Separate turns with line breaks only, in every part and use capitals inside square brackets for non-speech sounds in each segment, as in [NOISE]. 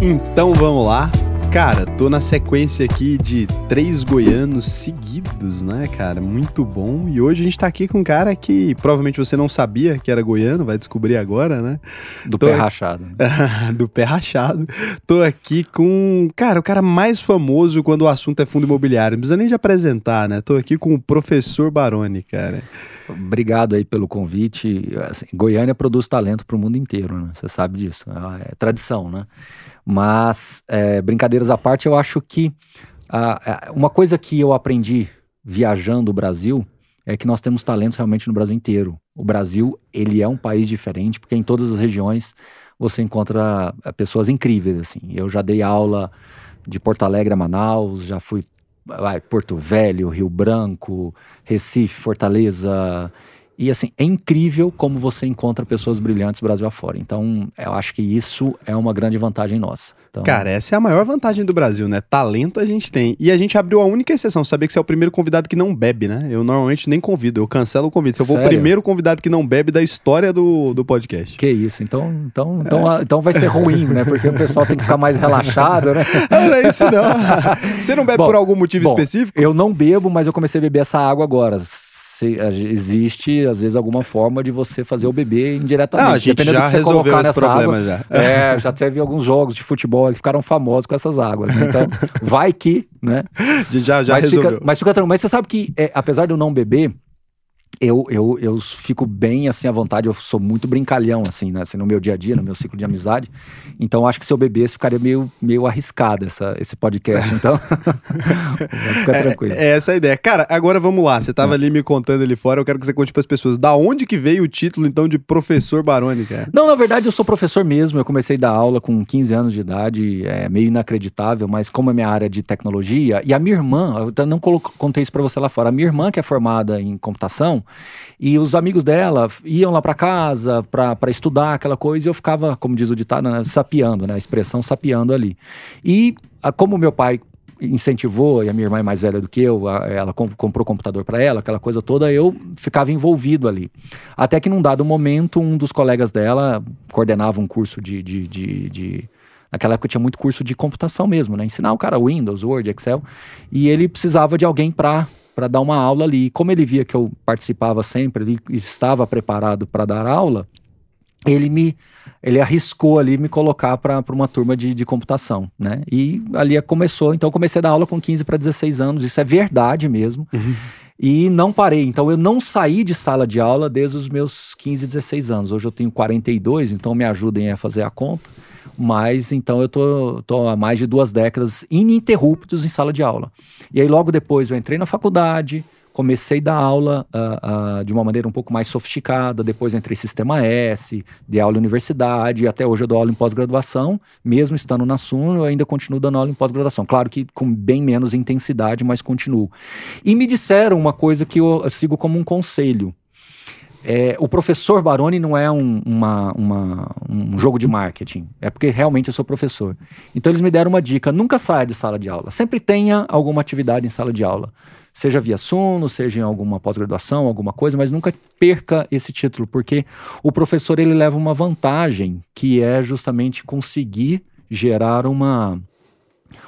Então vamos lá. Cara, tô na sequência aqui de três goianos seguidos, né, cara? Muito bom. E hoje a gente tá aqui com um cara que provavelmente você não sabia que era goiano, vai descobrir agora, né?
Do tô... pé rachado. [LAUGHS]
Do pé rachado. Tô aqui com, cara, o cara mais famoso quando o assunto é fundo imobiliário. Não precisa nem de apresentar, né? Tô aqui com o professor Baroni, cara.
Obrigado aí pelo convite. Assim, Goiânia produz talento para o mundo inteiro, né? Você sabe disso. É, é tradição, né? Mas, é, brincadeiras à parte, eu acho que uh, uma coisa que eu aprendi viajando o Brasil é que nós temos talentos realmente no Brasil inteiro. O Brasil, ele é um país diferente, porque em todas as regiões você encontra é, pessoas incríveis, assim. Eu já dei aula de Porto Alegre a Manaus, já fui vai, Porto Velho, Rio Branco, Recife, Fortaleza, e assim, é incrível como você encontra pessoas brilhantes Brasil afora. Então, eu acho que isso é uma grande vantagem nossa. Então...
Cara, essa é a maior vantagem do Brasil, né? Talento a gente tem. E a gente abriu a única exceção, saber que você é o primeiro convidado que não bebe, né? Eu normalmente nem convido, eu cancelo o convite. Eu vou o primeiro convidado que não bebe da história do, do podcast.
Que isso, então, então, então, é. então vai ser ruim, né? Porque o pessoal tem que ficar mais relaxado, né? [LAUGHS]
Não é isso não. [LAUGHS] Você não bebe bom, por algum motivo bom, específico?
Eu não bebo, mas eu comecei a beber essa água agora se, existe, às vezes, alguma forma de você fazer o bebê indiretamente. Ah,
a gente Dependendo já do que você colocar nessa água. Já.
É, já teve alguns jogos de futebol que ficaram famosos com essas águas. Né? Então, vai que, né? [LAUGHS]
Já, já
mas
resolveu.
Fica, mas fica tranquilo. Mas você sabe que, é, apesar de eu não beber, eu, eu, eu fico bem assim à vontade, eu sou muito brincalhão assim, né? Assim, no meu dia a dia, no meu ciclo de amizade. Então acho que se eu bebesse ficaria meio, meio arriscado essa, esse podcast. Então, [LAUGHS] [LAUGHS] fica
é,
tranquilo.
É, é, essa a ideia. Cara, agora vamos lá. Você tava é. ali me contando ali fora, eu quero que você conte para as pessoas. Da onde que veio o título então de professor Baroni, cara?
Não, na verdade eu sou professor mesmo. Eu comecei a dar aula com 15 anos de idade, é meio inacreditável, mas como é minha área de tecnologia, e a minha irmã, eu não contei isso para você lá fora, a minha irmã que é formada em computação, e os amigos dela iam lá para casa para estudar aquela coisa e eu ficava, como diz o ditado, né, sapeando, né, a expressão sapeando ali. E como meu pai incentivou, e a minha irmã é mais velha do que eu, ela comprou computador para ela, aquela coisa toda, eu ficava envolvido ali. Até que num dado momento, um dos colegas dela coordenava um curso de, de, de, de Naquela época tinha muito curso de computação mesmo, né? Ensinar o cara Windows, Word, Excel. E ele precisava de alguém para para dar uma aula ali. Como ele via que eu participava sempre, ele estava preparado para dar aula, ele me ele arriscou ali me colocar para uma turma de, de computação, né? E ali começou, então comecei a dar aula com 15 para 16 anos, isso é verdade mesmo. Uhum. E não parei, então eu não saí de sala de aula desde os meus 15, 16 anos. Hoje eu tenho 42, então me ajudem a fazer a conta. Mas então eu tô, tô há mais de duas décadas ininterruptos em sala de aula. E aí logo depois eu entrei na faculdade, comecei a dar aula uh, uh, de uma maneira um pouco mais sofisticada, depois entrei em Sistema S, dei aula em universidade, e até hoje eu dou aula em pós-graduação, mesmo estando na Suno, eu ainda continuo dando aula em pós-graduação. Claro que com bem menos intensidade, mas continuo. E me disseram uma coisa que eu sigo como um conselho, é, o professor Baroni não é um, uma, uma, um jogo de marketing, é porque realmente eu sou professor. Então eles me deram uma dica: nunca saia de sala de aula, sempre tenha alguma atividade em sala de aula, seja via Suno, seja em alguma pós-graduação, alguma coisa, mas nunca perca esse título, porque o professor ele leva uma vantagem que é justamente conseguir gerar uma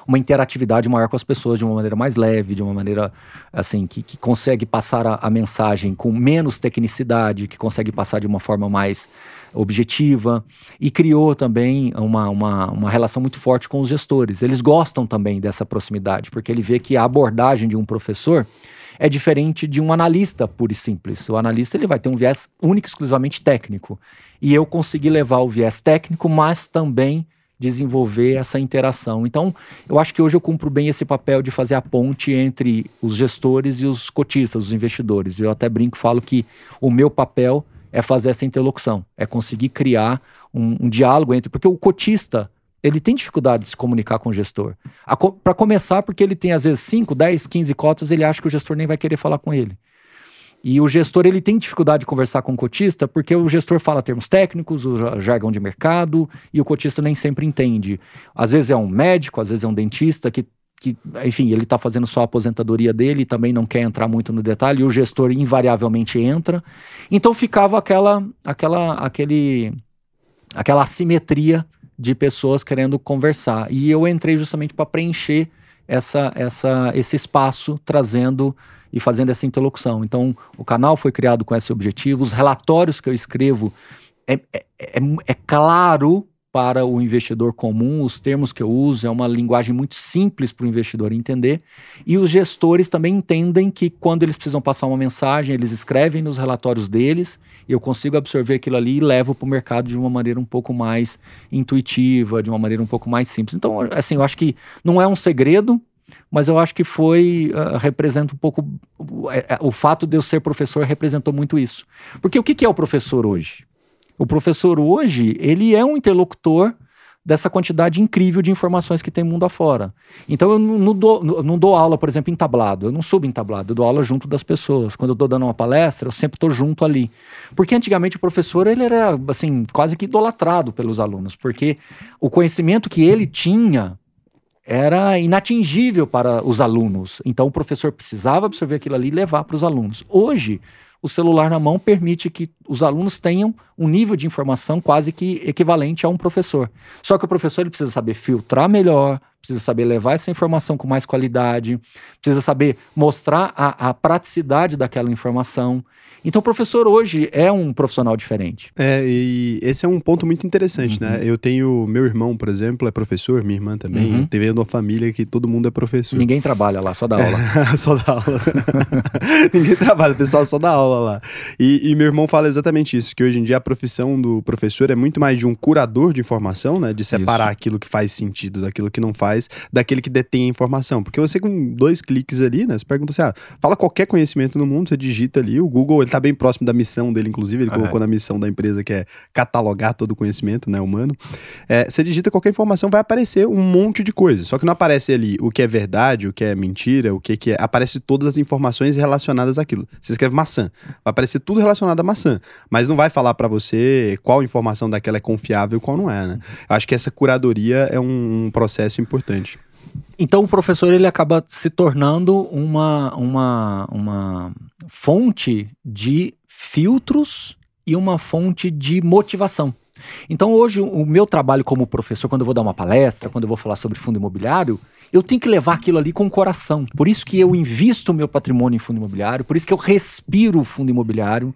uma interatividade maior com as pessoas de uma maneira mais leve, de uma maneira assim que, que consegue passar a, a, mensagem com menos tecnicidade, que consegue passar de uma forma mais objetiva e criou também uma, uma, uma relação muito forte com os gestores. Eles gostam também dessa proximidade, porque ele vê que a abordagem de um professor é diferente de um analista puro e simples. O analista ele vai ter um viés único exclusivamente técnico. E eu consegui levar o viés técnico, mas também desenvolver essa interação. Então, eu acho que hoje eu cumpro bem esse papel de fazer a ponte entre os gestores e os cotistas, os investidores. Eu até brinco, falo que o meu papel é fazer essa interlocução, é conseguir criar um, um diálogo entre, porque o cotista ele tem dificuldade de se comunicar com o gestor. Co Para começar, porque ele tem às vezes 5, 10, 15 cotas, ele acha que o gestor nem vai querer falar com ele. E o gestor ele tem dificuldade de conversar com o cotista porque o gestor fala termos técnicos, o jargão de mercado, e o cotista nem sempre entende. Às vezes é um médico, às vezes é um dentista que, que enfim, ele está fazendo só a aposentadoria dele também não quer entrar muito no detalhe, e o gestor invariavelmente entra. Então ficava aquela, aquela, aquele, aquela assimetria de pessoas querendo conversar. E eu entrei justamente para preencher essa, essa, esse espaço, trazendo e fazendo essa interlocução. Então, o canal foi criado com esse objetivo, os relatórios que eu escrevo é, é, é, é claro para o investidor comum, os termos que eu uso é uma linguagem muito simples para o investidor entender. E os gestores também entendem que quando eles precisam passar uma mensagem, eles escrevem nos relatórios deles, eu consigo absorver aquilo ali e levo para o mercado de uma maneira um pouco mais intuitiva, de uma maneira um pouco mais simples. Então, assim, eu acho que não é um segredo, mas eu acho que foi uh, representa um pouco uh, o fato de eu ser professor representou muito isso porque o que, que é o professor hoje o professor hoje, ele é um interlocutor dessa quantidade incrível de informações que tem mundo afora. Então eu não, dou, não dou aula, por exemplo, em tablado. Eu não subo em tablado, eu dou aula junto das pessoas. Quando eu estou dando uma palestra, eu sempre estou junto ali. Porque antigamente o professor ele era assim quase que idolatrado pelos alunos, porque o conhecimento que ele tinha era inatingível para os alunos. Então o professor precisava absorver aquilo ali e levar para os alunos. Hoje o celular na mão permite que os alunos tenham um nível de informação quase que equivalente a um professor. Só que o professor ele precisa saber filtrar melhor, precisa saber levar essa informação com mais qualidade, precisa saber mostrar a, a praticidade daquela informação. Então, o professor hoje é um profissional diferente.
É, e esse é um ponto muito interessante, né? uhum. né? Eu tenho meu irmão, por exemplo, é professor, minha irmã também. Uhum. Eu tenho uma família que todo mundo é professor.
Ninguém trabalha lá, só dá aula.
É, [LAUGHS] só dá aula. [LAUGHS] Ninguém trabalha, o pessoal só dá aula lá. E, e, meu irmão fala exatamente isso, que hoje em dia a profissão do professor é muito mais de um curador de informação, né? De separar isso. aquilo que faz sentido daquilo que não faz, daquele que detém a informação. Porque você com dois cliques ali, né? Você pergunta assim, ah, fala qualquer conhecimento no mundo, você digita ali, o Google, ele tá bem próximo da missão dele, inclusive, ele colocou na missão da empresa que é catalogar todo o conhecimento, né, humano. É, você digita qualquer informação, vai aparecer um monte de coisa. Só que não aparece ali o que é verdade, o que é mentira, o que, que é. Aparece todas as informações relacionadas àquilo. Você escreve maçã, vai aparecer tudo relacionado à maçã, mas não vai falar para você qual informação daquela é confiável e qual não é, né? Acho que essa curadoria é um, processo importante.
Então o professor ele acaba se tornando uma, uma, uma fonte de filtros e uma fonte de motivação. Então hoje o meu trabalho como professor, quando eu vou dar uma palestra, quando eu vou falar sobre fundo imobiliário, eu tenho que levar aquilo ali com o coração. Por isso que eu invisto o meu patrimônio em fundo imobiliário, por isso que eu respiro o fundo imobiliário.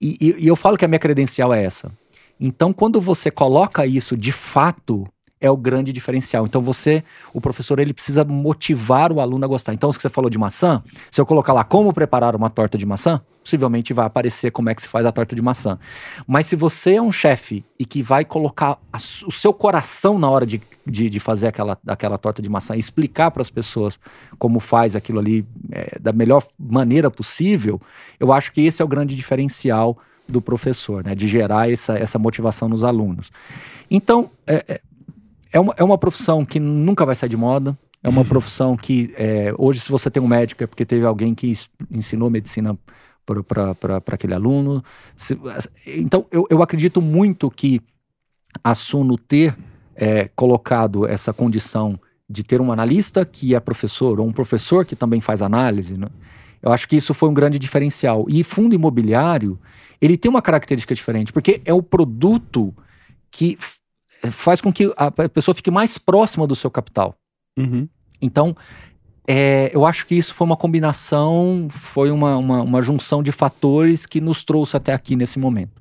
E, e, e eu falo que a minha credencial é essa. Então, quando você coloca isso de fato é o grande diferencial. Então você, o professor, ele precisa motivar o aluno a gostar. Então, se você falou de maçã, se eu colocar lá como preparar uma torta de maçã, possivelmente vai aparecer como é que se faz a torta de maçã. Mas se você é um chefe e que vai colocar a, o seu coração na hora de, de, de, fazer aquela, aquela torta de maçã explicar para as pessoas como faz aquilo ali é, da melhor maneira possível, eu acho que esse é o grande diferencial do professor, né? De gerar essa, essa motivação nos alunos. Então, é, é é uma, é uma profissão que nunca vai sair de moda. É uma profissão que é, hoje, se você tem um médico, é porque teve alguém que ensinou medicina para aquele aluno. Se, então, eu, eu acredito muito que a Suno ter é, colocado essa condição de ter um analista que é professor, ou um professor que também faz análise, né? eu acho que isso foi um grande diferencial. E fundo imobiliário, ele tem uma característica diferente, porque é o produto que faz com que a pessoa fique mais próxima do seu capital. Uhum. Então, é, eu acho que isso foi uma combinação, foi uma, uma, uma, junção de fatores que nos trouxe até aqui nesse momento.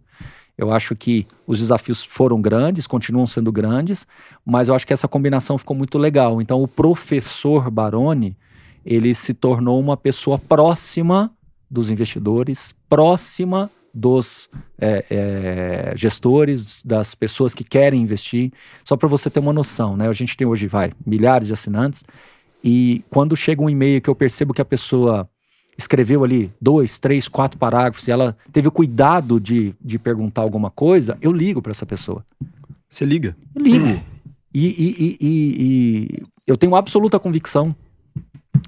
Eu acho que os desafios foram grandes, continuam sendo grandes, mas eu acho que essa combinação ficou muito legal. Então, o professor Baroni, ele se tornou uma pessoa próxima dos investidores, próxima dos é, é, gestores, das pessoas que querem investir. Só para você ter uma noção, né? A gente tem hoje, vai, milhares de assinantes, e quando chega um e-mail que eu percebo que a pessoa escreveu ali dois, três, quatro parágrafos e ela teve o cuidado de, de perguntar alguma coisa, eu ligo para essa pessoa.
Você liga?
Eu ligo. E, e, e, e, eu tenho absoluta convicção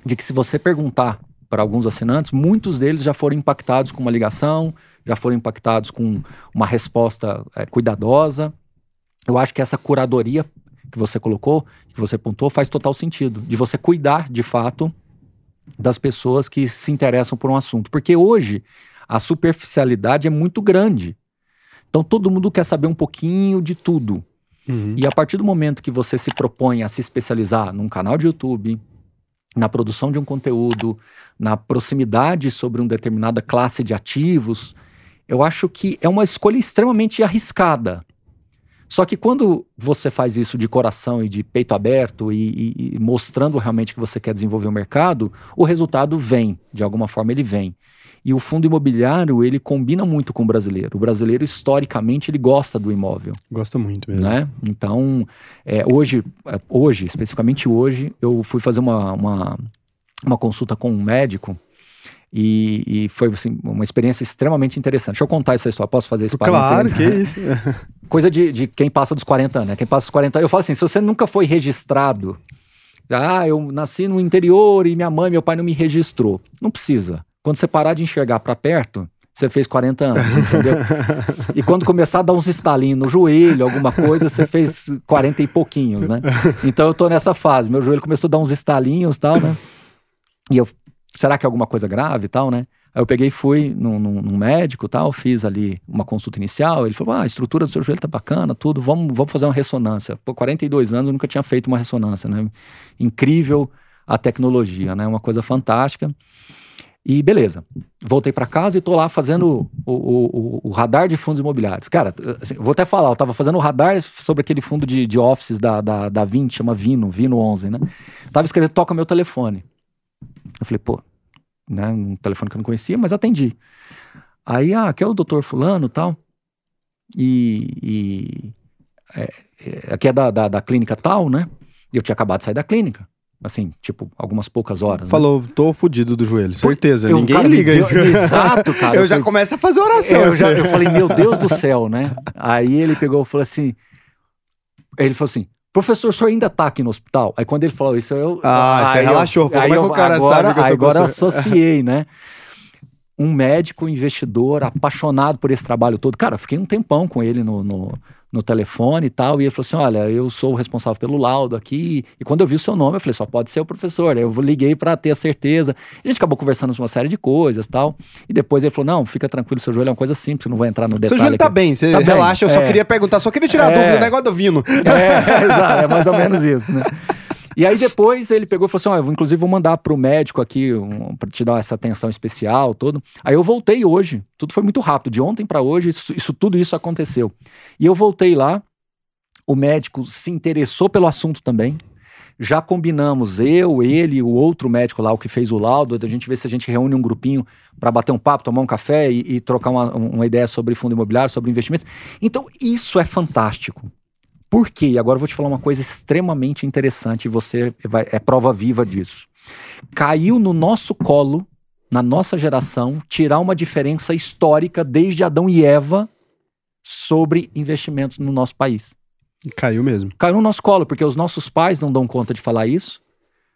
de que se você perguntar para alguns assinantes, muitos deles já foram impactados com uma ligação, já foram impactados com uma resposta é, cuidadosa. Eu acho que essa curadoria que você colocou, que você apontou, faz total sentido. De você cuidar, de fato, das pessoas que se interessam por um assunto. Porque hoje a superficialidade é muito grande. Então todo mundo quer saber um pouquinho de tudo. Uhum. E a partir do momento que você se propõe a se especializar num canal de YouTube, na produção de um conteúdo, na proximidade sobre uma determinada classe de ativos, eu acho que é uma escolha extremamente arriscada. Só que quando você faz isso de coração e de peito aberto e, e, e, mostrando realmente que você quer desenvolver o mercado, o resultado vem, de alguma forma ele vem. E o fundo imobiliário, ele combina muito com o brasileiro. O brasileiro, historicamente, ele gosta do imóvel.
Gosta muito mesmo.
Né? Então, é, hoje, é, hoje, especificamente hoje, eu fui fazer uma, uma, uma consulta com um médico e, e, foi assim, uma experiência extremamente interessante. Deixa eu contar essa história. Posso fazer esse
Claro, que isso. [LAUGHS]
Coisa de, de quem passa dos 40 anos, né? Quem passa dos 40 anos. Eu falo assim: se você nunca foi registrado, ah, eu nasci no interior e minha mãe meu pai não me registrou. Não precisa. Quando você parar de enxergar para perto, você fez 40 anos, entendeu? [LAUGHS] e quando começar a dar uns estalinhos no joelho, alguma coisa, você fez 40 e pouquinhos, né? Então eu tô nessa fase. Meu joelho começou a dar uns estalinhos e tal, né? E eu será que é alguma coisa grave e tal, né? Aí eu peguei e fui num, num, num médico tal, fiz ali uma consulta inicial. Ele falou: ah, a estrutura do seu joelho tá bacana, tudo, vamos, vamos fazer uma ressonância. Por 42 anos eu nunca tinha feito uma ressonância, né? Incrível a tecnologia, né? Uma coisa fantástica. E beleza, voltei para casa e tô lá fazendo o, o, o, radar de fundos imobiliários. Cara, assim, vou até falar, eu tava fazendo o radar sobre aquele fundo de, de offices da, da, da 20, chama Vino, Vino 11, né? Tava escrevendo, toca meu telefone. Eu falei, pô, né? Um telefone que eu não conhecia, mas atendi. Aí, ah, aqui é o doutor fulano tal. E, e é, é, aqui é da, da, da, clínica tal, né? Eu tinha acabado de sair da clínica. Assim, tipo, algumas poucas horas. Né?
Falou,
né?
tô fudido do joelho, certeza. Eu, Ninguém liga
deu,
isso.
Exato, cara. [LAUGHS]
eu, eu já falei, começo a fazer oração.
Eu, já, eu falei, meu Deus do [LAUGHS] céu, né? Aí ele pegou e falou assim. Ele falou assim: Professor, o senhor ainda tá aqui no hospital? Aí quando ele falou isso, eu.
Ah, você relaxou.
Eu, aí eu, o cara agora, sabe que eu Agora eu associei, né? [LAUGHS] Um médico investidor apaixonado por esse trabalho todo. Cara, fiquei um tempão com ele no, no no telefone e tal, e ele falou assim: Olha, eu sou o responsável pelo laudo aqui. E quando eu vi o seu nome, eu falei: Só pode ser o professor. Aí eu liguei para ter a certeza. E a gente acabou conversando uma série de coisas tal. E depois ele falou: Não, fica tranquilo, seu joelho é uma coisa simples, não vou entrar no detalhe. Seu joelho
tá aqui. bem, você tá relaxa. Bem. Eu só é. queria perguntar, só queria tirar a é. dúvida do negócio do vino.
É, [LAUGHS] exato, é mais ou menos isso, né? E aí depois ele pegou e falou assim: ó, oh, inclusive vou mandar pro médico aqui um, para te dar essa atenção especial, todo. Aí eu voltei hoje, tudo foi muito rápido, de ontem para hoje, isso, isso, tudo isso aconteceu. E eu voltei lá, o médico se interessou pelo assunto também. Já combinamos, eu, ele, o outro médico lá, o que fez o laudo, a gente vê se a gente reúne um grupinho para bater um papo, tomar um café e, e trocar uma, uma ideia sobre fundo imobiliário, sobre investimentos. Então, isso é fantástico. Por quê? E agora eu vou te falar uma coisa extremamente interessante, e você vai, é prova viva disso. Caiu no nosso colo, na nossa geração, tirar uma diferença histórica desde Adão e Eva sobre investimentos no nosso país.
Caiu mesmo.
Caiu no nosso colo, porque os nossos pais não dão conta de falar isso,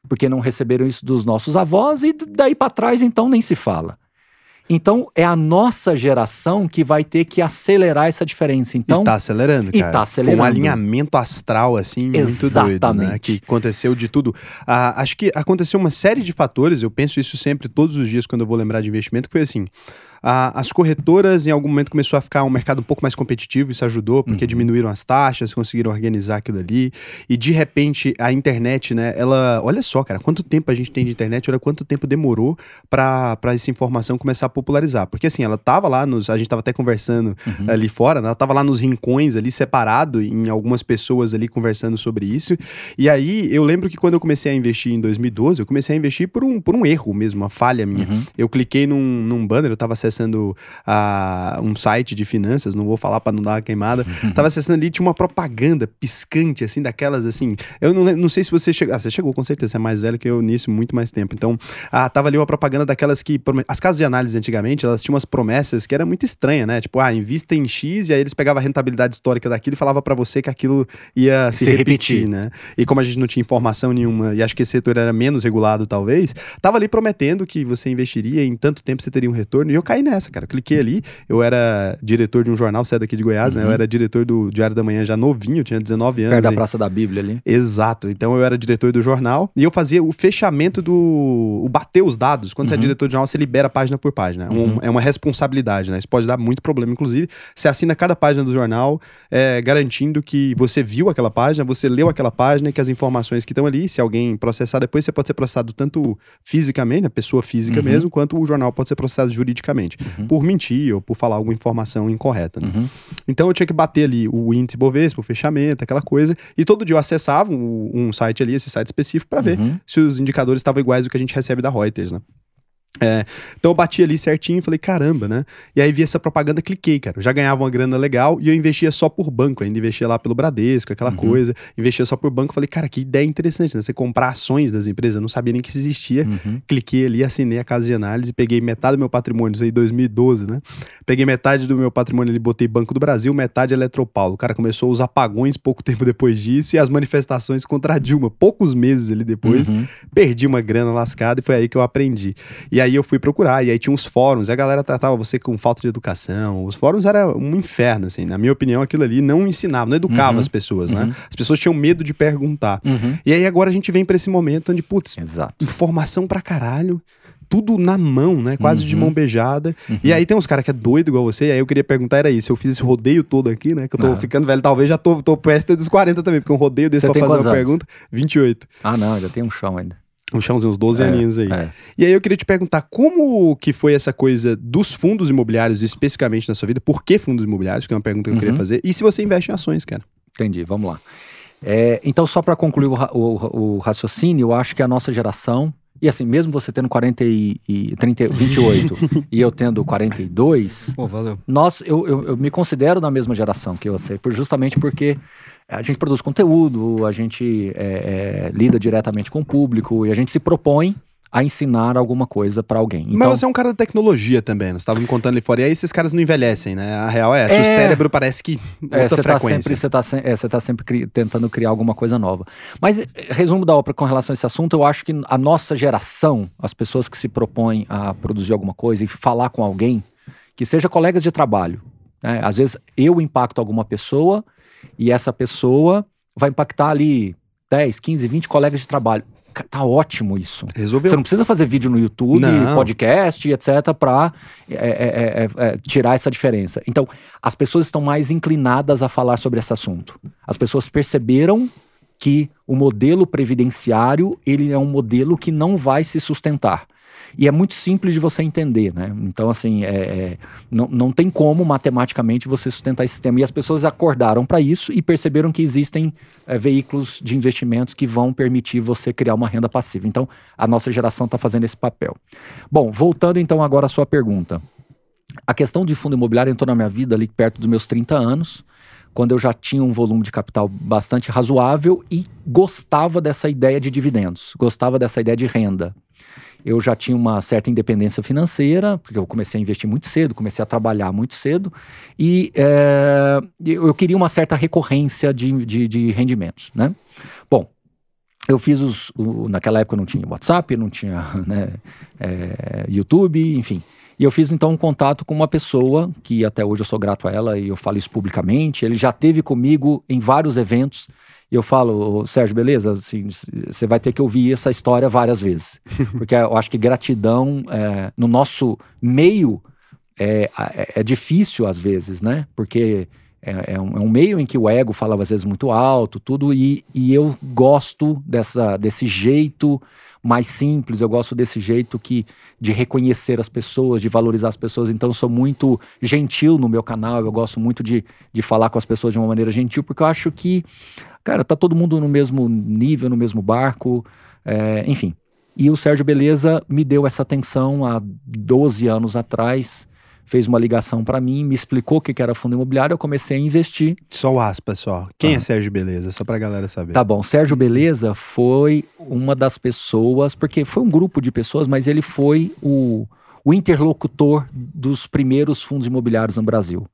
porque não receberam isso dos nossos avós, e daí para trás, então, nem se fala. Então, é a nossa geração que vai ter que acelerar essa diferença. Então,
e tá acelerando, cara.
E tá acelerando.
Foi um alinhamento astral, assim, muito doido, né? Que aconteceu de tudo. Ah, acho que aconteceu uma série de fatores, eu penso isso sempre, todos os dias, quando eu vou lembrar de investimento, que foi assim as corretoras em algum momento começou a ficar um mercado um pouco mais competitivo, isso ajudou, porque uhum. diminuíram as taxas, conseguiram organizar aquilo ali. E de repente a internet, né, ela. Olha só, cara, quanto tempo a gente tem de internet, olha quanto tempo demorou para essa informação começar a popularizar. Porque assim, ela tava lá nos. A gente tava até conversando uhum. ali fora, né? Ela tava lá nos rincões ali, separado em algumas pessoas ali conversando sobre isso. E aí eu lembro que quando eu comecei a investir em 2012, eu comecei a investir por um, por um erro mesmo, uma falha minha. Uhum. Eu cliquei num, num banner, eu tava acessando acessando uh, um site de finanças, não vou falar para não dar uma queimada. [LAUGHS] Tava acessando ali, tinha uma propaganda piscante, assim, daquelas assim. Eu não, não sei se você chegou. Ah, você chegou com certeza, você é mais velho que eu nisso, muito mais tempo. Então, ah, tava ali uma propaganda daquelas que. As casas de análise antigamente, elas tinham umas promessas que era muito estranha, né? Tipo, ah, invista em X, e aí eles pegavam a rentabilidade histórica daquilo e falava para você que aquilo ia se, se repetir, repetir, né? E como a gente não tinha informação nenhuma, e acho que esse setor era menos regulado, talvez, tava ali prometendo que você investiria em tanto tempo você teria um retorno, e eu caí nessa, cara. Eu cliquei ali, eu era diretor de um jornal, você é daqui de Goiás, né? Eu
Uhum.
era diretor do Diário da Manhã já novinho, tinha 19 anos.
Perto da Praça da Bíblia ali.
Exato. Então eu era diretor do jornal e eu fazia o fechamento do. o bater os dados. Quando você é
Uhum.
diretor de jornal, você libera página por página. Um-
Uhum.
é uma responsabilidade, né? Isso pode dar muito problema, inclusive. Você assina cada página do jornal, é, garantindo que você viu aquela página, você leu aquela página e que as informações que estão ali, se alguém processar depois, você pode ser processado tanto fisicamente, a pessoa física
Uhum.
mesmo, quanto o jornal pode ser processado juridicamente.
Uhum.
Por mentir ou por falar alguma informação incorreta. né?
Uhum.
Então eu tinha que bater ali o índice Bovespa, o fechamento, aquela coisa. E todo dia eu acessava um, um site ali, esse site específico, para ver
Uhum.
se os indicadores estavam iguais ao que a gente recebe da Reuters, né? É, então eu bati ali certinho e falei, caramba, né? E aí vi essa propaganda, cliquei, cara. Eu já ganhava uma grana legal e eu investia só por banco, ainda investia lá pelo Bradesco, aquela
Uhum.
coisa. Investia só por banco. Falei, cara, que ideia interessante, né? Você comprar ações das empresas, eu não sabia nem que isso existia.
Uhum.
Cliquei ali, assinei a casa de análise, peguei metade do meu patrimônio, isso aí 2012, né? Peguei metade do meu patrimônio ali, botei Banco do Brasil, metade Eletropaulo. O cara começou os apagões pouco tempo depois disso e as manifestações contra a Dilma, poucos meses ali depois.
Uhum.
Perdi uma grana lascada e foi aí que eu aprendi. E aí eu fui procurar, e aí tinha uns fóruns, e a galera tratava você com falta de educação. Os fóruns era um inferno, assim. Na minha opinião, aquilo ali não ensinava, não educava
Uhum.
as pessoas, né?
Uhum.
As pessoas tinham medo de perguntar.
Uhum.
E aí agora a gente vem pra esse momento onde, putz,
Exato.
informação pra caralho, tudo na mão, né? Quase de
Uhum.
mão beijada.
Uhum.
E aí tem uns caras que é doido igual você, e aí eu queria perguntar, era isso, eu fiz esse rodeio todo aqui, né? Que eu tô
Ah.
ficando velho, talvez já tô, tô perto dos 40 também, porque um rodeio desse
Você
pra
tem
fazer uma
anos?
pergunta, 28.
Ah, não, ainda tem um chão ainda.
Um chãozinho, uns 12
É,
aninhos aí.
É.
E aí eu queria te perguntar, como que foi essa coisa dos fundos imobiliários, especificamente na sua vida? Por que fundos imobiliários? Que é uma pergunta que eu queria
Uhum.
fazer. E se você investe em ações, cara?
Entendi, vamos lá. É, então, só para concluir o, o- o raciocínio, eu acho que a nossa geração, e assim, mesmo você tendo 40 e, e 30, 28 [LAUGHS] e eu tendo 42,
Pô, valeu.
nós, eu, eu, eu me considero da mesma geração que você, por- justamente porque a gente produz conteúdo, a gente é, é, lida diretamente com o público e a gente se propõe a ensinar alguma coisa para alguém. Então,
Mas você é um cara da tecnologia também, nós estávamos contando ali fora. E aí esses caras não envelhecem, né? A real é essa. O
É.
cérebro parece que
É, você tá
frequência.
sempre, você tá, se- é, você tá sempre cri- tentando criar alguma coisa nova. Mas, resumo da obra com relação a esse assunto, eu acho que a nossa geração, as pessoas que se propõem a produzir alguma coisa e falar com alguém, que seja colegas de trabalho. né? Às vezes eu impacto alguma pessoa e essa pessoa vai impactar ali 10, 15, 20 colegas de trabalho. Tá ótimo isso.
Resolveu.
Você não precisa fazer vídeo no YouTube,
Não.
podcast, etc., para tirar essa diferença. Então, as pessoas estão mais inclinadas a falar sobre esse assunto. As pessoas perceberam que o modelo previdenciário ele é um modelo que não vai se sustentar. E é muito simples de você entender, né? Então, assim, é, é, não, não tem como matematicamente você sustentar esse sistema. E as pessoas acordaram para isso e perceberam que existem é, veículos de investimentos que vão permitir você criar uma renda passiva. Então, a nossa geração está fazendo esse papel. Bom, voltando então agora à sua pergunta. A questão de fundo imobiliário entrou na minha vida ali perto dos meus 30 anos, quando eu já tinha um volume de capital bastante razoável e gostava dessa ideia de dividendos, gostava dessa ideia de renda. Eu já tinha uma certa independência financeira, porque eu comecei a investir muito cedo, comecei a trabalhar muito cedo, e é, eu queria uma certa recorrência de, de, de rendimentos, né? Bom, eu fiz os. o- naquela época não tinha WhatsApp, não tinha [LAUGHS] né, é, YouTube, enfim. E eu fiz então um contato com uma pessoa que até hoje eu sou grato a ela e eu falo isso publicamente. Ele já teve comigo em vários eventos. E eu falo, "Ô, Sérgio, beleza? Assim, você vai ter que ouvir essa história várias vezes. [LAUGHS] Porque eu acho que gratidão é, no nosso meio é, é, é difícil às vezes, né? Porque é, é um, é um meio em que o ego fala às vezes muito alto, tudo, e, e eu gosto dessa, desse jeito mais simples, eu gosto desse jeito que de reconhecer as pessoas, de valorizar as pessoas. Então, eu sou muito gentil no meu canal, eu gosto muito de, de falar com as pessoas de uma maneira gentil, porque eu acho que, cara, tá todo mundo no mesmo nível, no mesmo barco, é, enfim. E o Sérgio Beleza me deu essa atenção há 12 anos atrás, fez uma ligação para mim, me explicou o que era fundo imobiliário, eu comecei a investir.
Só o aspas, só. Quem
Ah.
é Sérgio Beleza? Só pra galera saber.
Tá bom, Sérgio Beleza foi uma das pessoas, porque foi um grupo de pessoas, mas ele foi o, o interlocutor dos primeiros fundos imobiliários no Brasil.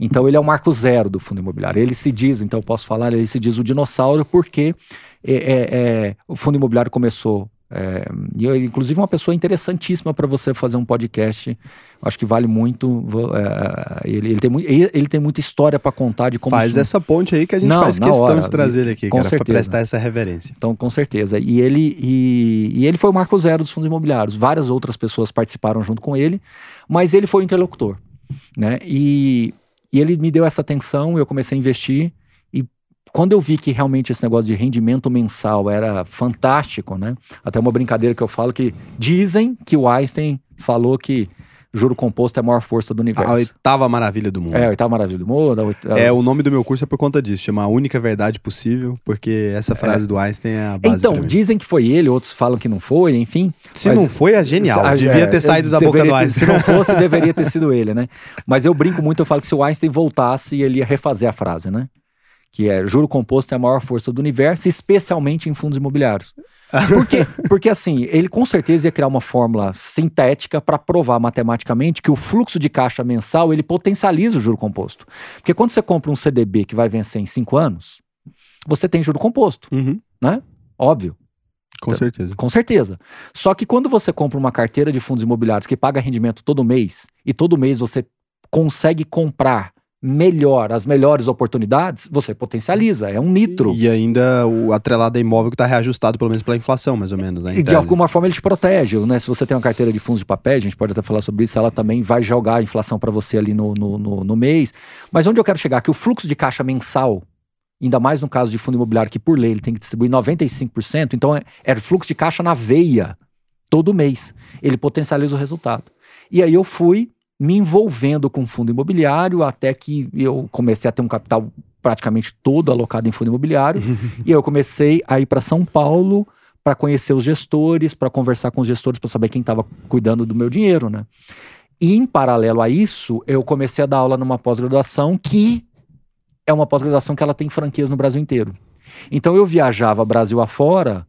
Então ele é o marco zero do fundo imobiliário. Ele se diz, então eu posso falar, ele se diz o dinossauro porque é, é, é, o fundo imobiliário começou É, e eu, inclusive uma pessoa interessantíssima para você fazer um podcast. Acho que vale muito. É, ele, ele, tem muito ele tem muita história para contar de como.
Faz essa ponte aí que a gente Não, faz questão hora, de trazer ele aqui,
com para
prestar essa reverência.
Então, com certeza. E ele, e, e ele foi o marco zero dos fundos imobiliários. Várias outras pessoas participaram junto com ele, mas ele foi o interlocutor. Né? E, e ele me deu essa atenção, eu comecei a investir quando eu vi que realmente esse negócio de rendimento mensal era fantástico, né? Até uma brincadeira que eu falo que dizem que o Einstein falou que juro composto é a maior força do universo.
A oitava maravilha do mundo.
É, a oitava maravilha do mundo.
Oitava... É, o nome do meu curso é por conta disso, chama A Única Verdade Possível, porque essa frase é. do Einstein é a base
Então, dizem que foi ele, outros falam que não foi, enfim.
Se não foi, é genial. A, devia ter é, saído da boca do Einstein.
se não [LAUGHS] fosse, deveria ter sido ele, né? Mas eu brinco muito, eu falo que se o Einstein voltasse, ele ia refazer a frase, né? Que é juro composto é a maior força do universo, especialmente em fundos imobiliários. Por quê? [LAUGHS] Porque assim, ele com certeza ia criar uma fórmula sintética para provar matematicamente que o fluxo de caixa mensal ele potencializa o juro composto. Porque quando você compra um CDB que vai vencer em cinco anos, você tem juro composto, uhum. né? Óbvio.
Com certeza.
Com certeza. Só que quando você compra uma carteira de fundos imobiliários que paga rendimento todo mês e todo mês você consegue comprar melhor, as melhores oportunidades, você potencializa, é um nitro.
E ainda o atrelado a imóvel que está reajustado pelo menos pela inflação, mais ou menos, né?
E de alguma forma ele te protege, né? Se você tem uma carteira de fundos de papel, a gente pode até falar sobre isso, ela também vai jogar a inflação para você ali no, no, no, no mês. Mas onde eu quero chegar? Que o fluxo de caixa mensal ainda mais no caso de fundo imobiliário, que por lei ele tem que distribuir 95%, então é, é fluxo de caixa na veia todo mês. Ele potencializa o resultado. E aí eu fui me envolvendo com fundo imobiliário até que eu comecei a ter um capital praticamente todo alocado em fundo imobiliário. [LAUGHS] e eu comecei a ir para São Paulo para conhecer os gestores, para conversar com os gestores, para saber quem estava cuidando do meu dinheiro, né? E em paralelo a isso, eu comecei a dar aula numa pós-graduação que é uma pós-graduação que ela tem franquias no Brasil inteiro. Então eu viajava Brasil afora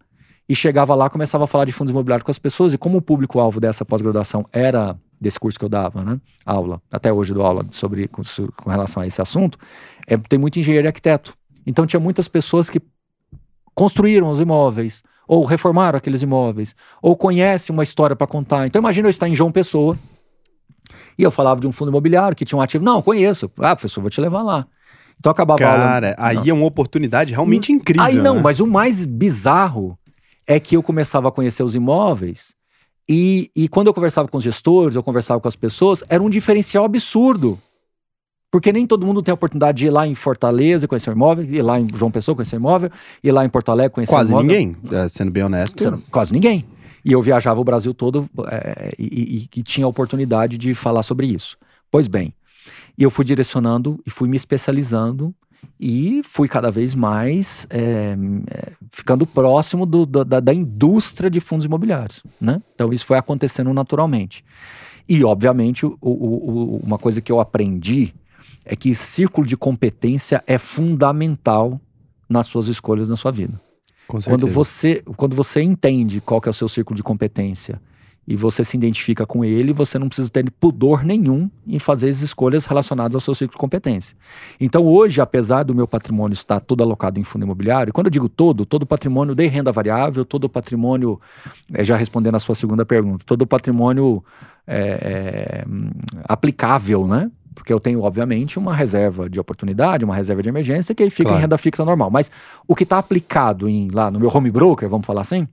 e chegava lá, começava a falar de fundos imobiliários com as pessoas, e como o público-alvo dessa pós-graduação era desse curso que eu dava, né? Aula, até hoje dou aula sobre com, com relação a esse assunto, é, tem muito engenheiro e arquiteto. Então tinha muitas pessoas que construíram os imóveis, ou reformaram aqueles imóveis, ou conhecem uma história para contar. Então imagina eu estar em João Pessoa, e eu falava de um fundo imobiliário que tinha um ativo. Não, conheço. Ah, professor, vou te levar lá. Então acabava
Cara, aula... aí não. é uma oportunidade realmente incrível.
Aí não, né? mas o mais bizarro é que eu começava a conhecer os imóveis e, e quando eu conversava com os gestores, eu conversava com as pessoas, era um diferencial absurdo. Porque nem todo mundo tem a oportunidade de ir lá em Fortaleza conhecer o imóvel, ir lá em João Pessoa conhecer o imóvel, ir lá em Porto Alegre conhecer
quase
o
imóvel. Quase ninguém, é, sendo bem honesto. Sendo,
quase ninguém. E eu viajava o Brasil todo é, e, e, e tinha a oportunidade de falar sobre isso. Pois bem, e eu fui direcionando e fui me especializando e fui cada vez mais é, é, ficando próximo do, da, da, indústria de fundos imobiliários. Né? Então isso foi acontecendo naturalmente. E, obviamente, o, o, uma coisa que eu aprendi é que círculo de competência é fundamental nas suas escolhas na sua vida. quando você, quando você entende qual que é o seu círculo de competência e você se identifica com ele, você não precisa ter pudor nenhum em fazer as escolhas relacionadas ao seu ciclo de competência. Então, hoje, apesar do meu patrimônio estar todo alocado em fundo imobiliário, quando eu digo todo, todo patrimônio de renda variável, todo patrimônio, é, já respondendo a sua segunda pergunta, todo patrimônio é, é, aplicável, né? Porque eu tenho, obviamente, uma reserva de oportunidade, uma reserva de emergência, que aí fica claro. em renda fixa normal. Mas o que está aplicado em, lá no meu home broker, vamos falar assim,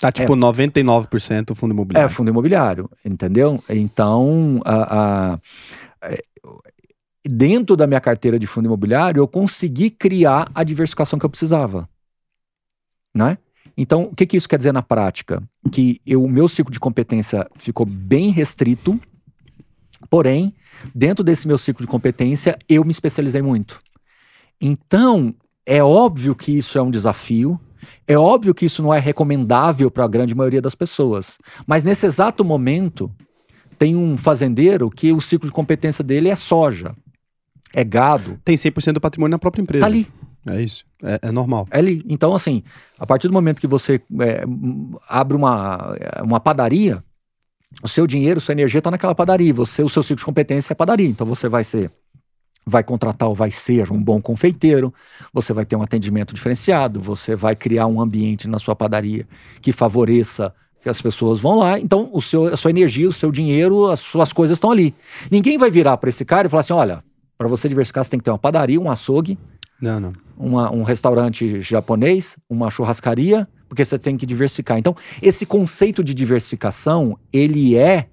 Tá tipo é, 99% fundo imobiliário.
É, fundo imobiliário, entendeu? Então, a, a, é, dentro da minha carteira de fundo imobiliário, eu consegui criar a diversificação que eu precisava. Né? Então, o que, que isso quer dizer na prática? Que o meu ciclo de competência ficou bem restrito, porém, dentro desse meu ciclo de competência, eu me especializei muito. Então, é óbvio que isso é um desafio, é óbvio que isso não é recomendável para a grande maioria das pessoas, mas nesse exato momento tem um fazendeiro que o ciclo de competência dele é soja, é gado.
Tem 100% do patrimônio na própria empresa.
Tá ali.
É isso, é, é, normal.
É ali. Então, assim, a partir do momento que você é, abre uma, uma padaria, o seu dinheiro, sua energia está naquela padaria. Você, o seu ciclo de competência é padaria. Então, você vai ser vai contratar ou vai ser um bom confeiteiro, você vai ter um atendimento diferenciado, você vai criar um ambiente na sua padaria que favoreça que as pessoas vão lá, então o seu, a sua energia, o seu dinheiro, as suas coisas estão ali. Ninguém vai virar para esse cara e falar assim: olha, para você diversificar, você tem que ter uma padaria, um açougue,
não, não.
Uma, um restaurante japonês, uma churrascaria, porque você tem que diversificar. Então, esse conceito de diversificação, ele é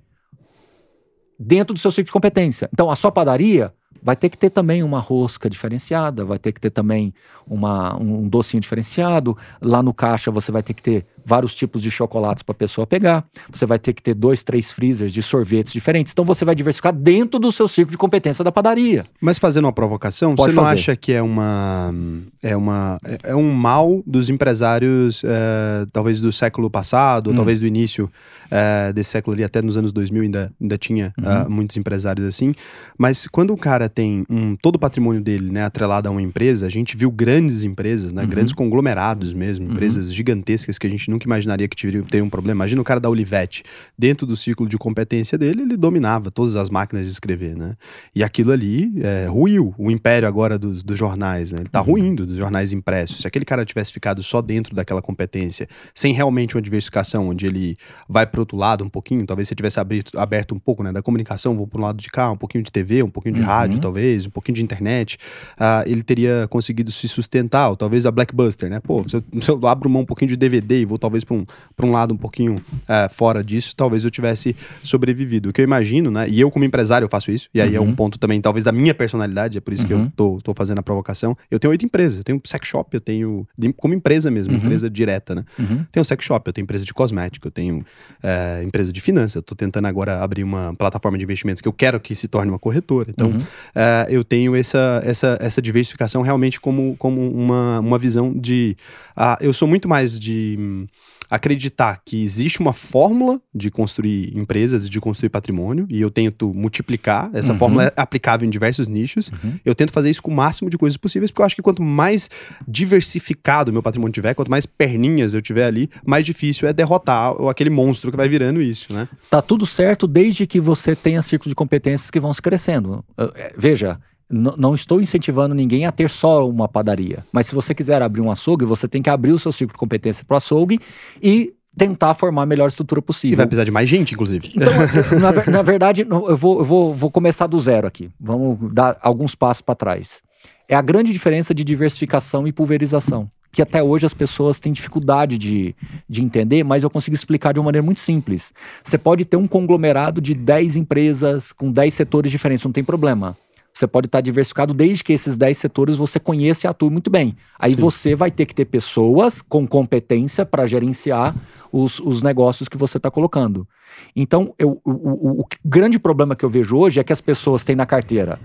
dentro do seu ciclo de competência. Então, a sua padaria, vai ter que ter também uma rosca diferenciada, vai ter que ter também uma, um docinho diferenciado. Lá no caixa você vai ter que ter vários tipos de chocolates para a pessoa pegar. Você vai ter que ter dois, três freezers de sorvetes diferentes. Então você vai diversificar dentro do seu ciclo de competência da padaria.
Mas fazendo uma provocação, Pode você não fazer. acha que é uma é uma é um mal dos empresários é, talvez do século passado, hum. ou talvez do início é, desse século ali, até nos anos 2000 ainda, ainda tinha uhum. uh, muitos empresários assim. Mas quando o cara tem um, todo o patrimônio dele né, atrelado a uma empresa, a gente viu grandes empresas, né, uhum. grandes conglomerados mesmo, uhum. empresas gigantescas que a gente nunca imaginaria que teriam um problema. Imagina o cara da Olivetti, dentro do ciclo de competência dele, ele dominava todas as máquinas de escrever, né? E aquilo ali é, ruiu o império agora dos, dos jornais, né? Ele tá uhum. ruindo dos jornais impressos. Se aquele cara tivesse ficado só dentro daquela competência, sem realmente uma diversificação, onde ele vai para outro lado um pouquinho, talvez se tivesse aberto, aberto um pouco, né, da comunicação, vou para um lado de cá, um pouquinho de TV, um pouquinho de uhum. rádio, talvez, um pouquinho de internet, uh, ele teria conseguido se sustentar, ou talvez a Blackbuster, né? Pô, se eu, se eu abro mão um pouquinho de DVD e vou talvez para um, um lado um pouquinho uh, fora disso, talvez eu tivesse sobrevivido. O que eu imagino, né? E eu, como empresário, eu faço isso, e aí uhum. é um uhum. ponto também, talvez, da minha personalidade, é por isso uhum. que eu uhum. tô, tô fazendo a provocação. Eu tenho oito empresas, eu tenho sex shop, eu tenho, como empresa mesmo, uhum. empresa direta, né? Tenho sex shop, eu tenho empresa de cosmético, eu tenho uh, empresa de finanças, eu tô tentando agora abrir uma plataforma de investimentos que eu quero que se torne uma corretora. Então, uh, eu tenho essa, essa, essa diversificação realmente como, como uma, uma visão de. Uh, eu sou muito mais de acreditar que existe uma fórmula de construir empresas e de construir patrimônio, e eu tento multiplicar. Essa uhum. fórmula é aplicável em diversos nichos. Uhum. Eu tento fazer isso com o máximo de coisas possíveis, porque eu acho que quanto mais diversificado meu patrimônio tiver, quanto mais perninhas eu tiver ali, mais difícil é derrotar aquele monstro que vai virando isso, né?
Tá tudo certo desde que você tenha ciclos de competências que vão se crescendo. É, veja, não estou incentivando ninguém a ter só uma padaria. Mas se você quiser abrir um açougue, você tem que abrir o seu ciclo de competência para o açougue e tentar formar a melhor estrutura possível. E
vai precisar de mais gente, inclusive.
Então, [LAUGHS] na, na, verdade, eu, vou, eu vou, vou começar do zero aqui. Vamos dar alguns passos para trás. É a grande diferença de diversificação e pulverização, que até hoje as pessoas têm dificuldade de, de entender, mas eu consigo explicar de uma maneira muito simples. Você pode ter um conglomerado de 10 empresas com 10 setores diferentes, não tem problema. Você pode estar diversificado desde que esses 10 setores você conheça e atue muito bem. Aí Sim. você vai ter que ter pessoas com competência para gerenciar os, os negócios que você está colocando. Então, eu, o, o, o grande problema que eu vejo hoje é que as pessoas têm na carteira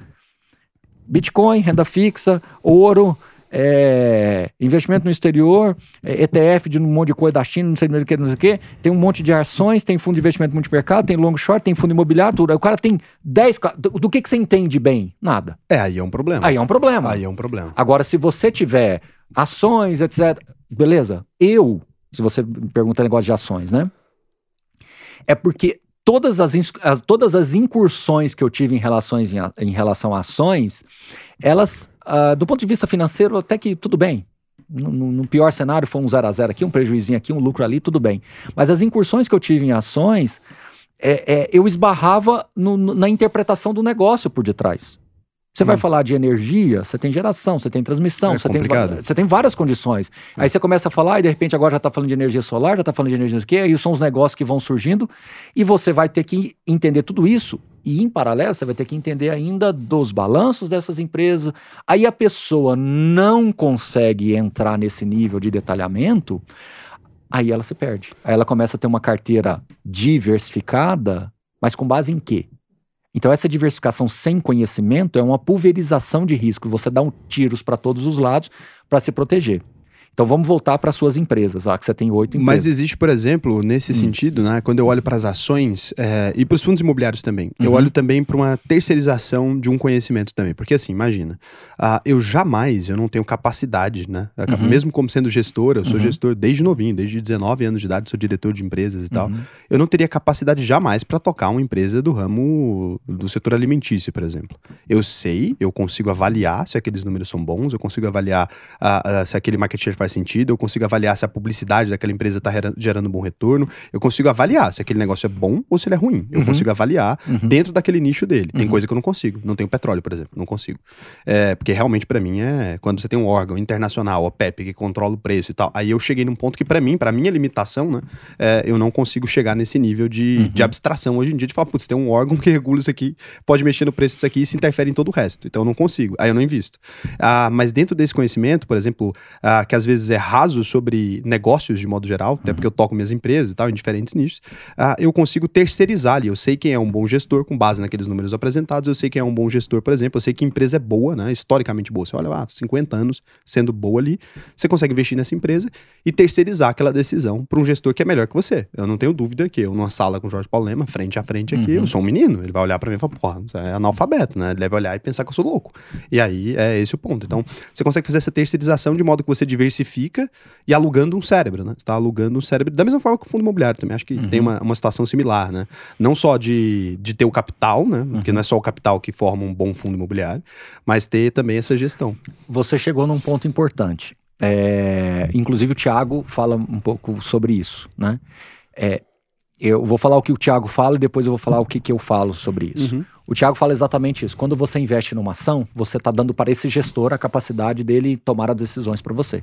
Bitcoin, renda fixa, ouro, é, investimento no exterior, é, ETF de um monte de coisa da China, não sei o que, não sei o que, tem um monte de ações, tem fundo de investimento multimercado, tem long short, tem fundo imobiliário, tudo. O cara tem 10. Do, do que, que você entende bem? Nada.
É, aí é um problema.
Aí é um problema.
Aí é um problema.
Agora, se você tiver ações, etc., beleza. Eu, se você me pergunta negócio de ações, né? É porque todas as, as, todas as incursões que eu tive em, relações, em, em relação a ações, elas, uh, do ponto de vista financeiro, até que tudo bem. No, no, pior cenário foi um 0 a 0 aqui, um prejuízo aqui, um lucro ali, tudo bem. Mas as incursões que eu tive em ações, é, é, eu esbarrava no, na interpretação do negócio por detrás. Você hum. vai falar de energia, você tem geração, você tem transmissão, é você, tem, você tem várias condições. É. Aí você começa a falar e de repente agora já está falando de energia solar, já está falando de energia o quê, aí são os negócios que vão surgindo e você vai ter que entender tudo isso e em paralelo você vai ter que entender ainda dos balanços dessas empresas. Aí a pessoa não consegue entrar nesse nível de detalhamento, aí ela se perde. Aí ela começa a ter uma carteira diversificada, mas com base em quê? Então, essa diversificação sem conhecimento é uma pulverização de risco. Você dá um tiros para todos os lados para se proteger. Então vamos voltar para suas empresas, lá que você tem oito empresas.
Mas existe, por exemplo, nesse hum. sentido, né, quando eu olho para as ações é, e para os fundos imobiliários também, uhum. eu olho também para uma terceirização de um conhecimento também. Porque assim, imagina, uh, eu jamais, eu não tenho capacidade, né? Uhum. Mesmo como sendo gestor, eu sou uhum. gestor desde novinho, desde 19 anos de idade, sou diretor de empresas e tal. Uhum. Eu não teria capacidade jamais para tocar uma empresa do ramo do setor alimentício, por exemplo. Eu sei, eu consigo avaliar se aqueles números são bons, eu consigo avaliar uh, uh, se aquele market share faz sentido, eu consigo avaliar se a publicidade daquela empresa está gerando um bom retorno, eu consigo avaliar se aquele negócio é bom ou se ele é ruim. Eu uhum. consigo avaliar uhum. dentro daquele nicho dele. Tem uhum. coisa que eu não consigo. Não tenho petróleo, por exemplo. Não consigo. É, porque realmente, para mim, é quando você tem um órgão internacional, a PEP, que controla o preço e tal. Aí eu cheguei num ponto que, para mim, para minha limitação, né, é, eu não consigo chegar nesse nível de, uhum. de abstração hoje em dia, de falar, putz, tem um órgão que regula isso aqui, pode mexer no preço disso aqui e se interfere em todo o resto. Então eu não consigo. Aí eu não invisto. Ah, mas dentro desse conhecimento, por exemplo, ah, que às vezes é raso sobre negócios de modo geral, até porque eu toco minhas empresas e tal, em diferentes nichos, ah, eu consigo terceirizar ali. Eu sei quem é um bom gestor com base naqueles números apresentados, eu sei quem é um bom gestor, por exemplo, eu sei que empresa é boa, né? Historicamente boa. Você olha lá, 50 anos sendo boa ali, você consegue investir nessa empresa e terceirizar aquela decisão para um gestor que é melhor que você. Eu não tenho dúvida que eu, numa sala com o Jorge Paulo Lema, frente a frente aqui, uhum. eu sou um menino. Ele vai olhar para mim e falar, porra, você é analfabeto, né? Ele deve olhar e pensar que eu sou louco. E aí é esse o ponto. Então, você consegue fazer essa terceirização de modo que você diversifica e alugando um cérebro, né? Você está alugando um cérebro, da mesma forma que o fundo imobiliário também. Acho que uhum. tem uma, uma situação similar, né? Não só de, de ter o capital, né? Porque uhum. não é só o capital que forma um bom fundo imobiliário, mas ter também essa gestão.
Você chegou num ponto importante. É, inclusive o Thiago fala um pouco sobre isso, né? É, eu vou falar o que o Thiago fala e depois eu vou falar o que, que eu falo sobre isso. Uhum. O Thiago fala exatamente isso. Quando você investe numa ação, você está dando para esse gestor a capacidade dele tomar as decisões para você.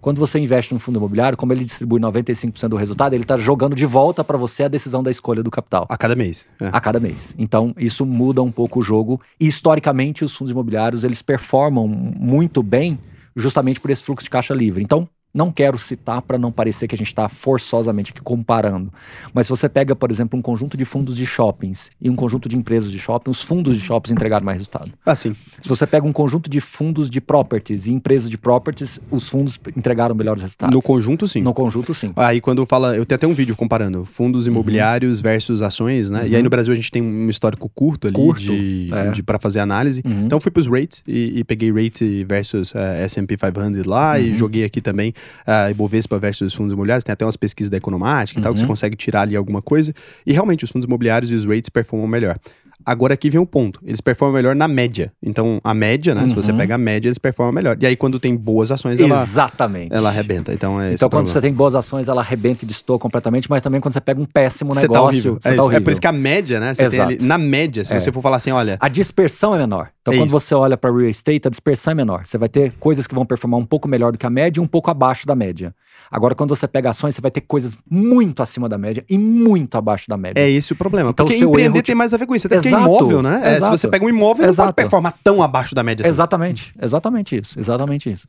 Quando você investe num fundo imobiliário, como ele distribui 95% do resultado, ele está jogando de volta para você a decisão da escolha do capital.
A cada mês.
É. A cada mês. Então, isso muda um pouco o jogo. E, historicamente, os fundos imobiliários, eles performam muito bem justamente por esse fluxo de caixa livre. Então, não quero citar para não parecer que a gente está forçosamente aqui comparando. Mas se você pega, por exemplo, um conjunto de fundos de shoppings e um conjunto de empresas de shopping, os fundos de shoppings entregaram mais resultado.
Ah, sim.
Se você pega um conjunto de fundos de properties e empresas de properties, os fundos entregaram melhores resultados.
No conjunto, sim.
No conjunto, sim.
Aí quando fala, eu tenho até um vídeo comparando fundos uhum. imobiliários uhum. versus ações, né? Uhum. E aí no Brasil a gente tem um histórico curto ali curto, de, é. de para fazer análise. Uhum. Então fui para os rates e, e, peguei rates versus uh, S&P 500 lá e uhum. joguei aqui também uh, Ibovespa versus fundos imobiliários, tem até umas pesquisas da Economática e tal, que você uhum. consegue tirar ali alguma coisa. E realmente os fundos imobiliários e os rates performam melhor. Agora aqui vem o um ponto. Eles performam melhor na média. Então, a média, né? Uhum. Se você uhum. pega a média, eles performam melhor. E aí, quando tem boas ações, ela.
Exatamente.
Ela arrebenta. Então, é
Então, quando você tem boas ações, ela arrebenta e destoa completamente, mas também quando você pega um péssimo negócio. Você tá horrível.
Você é, tá horrível. é por isso que a média, né? Ali, na média, se é. você for falar assim, olha.
A dispersão é menor. Então, é quando isso. você olha para real estate, a dispersão é menor. Você vai ter coisas que vão performar um pouco melhor do que a média e um pouco abaixo da média. Agora, quando você pega ações, você vai ter coisas muito acima da média e muito abaixo da média.
É esse o problema. Então, Porque empreender tem mais a ver com isso. Porque é imóvel, né? É, se você pega um imóvel, Exato. não pode performar tão abaixo da média.
Assim. Exatamente. Exatamente isso. Exatamente isso.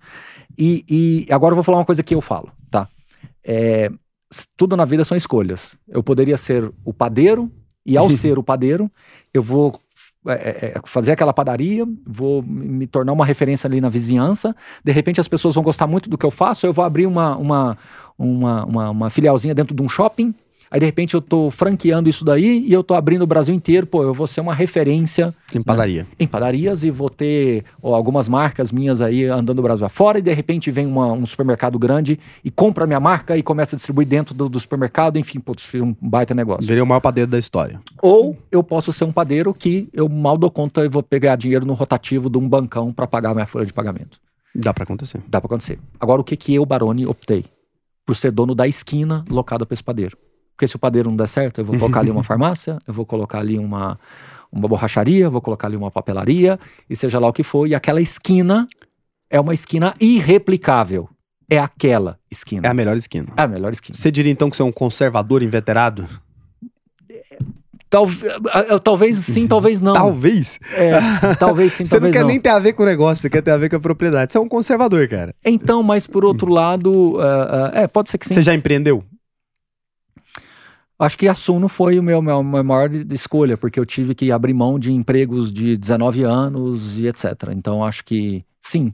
E, e agora eu vou falar uma coisa que eu falo, tá? É, tudo na vida são escolhas. Eu poderia ser o padeiro e ao [LAUGHS] ser o padeiro, eu vou é, é, é, fazer aquela padaria, vou me tornar uma referência ali na vizinhança. De repente as pessoas vão gostar muito do que eu faço, eu vou abrir uma, uma, uma, uma, uma filialzinha dentro de um shopping Aí de repente eu tô franqueando isso daí e eu tô abrindo o Brasil inteiro, pô, eu vou ser uma referência
em padaria. Né?
Em padarias e vou ter ó, algumas marcas minhas aí andando o Brasil afora e de repente vem uma, um supermercado grande e compra minha marca e começa a distribuir dentro do, do supermercado, enfim, putz, fiz um baita negócio.
Seria o maior padeiro da história.
Ou eu posso ser um padeiro que eu mal dou conta e vou pegar dinheiro no rotativo de um bancão para pagar minha folha de pagamento.
Dá para acontecer.
Dá para acontecer. Agora o que que eu, Baroni, optei? Por ser dono da esquina locada para esse padeiro. Porque se o padeiro não der certo, eu vou colocar ali uma [LAUGHS] farmácia, eu vou colocar ali uma, uma borracharia, vou colocar ali uma papelaria, e seja lá o que for, e aquela esquina é uma esquina irreplicável. É aquela esquina.
É a melhor esquina.
É a melhor esquina.
Você diria então que você é um conservador inveterado?
Tal, talvez sim, talvez não.
Talvez?
É, talvez sim, [LAUGHS]
Você
não
quer
não.
nem ter a ver com o negócio, você quer ter a ver com a propriedade. Você é um conservador, cara.
Então, mas por outro lado, uh, uh, é, pode ser que sim.
Você já empreendeu?
Acho que a Suno foi o meu, meu, meu maior escolha, porque eu tive que abrir mão de empregos de 19 anos e etc. Então acho que sim.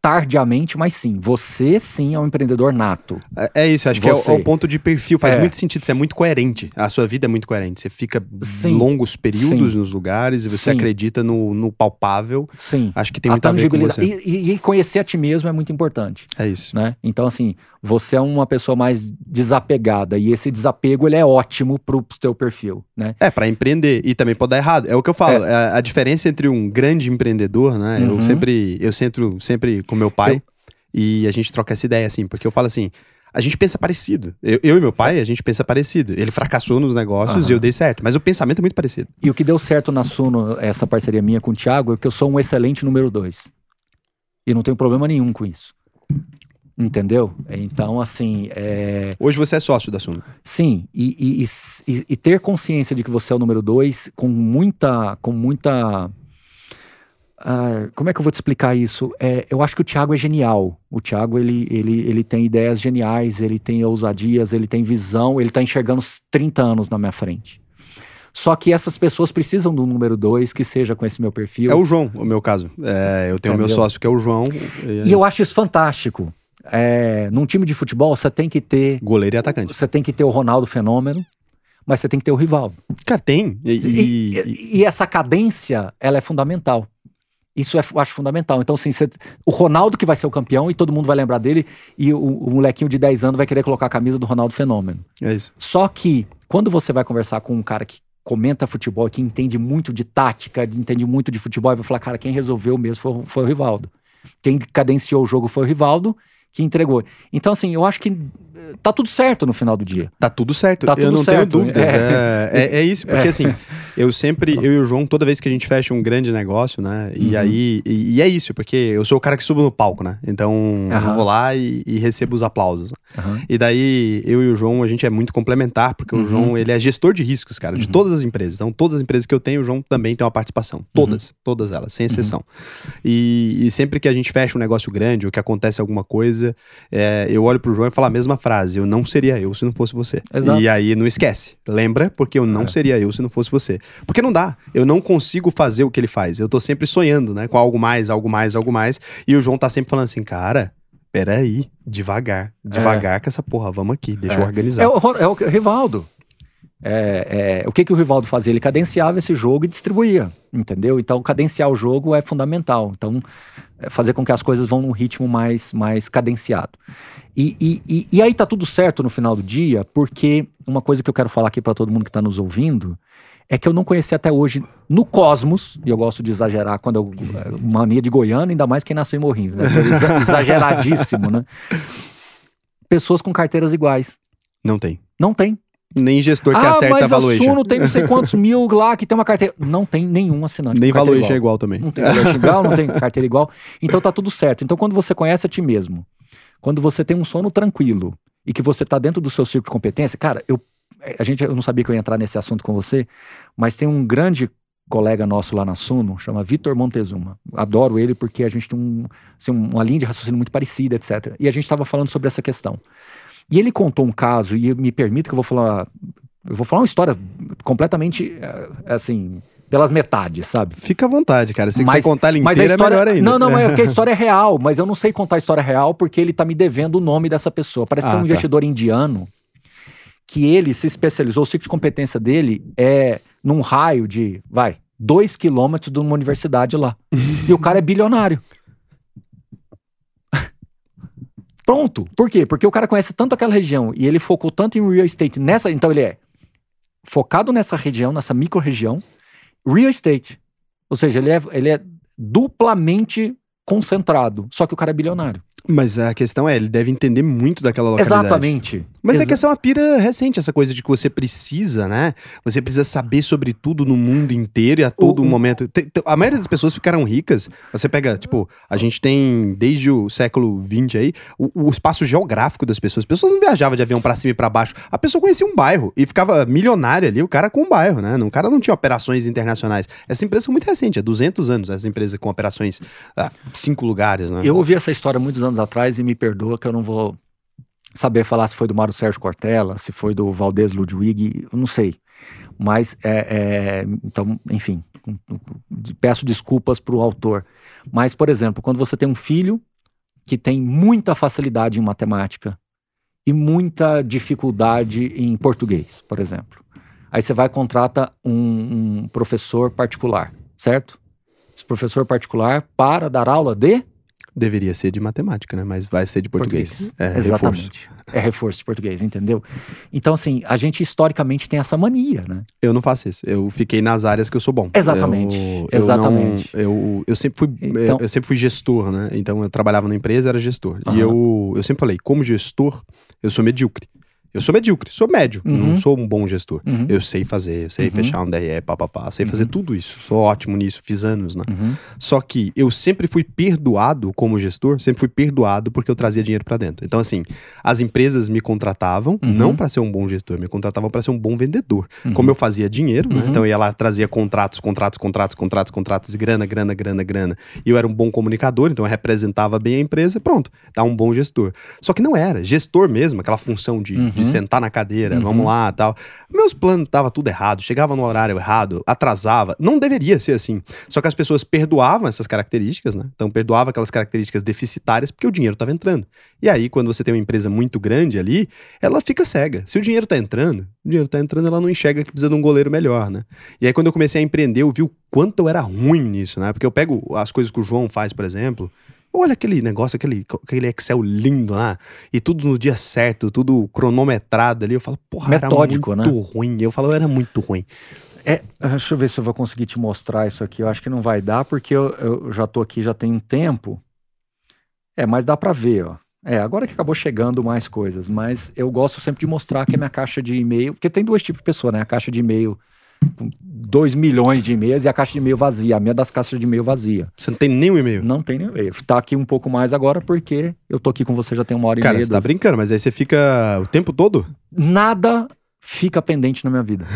tardiamente, mas sim, você sim é um empreendedor nato.
É, é isso, acho que é o,
Você.
é o ponto de perfil. Faz
É.
muito sentido, você é muito coerente. A sua vida é muito coerente. Você fica
Sim.
longos períodos
Sim.
nos lugares e você
Sim.
acredita no, no palpável.
Sim.
Acho que tem
a
muito a
tangibilidade.
você.
E, e- e conhecer a ti mesmo é muito importante.
É isso.
né? Então, assim, você é uma pessoa mais desapegada e esse desapego ele é ótimo pro teu perfil, né?
É, pra empreender. E também pode dar errado. É o que eu falo. A, a diferença entre um grande empreendedor, né?
Uhum.
Sempre, eu centro sempre com meu pai e a gente troca essa ideia, assim, porque eu falo assim. A gente pensa parecido. Eu, eu e meu pai, a gente pensa parecido. Ele fracassou nos negócios e
Aham.
eu dei certo. Mas o pensamento é muito parecido.
E o que deu certo na Suno, essa parceria minha com o Thiago, é que eu sou um excelente número dois. E não tenho problema nenhum com isso. Entendeu? Então, assim, é,
Hoje você é sócio da Suno.
sim, e, e- e e- e ter consciência de que você é o número dois com muita. Com muita ah, como é que eu vou te explicar isso? É, eu acho que o Thiago é genial. O Thiago, ele, ele, ele tem ideias geniais, ele tem ousadias, ele tem visão, ele tá enxergando os 30 anos na minha frente. Só que essas pessoas precisam do número dois que seja com esse meu perfil.
É o João, o meu caso. É, eu tenho o meu sócio que é o João.
E eu acho isso fantástico. É, num time de futebol, você tem que ter.
Goleiro e atacante.
Você tem que ter o Ronaldo Fenômeno, mas você tem que ter o Rivaldo.
Cara, tem. E,
E,
e-
e- e essa cadência, ela é fundamental. Isso é, eu acho fundamental. Então, assim, você- o Ronaldo que vai ser o campeão e todo mundo vai lembrar dele, e o, o molequinho de 10 anos vai querer colocar a camisa do Ronaldo Fenômeno.
é isso.
Só que, quando você vai conversar com um cara que comenta futebol, que entende muito de tática, de- entende muito de futebol, e vai falar, cara, quem resolveu mesmo foi, o- foi o Rivaldo. Quem cadenciou o jogo foi o Rivaldo, que entregou. Então, assim, eu acho que eh, tá tudo certo no final do dia.
Tá tudo certo.
Tá
eu
tudo
não
certo.
tenho dúvidas.
É. [LAUGHS]
É, é, é isso, porque assim, eu sempre, eu e o João, toda vez que a gente fecha um grande negócio, né? E
Uhum.
aí, e, e é isso, porque eu sou o cara que subo no palco, né? Então eu
Aham.
vou lá e, e recebo os aplausos.
Aham.
E daí, eu e o João, a gente é muito complementar, porque
Uhum.
o João, ele é gestor de riscos, cara, de
Uhum.
todas as empresas. Então, todas as empresas que eu tenho, o João também tem uma participação. Todas, todas elas, sem exceção. E, e sempre que a gente fecha um negócio grande ou que acontece alguma coisa, é, eu olho pro João e falo a mesma frase: eu não seria eu se não fosse você.
Exato.
E aí, não esquece. Lembra? Porque eu não
É.
seria eu se não fosse você. Porque não dá. Eu não consigo fazer o que ele faz. Eu tô sempre sonhando, né? Com algo mais, algo mais, algo mais. E o João tá sempre falando assim, cara. Peraí, devagar, devagar com essa porra, vamos aqui, deixa eu
É.
organizar.
É o, é o Rivaldo. É, é, o que, que o Rivaldo fazia? Ele cadenciava esse jogo e distribuía, entendeu? Então, cadenciar o jogo é fundamental. Então, é fazer com que as coisas vão num ritmo mais, mais cadenciado. E, e, e, e aí tá tudo certo no final do dia, porque uma coisa que eu quero falar aqui para todo mundo que tá nos ouvindo é que eu não conheci até hoje no Cosmos, e eu gosto de exagerar quando eu. Mania de goiano, ainda mais quem nasceu em Morrinhos, né? Exa- [LAUGHS] Exageradíssimo, né? Pessoas com carteiras iguais.
Não tem.
Não tem.
Nem gestor que
ah,
acerta
mas a
valuation.
Suno tem não sei quantos [LAUGHS] mil lá que tem uma carteira. Não tem nenhum assinante.
Nem
com carteira
valuation é igual também.
Não tem valuation igual, não tem [LAUGHS] carteira igual. Então tá tudo certo. Então quando você conhece a ti mesmo, quando você tem um sono tranquilo e que você tá dentro do seu círculo de competência, cara, eu a gente eu não sabia que eu ia entrar nesse assunto com você, mas tem um grande colega nosso lá na Suno, chama Vitor Montezuma. Adoro ele porque a gente tem um, assim, uma linha de raciocínio muito parecida, etc. E a gente estava falando sobre essa questão. E ele contou um caso, e me permita que eu vou falar. Eu vou falar uma história completamente eh, assim, pelas metades, sabe?
Fica à vontade, cara. Se
Mas-
você contar ela
Mas a
inteira,
história.
é melhor ainda.
Não, não, é porque a [LAUGHS] história é real, mas eu não sei contar a história real porque ele tá me devendo o nome dessa pessoa. Parece que é
Ah,
um
tá.
investidor indiano que ele se especializou, o ciclo de competência dele é num raio de, vai, dois quilômetros de uma universidade lá. [LAUGHS] e o cara é bilionário. [LAUGHS] Pronto. Por quê? Porque o cara conhece tanto aquela região e ele focou tanto em real estate nessa. Então ele é focado nessa região, nessa micro-região, real estate. Ou seja, ele é, ele é duplamente concentrado. Só que o cara é bilionário.
Mas a questão é, ele deve entender muito daquela localidade.
Exatamente.
Mas é que essa é uma pira recente, essa coisa de que você precisa, né? Você precisa saber sobre tudo no mundo inteiro e a todo
O-
momento. A maioria das pessoas ficaram ricas. Você pega, tipo, a gente tem desde o século XX aí o, o espaço geográfico das pessoas. As pessoas não viajavam de avião pra cima e pra baixo. A pessoa conhecia um bairro e ficava milionária ali, o cara com um bairro, né? O cara não tinha operações internacionais. Essa empresa é muito recente, é 200 anos, essa empresa com operações, ah, cinco lugares, né?
Eu ouvi essa história muitos anos atrás e me perdoa que eu não vou saber falar se foi do Mário Sérgio Cortella, se foi do Valdez Ludwig, eu não sei. Mas, é, é, então, enfim, peço desculpas para o autor. Mas, por exemplo, quando você tem um filho que tem muita facilidade em matemática e muita dificuldade em português, por exemplo. Aí você vai e contrata um, um professor particular, certo? Esse professor particular para dar aula de
Deveria ser de matemática, né? Mas vai ser de português.
português. É, Exatamente. Reforço. É reforço de português, entendeu? Então, assim, a gente historicamente tem essa mania, né?
Eu não faço isso. Eu fiquei nas áreas que eu sou bom.
Exatamente.
Eu,
Exatamente.
Eu, não, eu, eu, sempre fui, então, eu sempre fui gestor, né? Então eu trabalhava na empresa, era gestor. Uh -huh. E eu, eu sempre falei, como gestor, eu sou medíocre. Eu sou medíocre, sou médio, uhum. não sou um bom gestor. Uhum. Eu sei fazer, eu sei uhum. fechar um DRE, papapá, sei fazer uhum. tudo isso. Sou ótimo nisso, fiz anos, né? Uhum. Só que eu sempre fui perdoado como gestor, sempre fui perdoado porque eu trazia dinheiro para dentro. Então, assim, as empresas me contratavam uhum. não para ser um bom gestor, me contratavam para ser um bom vendedor. Como eu fazia dinheiro, né? Então eu ia lá, trazia contratos, contratos, contratos, contratos, contratos, grana, grana, grana, grana. E eu era um bom comunicador, então eu representava bem a empresa, pronto, tá um bom gestor. Só que não era. Gestor mesmo, aquela função de de uhum. sentar na cadeira, uhum. vamos lá tal. Meus planos estavam tudo errado, chegava no horário errado, atrasava. Não deveria ser assim. Só que as pessoas perdoavam essas características, né? Então perdoava aquelas características deficitárias porque o dinheiro estava entrando. E aí, quando você tem uma empresa muito grande ali, ela fica cega. Se o dinheiro está entrando, o dinheiro está entrando, ela não enxerga que precisa de um goleiro melhor, né? E aí, quando eu comecei a empreender, eu vi o quanto eu era ruim nisso, né? Porque eu pego as coisas que o João faz, por exemplo, Olha aquele negócio, aquele, aquele Excel lindo lá, e tudo no dia certo, tudo cronometrado ali. Eu falo, porra, Metódico, era muito né? ruim. Eu falo, era muito ruim.
É, deixa eu ver se eu vou conseguir te mostrar isso aqui. Eu acho que não vai dar, porque eu, eu já tô aqui já tem um tempo. É, mas dá para ver, ó. É, agora que acabou chegando mais coisas, mas eu gosto sempre de mostrar que a minha caixa de e-mail, porque tem dois tipos de pessoa, né? A caixa de e-mail com 2 milhões de e-mails e a caixa de e-mail vazia. A minha das caixas de e-mail vazia.
Você não tem nenhum e-mail?
Não tem nenhum e-mail. Tá aqui um pouco mais agora porque eu tô aqui com você já tem uma hora
Cara,
e meia.
Cara, você tá brincando, mas aí você fica o tempo todo?
Nada fica pendente na minha vida.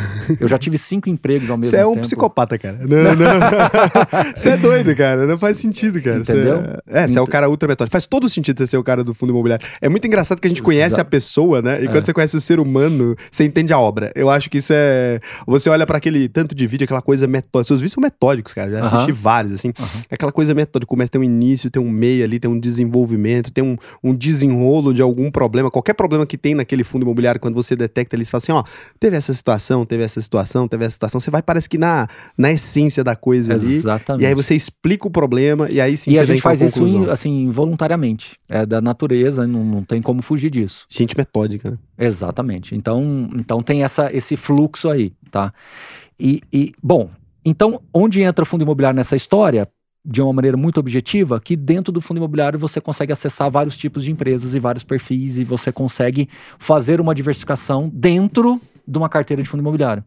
Eu já tive cinco empregos ao mesmo tempo.
Você é um
tempo.
psicopata, cara. Não, não. [LAUGHS] Você é doido, cara. Não faz sentido, cara.
Entendeu?
Cê... É, você é o cara ultra metódico. Faz todo sentido você ser o cara do fundo imobiliário. É muito engraçado que a gente conhece a pessoa, né? E é. quando você conhece o ser humano, você entende a obra. Eu acho que isso é. Você olha para aquele tanto de vídeo, aquela coisa metódica. Seus vídeos são metódicos, cara. Já assisti uh -huh. vários, assim. Uh -huh. Aquela coisa metódica. Começa a ter um início, tem um meio ali, tem um desenvolvimento, tem um, um desenrolo de algum problema. Qualquer problema que tem naquele fundo imobiliário, quando você detecta ali, você fala assim: ó, teve essa situação, teve essa situação, teve essa situação. Você vai, parece que na, na essência da coisa ali.
Exatamente.
E aí você explica o problema e aí sim
E a gente faz isso assim, voluntariamente. É da natureza, não, não tem como fugir disso.
Gente metódica, né?
Exatamente. Então, então tem essa, esse fluxo aí, tá? E, e, bom, então onde entra o fundo imobiliário nessa história? De uma maneira muito objetiva que dentro do fundo imobiliário você consegue acessar vários tipos de empresas e vários perfis e você consegue fazer uma diversificação dentro de uma carteira de fundo imobiliário.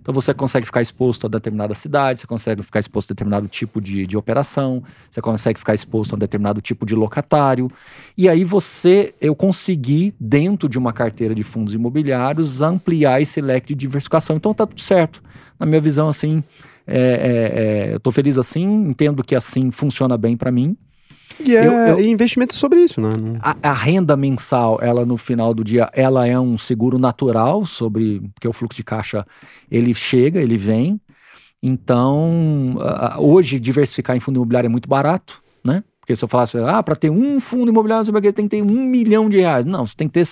Então você consegue ficar exposto a determinada cidade, você consegue ficar exposto a determinado tipo de, de operação, você consegue ficar exposto a um determinado tipo de locatário. E aí você, eu consegui, dentro de uma carteira de fundos imobiliários, ampliar esse leque de diversificação. Então tá tudo certo. Na minha visão, assim, é, é, é, eu tô feliz assim, entendo que assim funciona bem para mim.
E é eu, eu, investimento sobre isso, né?
A, a, renda mensal, ela no final do dia, ela é um seguro natural sobre porque o fluxo de caixa ele chega, ele vem. Então, hoje diversificar em fundo imobiliário é muito barato, né? Porque se eu falasse, ah, para ter um fundo imobiliário, você tem que ter um milhão de reais. Não, você tem que ter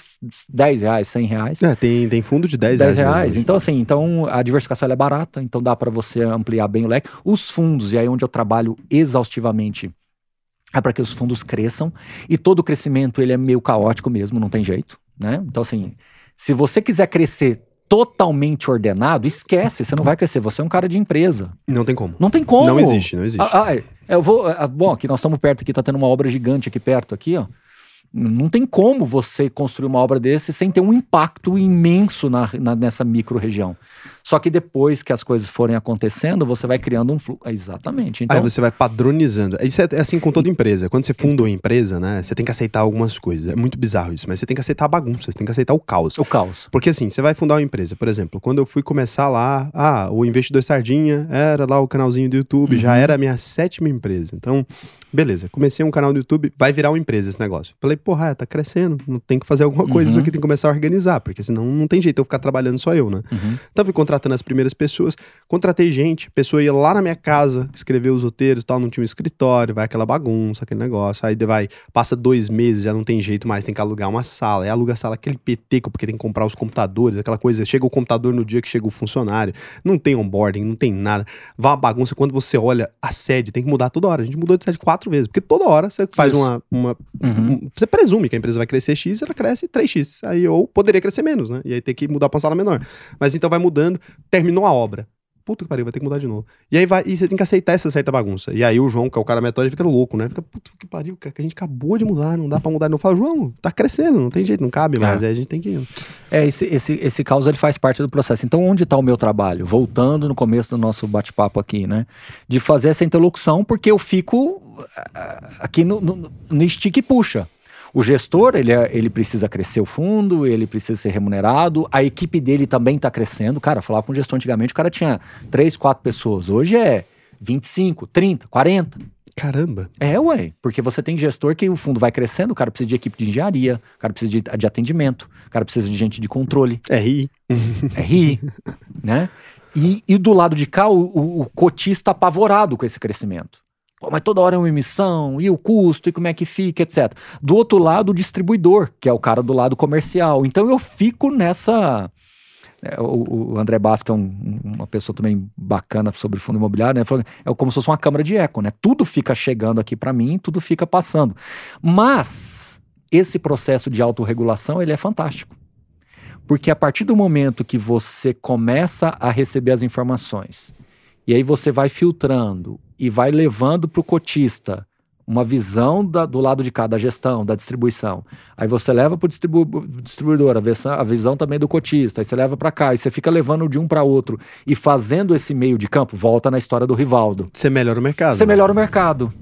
10 reais, 100 reais.
É, tem, tem fundo de 10,
10 reais. reais. Então, assim, então a diversificação é barata, então dá para você ampliar bem o leque. Os fundos, e aí onde eu trabalho exaustivamente é para que os fundos cresçam e todo o crescimento ele é meio caótico mesmo, não tem jeito, né? Então assim, se você quiser crescer totalmente ordenado, esquece, você não vai crescer, você é um cara de empresa.
Não tem como.
Não tem como.
Não existe, não existe.
Ah, ah, eu vou, ah, bom, aqui nós estamos perto aqui, tá tendo uma obra gigante aqui perto aqui, ó. Não tem como você construir uma obra desse sem ter um impacto imenso na, na nessa micro-região. Só que depois que as coisas forem acontecendo, você vai criando um fluxo. Exatamente.
Então... Aí você vai padronizando. Isso é, é assim com toda empresa. Quando você funda uma empresa, né, você tem que aceitar algumas coisas. É muito bizarro isso, mas você tem que aceitar a bagunça, você tem que aceitar o caos.
O caos.
Porque assim, você vai fundar uma empresa, por exemplo, quando eu fui começar lá, ah, o Investidor Sardinha era lá o canalzinho do YouTube, uhum. já era a minha sétima empresa. Então, Beleza, comecei um canal no YouTube, vai virar uma empresa esse negócio. Falei, porra, tá crescendo, não tem que fazer alguma coisa, isso
Uhum.
aqui tem que começar a organizar, porque senão não tem jeito eu ficar trabalhando só eu, né?
Uhum.
Então fui contratando as primeiras pessoas, contratei gente, a pessoa ia lá na minha casa, escrever os roteiros e tal, não tinha um escritório, vai aquela bagunça, aquele negócio. Aí vai, passa dois meses, já não tem jeito mais, tem que alugar uma sala. Aí aluga a sala, aquele PT, porque tem que comprar os computadores, aquela coisa. Chega o computador no dia que chega o funcionário, não tem onboarding, não tem nada. Vai uma bagunça quando você olha a sede, tem que mudar toda hora. A gente mudou de sede quatro vezes, porque toda hora você faz
Isso.
uma, uma
Uhum.
um- Você presume que a empresa vai crescer X, ela cresce 3X. Aí, ou poderia crescer menos, né? E aí tem que mudar pra uma sala menor. Mas então vai mudando, terminou a obra. Puta que pariu, vai ter que mudar de novo. E aí vai, e você tem que aceitar essa certa bagunça. E aí o João, que é o cara metódico, fica louco, né? Fica, puta que pariu, cara, que a gente acabou de mudar, não dá pra mudar. Não fala, João, tá crescendo, não tem jeito, não cabe mais.
É.
Aí a gente tem que ir.
É, esse, esse, esse caos ele faz parte do processo. Então, onde está o meu trabalho? Voltando no começo do nosso bate-papo aqui, né? De fazer essa interlocução, porque eu fico ah, aqui no, no, no e puxa. O gestor, ele, é- ele precisa crescer o fundo, ele precisa ser remunerado, a equipe dele também está crescendo. Cara, falar com o gestor antigamente, o cara tinha três, quatro pessoas. Hoje é 25, 30, 40.
Caramba.
É, ué, porque você tem gestor que o fundo vai crescendo, o cara precisa de equipe de engenharia, o cara precisa de, de atendimento, o cara precisa de gente de controle,
RI.
RI, né? E, e do lado de cá, o, o, o cotista apavorado com esse crescimento. Pô, mas toda hora é uma emissão, e o custo, e como é que fica, etc. Do outro lado, o distribuidor, que é o cara do lado comercial. Então eu fico nessa. é, o, o André Basca é um- uma pessoa também bacana sobre fundo imobiliário, né? Falou, É como se fosse uma câmara de eco, né? Tudo fica chegando aqui para mim, tudo fica passando. Mas esse processo de autorregulação, ele é fantástico. Porque a partir do momento que você começa a receber as informações, e aí você vai filtrando e vai levando para o cotista uma visão da- do lado de cá, da gestão, da distribuição. Aí você leva para o distribuidor a visão, a visão também do cotista. Aí você leva para cá, e você fica levando de um para outro e fazendo esse meio de campo. Volta na história do Rivaldo.
Você melhora o mercado.
Você
né?
melhora o mercado.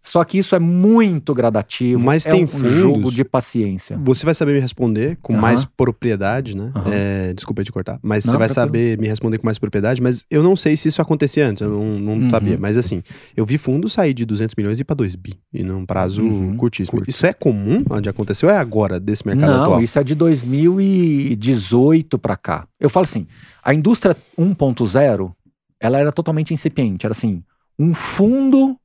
Só que isso é muito gradativo.
Mas
é
tem
um
fundos-
jogo de paciência.
Você vai saber me responder com
Aham.
mais propriedade, né?
Aham.
É, desculpa te cortar. Mas
Não,
você vai saber me responder com mais propriedade, mas eu não sei se isso acontecia antes, eu não, não
Uhum.
sabia. Mas assim, eu vi fundo sair de 200 milhões e ir pra 2 bi, e num prazo
Uhum,
curtíssimo.
curto.
Isso é comum onde aconteceu ou é agora, desse mercado
Não,
atual?
isso é de 2018 para cá. Eu falo assim, a indústria 1.0, ela era totalmente incipiente, era assim, um fundo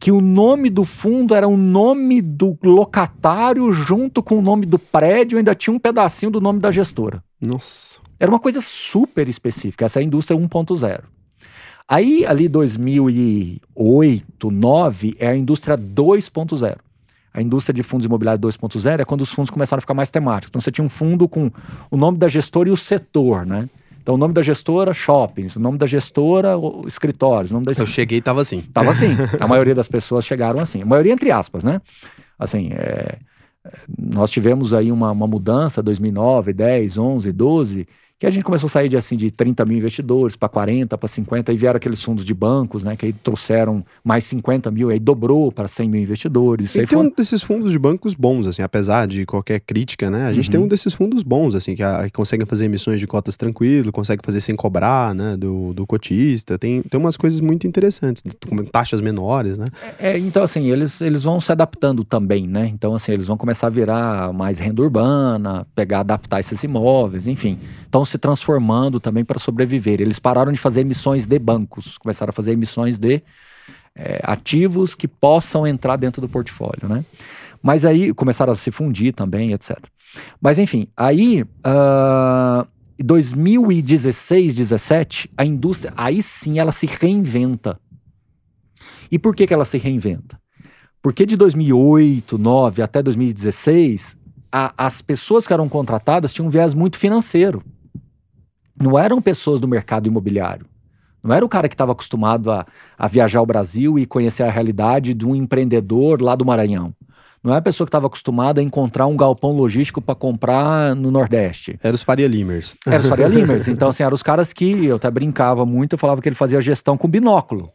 que o nome do fundo era o nome do locatário junto com o nome do prédio, ainda tinha um pedacinho do nome da gestora.
Nossa.
Era uma coisa super específica, essa é a indústria 1.0. Aí, ali 2008, 2009, é a indústria 2.0. A indústria de fundos imobiliários 2.0 é quando os fundos começaram a ficar mais temáticos. Então, você tinha um fundo com o nome da gestora e o setor, né? Então, o nome da gestora, shoppings. O nome da gestora, escritórios. O nome da
Eu cheguei e tava assim.
Tava assim. [LAUGHS] A maioria das pessoas chegaram assim. A maioria entre aspas, né? Assim, é, é, nós tivemos aí uma, uma mudança 2009, 10, 11, 12, que a gente começou a sair de assim de 30 mil investidores para 40, para 50, e vieram aqueles fundos de bancos, né? Que aí trouxeram mais 50 mil, aí dobrou para 100 mil investidores.
E tem
foi...
um desses fundos de bancos bons, assim, apesar de qualquer crítica, né? A gente
Uhum.
tem um desses fundos bons, assim, que, a- que conseguem fazer emissões de cotas tranquilo, consegue fazer sem cobrar, né? Do, do cotista. Tem, tem umas coisas muito interessantes, como taxas menores, né?
É, então, assim, eles, eles vão se adaptando também, né? Então, assim, eles vão começar a virar mais renda urbana, pegar, adaptar esses imóveis, enfim. Estão se transformando também para sobreviver. Eles pararam de fazer emissões de bancos, começaram a fazer emissões de é, ativos que possam entrar dentro do portfólio, né? Mas aí começaram a se fundir também, etc. Mas, enfim, aí. em 2016, 17, a indústria, aí sim ela se reinventa. E por que, que ela se reinventa? Porque de 2008, 2009 até 2016, a- as pessoas que eram contratadas tinham um viés muito financeiro. Não eram pessoas do mercado imobiliário. Não era o cara que estava acostumado a, a viajar ao Brasil e conhecer a realidade de um empreendedor lá do Maranhão. Não é a pessoa que estava acostumada a encontrar um galpão logístico para comprar no Nordeste.
Era os Faria Limers.
Era os Faria [LAUGHS] Limers. Então, assim, eram os caras que eu até brincava muito, eu falava que ele fazia gestão com binóculo.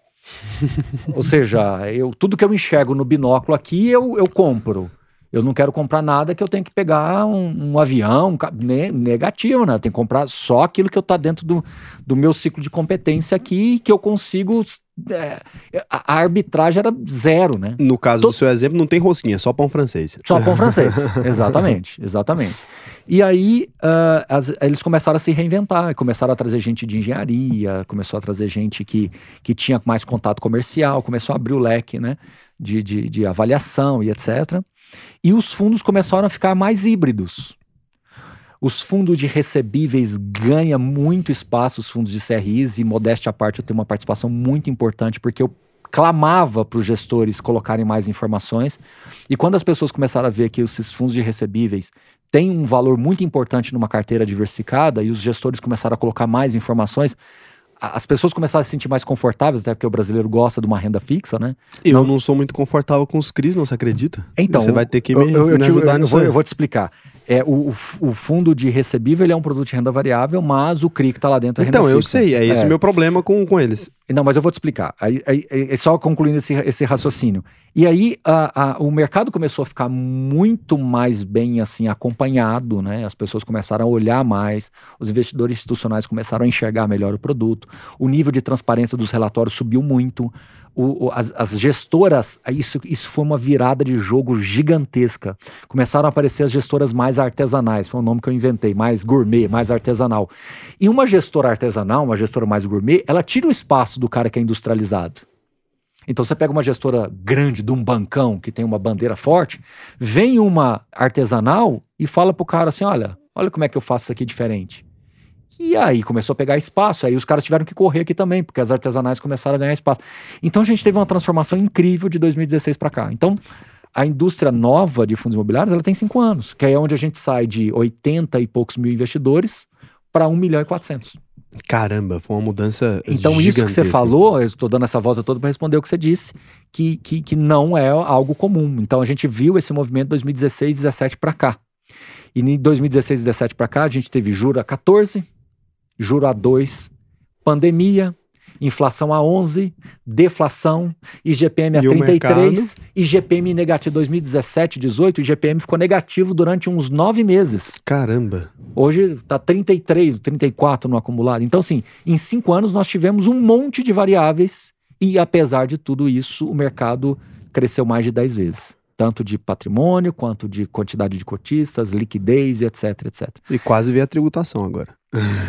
[LAUGHS] Ou seja, eu, tudo que eu enxergo no binóculo aqui, eu, eu compro. Eu não quero comprar nada que eu tenho que pegar um, um avião, um, ne, negativo, né? Eu tenho que comprar só aquilo que eu tá dentro do, do meu ciclo de competência aqui, que eu consigo. É, a, arbitragem era zero, né?
No caso Tô... do seu exemplo, não tem rosquinha, só pão francês.
Só pão francês, [LAUGHS] exatamente, exatamente. E aí uh, as, eles começaram a se reinventar, começaram a trazer gente de engenharia, começou a trazer gente que, que tinha mais contato comercial, começou a abrir o leque né, de, de, de avaliação e etc. E os fundos começaram a ficar mais híbridos. Os fundos de recebíveis ganham muito espaço, os fundos de CRIs, e modéstia à parte, eu tenho uma participação muito importante, porque eu clamava para os gestores colocarem mais informações. E quando as pessoas começaram a ver que esses fundos de recebíveis têm um valor muito importante numa carteira diversificada, e os gestores começaram a colocar mais informações, as pessoas começaram a se sentir mais confortáveis, até porque o brasileiro gosta de uma renda fixa, né?
Eu não, não sou muito confortável com os CRIs, não se acredita?
Então,
você vai ter que me,
eu, eu,
me
ajudar eu, nisso. Eu vou, eu vou te explicar. É, o, o, fundo de recebível é um produto de renda variável, mas o CRI que está lá dentro
é renda Então, eu sei, é esse é. o meu problema com, com eles.
Não, mas eu vou te explicar. Aí, aí, é só concluindo esse, esse raciocínio. E aí a, a, o mercado começou a ficar muito mais bem assim acompanhado, né? As pessoas começaram a olhar mais, os investidores institucionais começaram a enxergar melhor o produto, o nível de transparência dos relatórios subiu muito, o, o, as, as, gestoras, isso, isso foi uma virada de jogo gigantesca. Começaram a aparecer as gestoras mais artesanais, foi um nome que eu inventei, mais gourmet, mais artesanal. E uma gestora artesanal, uma gestora mais gourmet, ela tira o espaço do cara que é industrializado. Então você pega uma gestora grande de um bancão que tem uma bandeira forte, vem uma artesanal e fala pro cara assim: olha, olha como é que eu faço isso aqui diferente. E aí começou a pegar espaço, aí os caras tiveram que correr aqui também, porque as artesanais começaram a ganhar espaço. Então a gente teve uma transformação incrível de 2016 para cá. Então a indústria nova de fundos imobiliários ela tem cinco anos, que é onde a gente sai de 80 e poucos mil investidores para 1 milhão e 400.
Caramba, foi uma mudança.
Então,
gigantesca.
isso que você falou, eu estou dando essa volta toda para responder o que você disse, que, que, que não é algo comum. Então, a gente viu esse movimento 2016, 17 para cá. E em 2016 e 17 para cá, a gente teve juro a 14, juro a 2, pandemia, inflação a 11, deflação, IGPM a e 33, IGPM negativo 2017, 18, IGPM ficou negativo durante uns nove meses.
Caramba.
Hoje está 33, 34 no acumulado. Então, assim, em cinco anos nós tivemos um monte de variáveis e, apesar de tudo isso, o mercado cresceu mais de 10 vezes tanto de patrimônio quanto de quantidade de cotistas, liquidez, etc, etc.
E quase veio a tributação agora.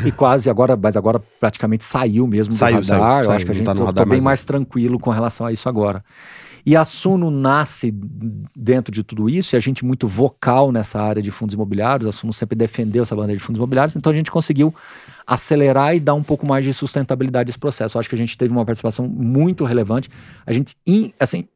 E quase agora, mas agora praticamente saiu mesmo
saiu,
do radar.
Saiu,
Eu
saiu,
acho que a gente
está
tá bem mais tranquilo com relação a isso agora. E a Suno nasce dentro de tudo isso, e a gente muito vocal nessa área de fundos imobiliários, a Suno sempre defendeu essa bandeira de fundos imobiliários, então a gente conseguiu acelerar e dar um pouco mais de sustentabilidade a esse processo. Eu acho que a gente teve uma participação muito relevante. A gente, assim,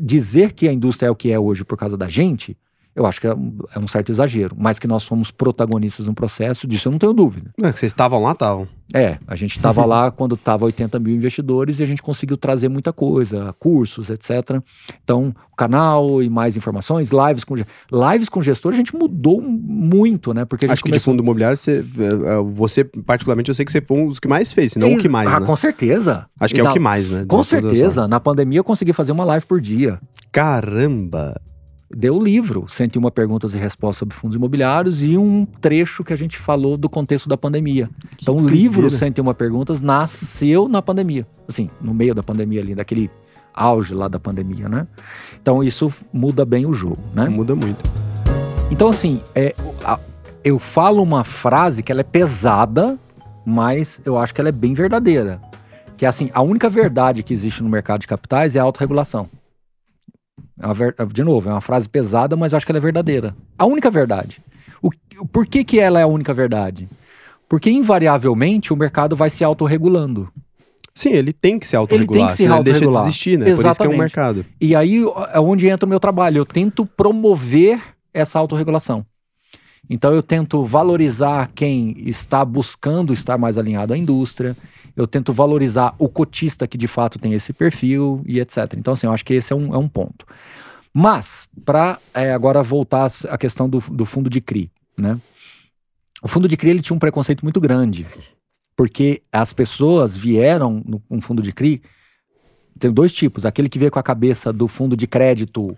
dizer que a indústria é o que é hoje por causa da gente, eu acho que é um, é um certo exagero. Mas que nós fomos protagonistas no processo, disso eu não tenho dúvida.
É, que vocês estavam lá, estavam.
É, a gente estava [LAUGHS] lá quando estava 80 mil investidores e a gente conseguiu trazer muita coisa, cursos, etc. Então, canal e mais informações, lives com lives com gestor, a gente mudou muito, né? Porque a gente
Acho começou... que de fundo imobiliário, você, é, é, você, particularmente, eu sei que você foi um dos que mais fez, se não o que mais.
Ah,
né?
com certeza.
Acho que e é na... o que mais, né?
Com certeza. Na pandemia eu consegui fazer uma live por dia.
Caramba!
Deu o livro, 101 perguntas e respostas sobre fundos imobiliários e um trecho que a gente falou do contexto da pandemia. Que então, o livro 101 perguntas nasceu na pandemia, assim, no meio da pandemia ali, daquele auge lá da pandemia, né? Então, isso muda bem o jogo, né?
Muda muito.
Então, assim, é, eu falo uma frase que ela é pesada, mas eu acho que ela é bem verdadeira. Que é assim, a única verdade que existe no mercado de capitais é a autorregulação. É. De novo, é uma frase pesada, mas eu acho que ela é verdadeira. A única verdade. O... Por que, que ela é a única verdade? Porque, invariavelmente, o mercado vai se autorregulando.
Sim, ele tem que se autorregular.
Ele tem que se autorregular.
Ele deixa de existir, né?
Exatamente.
Por isso que é um mercado.
E aí é onde entra o meu trabalho. Eu tento promover essa autorregulação. Então eu tento valorizar quem está buscando estar mais alinhado à indústria, eu tento valorizar o cotista que de fato tem esse perfil e etc. Então, assim, eu acho que esse é um, é um ponto. Mas, para é, agora voltar à questão do, do fundo de CRI, né? O fundo de CRI ele tinha um preconceito muito grande, porque as pessoas vieram no, no fundo de CRI, tem dois tipos, aquele que veio com a cabeça do fundo de crédito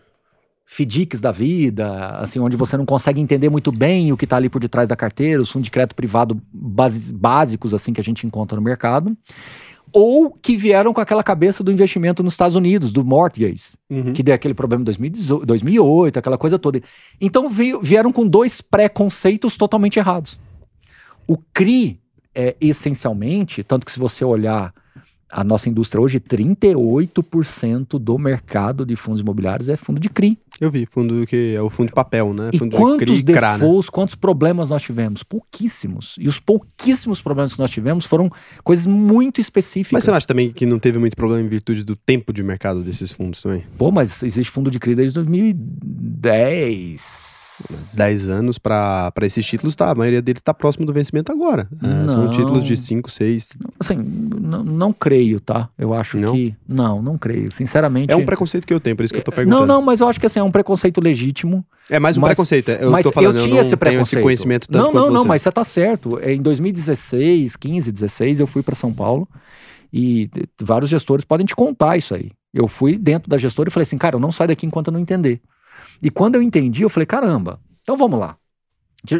FDICs da vida, assim, onde você não consegue entender muito bem o que está ali por detrás da carteira, os fundos de crédito privado base, básicos, assim, que a gente encontra no mercado. Ou que vieram com aquela cabeça do investimento nos Estados Unidos, do mortgage,
Uhum.
que deu aquele problema em 2018, 2008, aquela coisa toda. Então veio- vieram com dois preconceitos totalmente errados. O CRI é essencialmente, tanto que se você olhar a nossa indústria hoje, 38% do mercado de fundos imobiliários é fundo de CRI.
Eu vi, fundo que é o fundo de papel, né?
E
fundo
quantos
de CRI, né?
defaults, quantos problemas nós tivemos? Pouquíssimos. E os pouquíssimos problemas que nós tivemos foram coisas muito específicas.
Mas você acha também que não teve muito problema em virtude do tempo de mercado desses fundos também?
Pô, mas existe fundo de CRI desde 2010.
10 anos pra esses títulos, tá? A maioria deles tá próximo do vencimento agora. É, são títulos de 5, 6.
Assim, não, não creio, tá? Eu acho
Não?
que. Não, não creio. Sinceramente.
É um preconceito que eu tenho, por isso que eu tô perguntando.
Não, não, mas eu acho que assim, é um preconceito legítimo.
É mais um
Mas-
preconceito. Eu
mas
tô falando,
eu
eu,
tinha
não
esse
tenho
preconceito.
esse conhecimento tanto
não, não, não,
você.
mas você tá certo. Em 2016, 15, 16, eu fui para São Paulo e vários gestores podem te contar isso aí. Eu fui dentro da gestora e falei assim, cara, eu não saio daqui enquanto eu não entender. E quando eu entendi, eu falei, caramba, então vamos lá.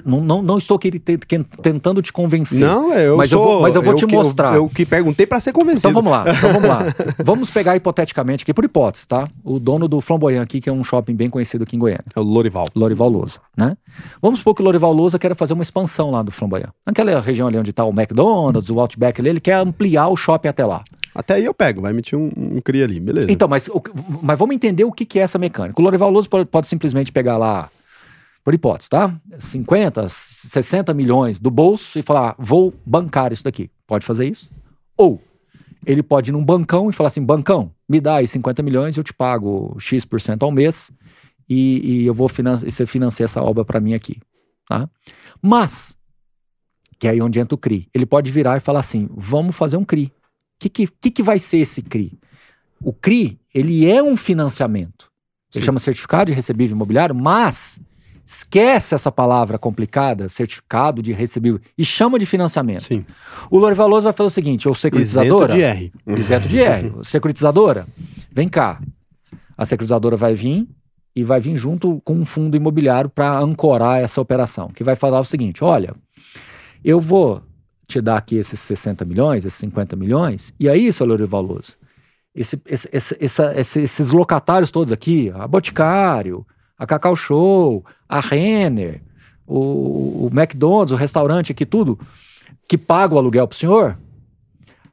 Não, não, não estou aqui te- te- tentando te convencer.
Não, eu
Mas eu
sou,
vou- mas eu vou te
que-
mostrar.
Eu, que perguntei pra ser convencido.
Então vamos lá, então vamos lá. [LAUGHS] Vamos pegar hipoteticamente aqui, por hipótese, tá? O dono do Flamboyant aqui, que é um shopping bem conhecido aqui em Goiânia.
É o Lorival.
Lorival Lousa, né? Vamos supor que o Lorival Lousa quer fazer uma expansão lá do Flamboyant. Naquela região ali onde está o McDonald's, o Outback ali, ele quer ampliar o shopping até lá.
Até aí eu pego, vai emitir um, um CRI ali, beleza.
Então, mas, mas vamos entender o que, que é essa mecânica. O Lorival Lousa pode, pode simplesmente pegar lá, por hipótese, tá? 50, 60 milhões do bolso e falar, vou bancar isso daqui. Pode fazer isso? Ou ele pode ir num bancão e falar assim, bancão, me dá aí 50 milhões, eu te pago X% ao mês e, e eu vou finan e você financia essa obra para mim aqui, tá? Mas, que é aí onde entra o CRI, ele pode virar e falar assim, vamos fazer um CRI. O que, que, que, que vai ser esse CRI? O CRI, ele é um financiamento. Ele
Sim.
chama certificado de recebível imobiliário, mas esquece essa palavra complicada, certificado de recebível, e chama de financiamento.
Sim.
O Lorival Lousa vai fazer o seguinte, ou
Isento
securitizadora...
de R.
Isento de R. [LAUGHS] Securitizadora, vem cá. A securitizadora vai vir e vai vir junto com um fundo imobiliário para ancorar essa operação, que vai falar o seguinte: olha, eu vou te dar aqui esses 60 milhões, esses 50 milhões, e aí, seu Lorival Lousa, esse, esse- esse- esses locatários todos aqui, a Boticário, a Cacau Show, a Renner, o, o McDonald's, o restaurante aqui, tudo, que paga o aluguel pro senhor,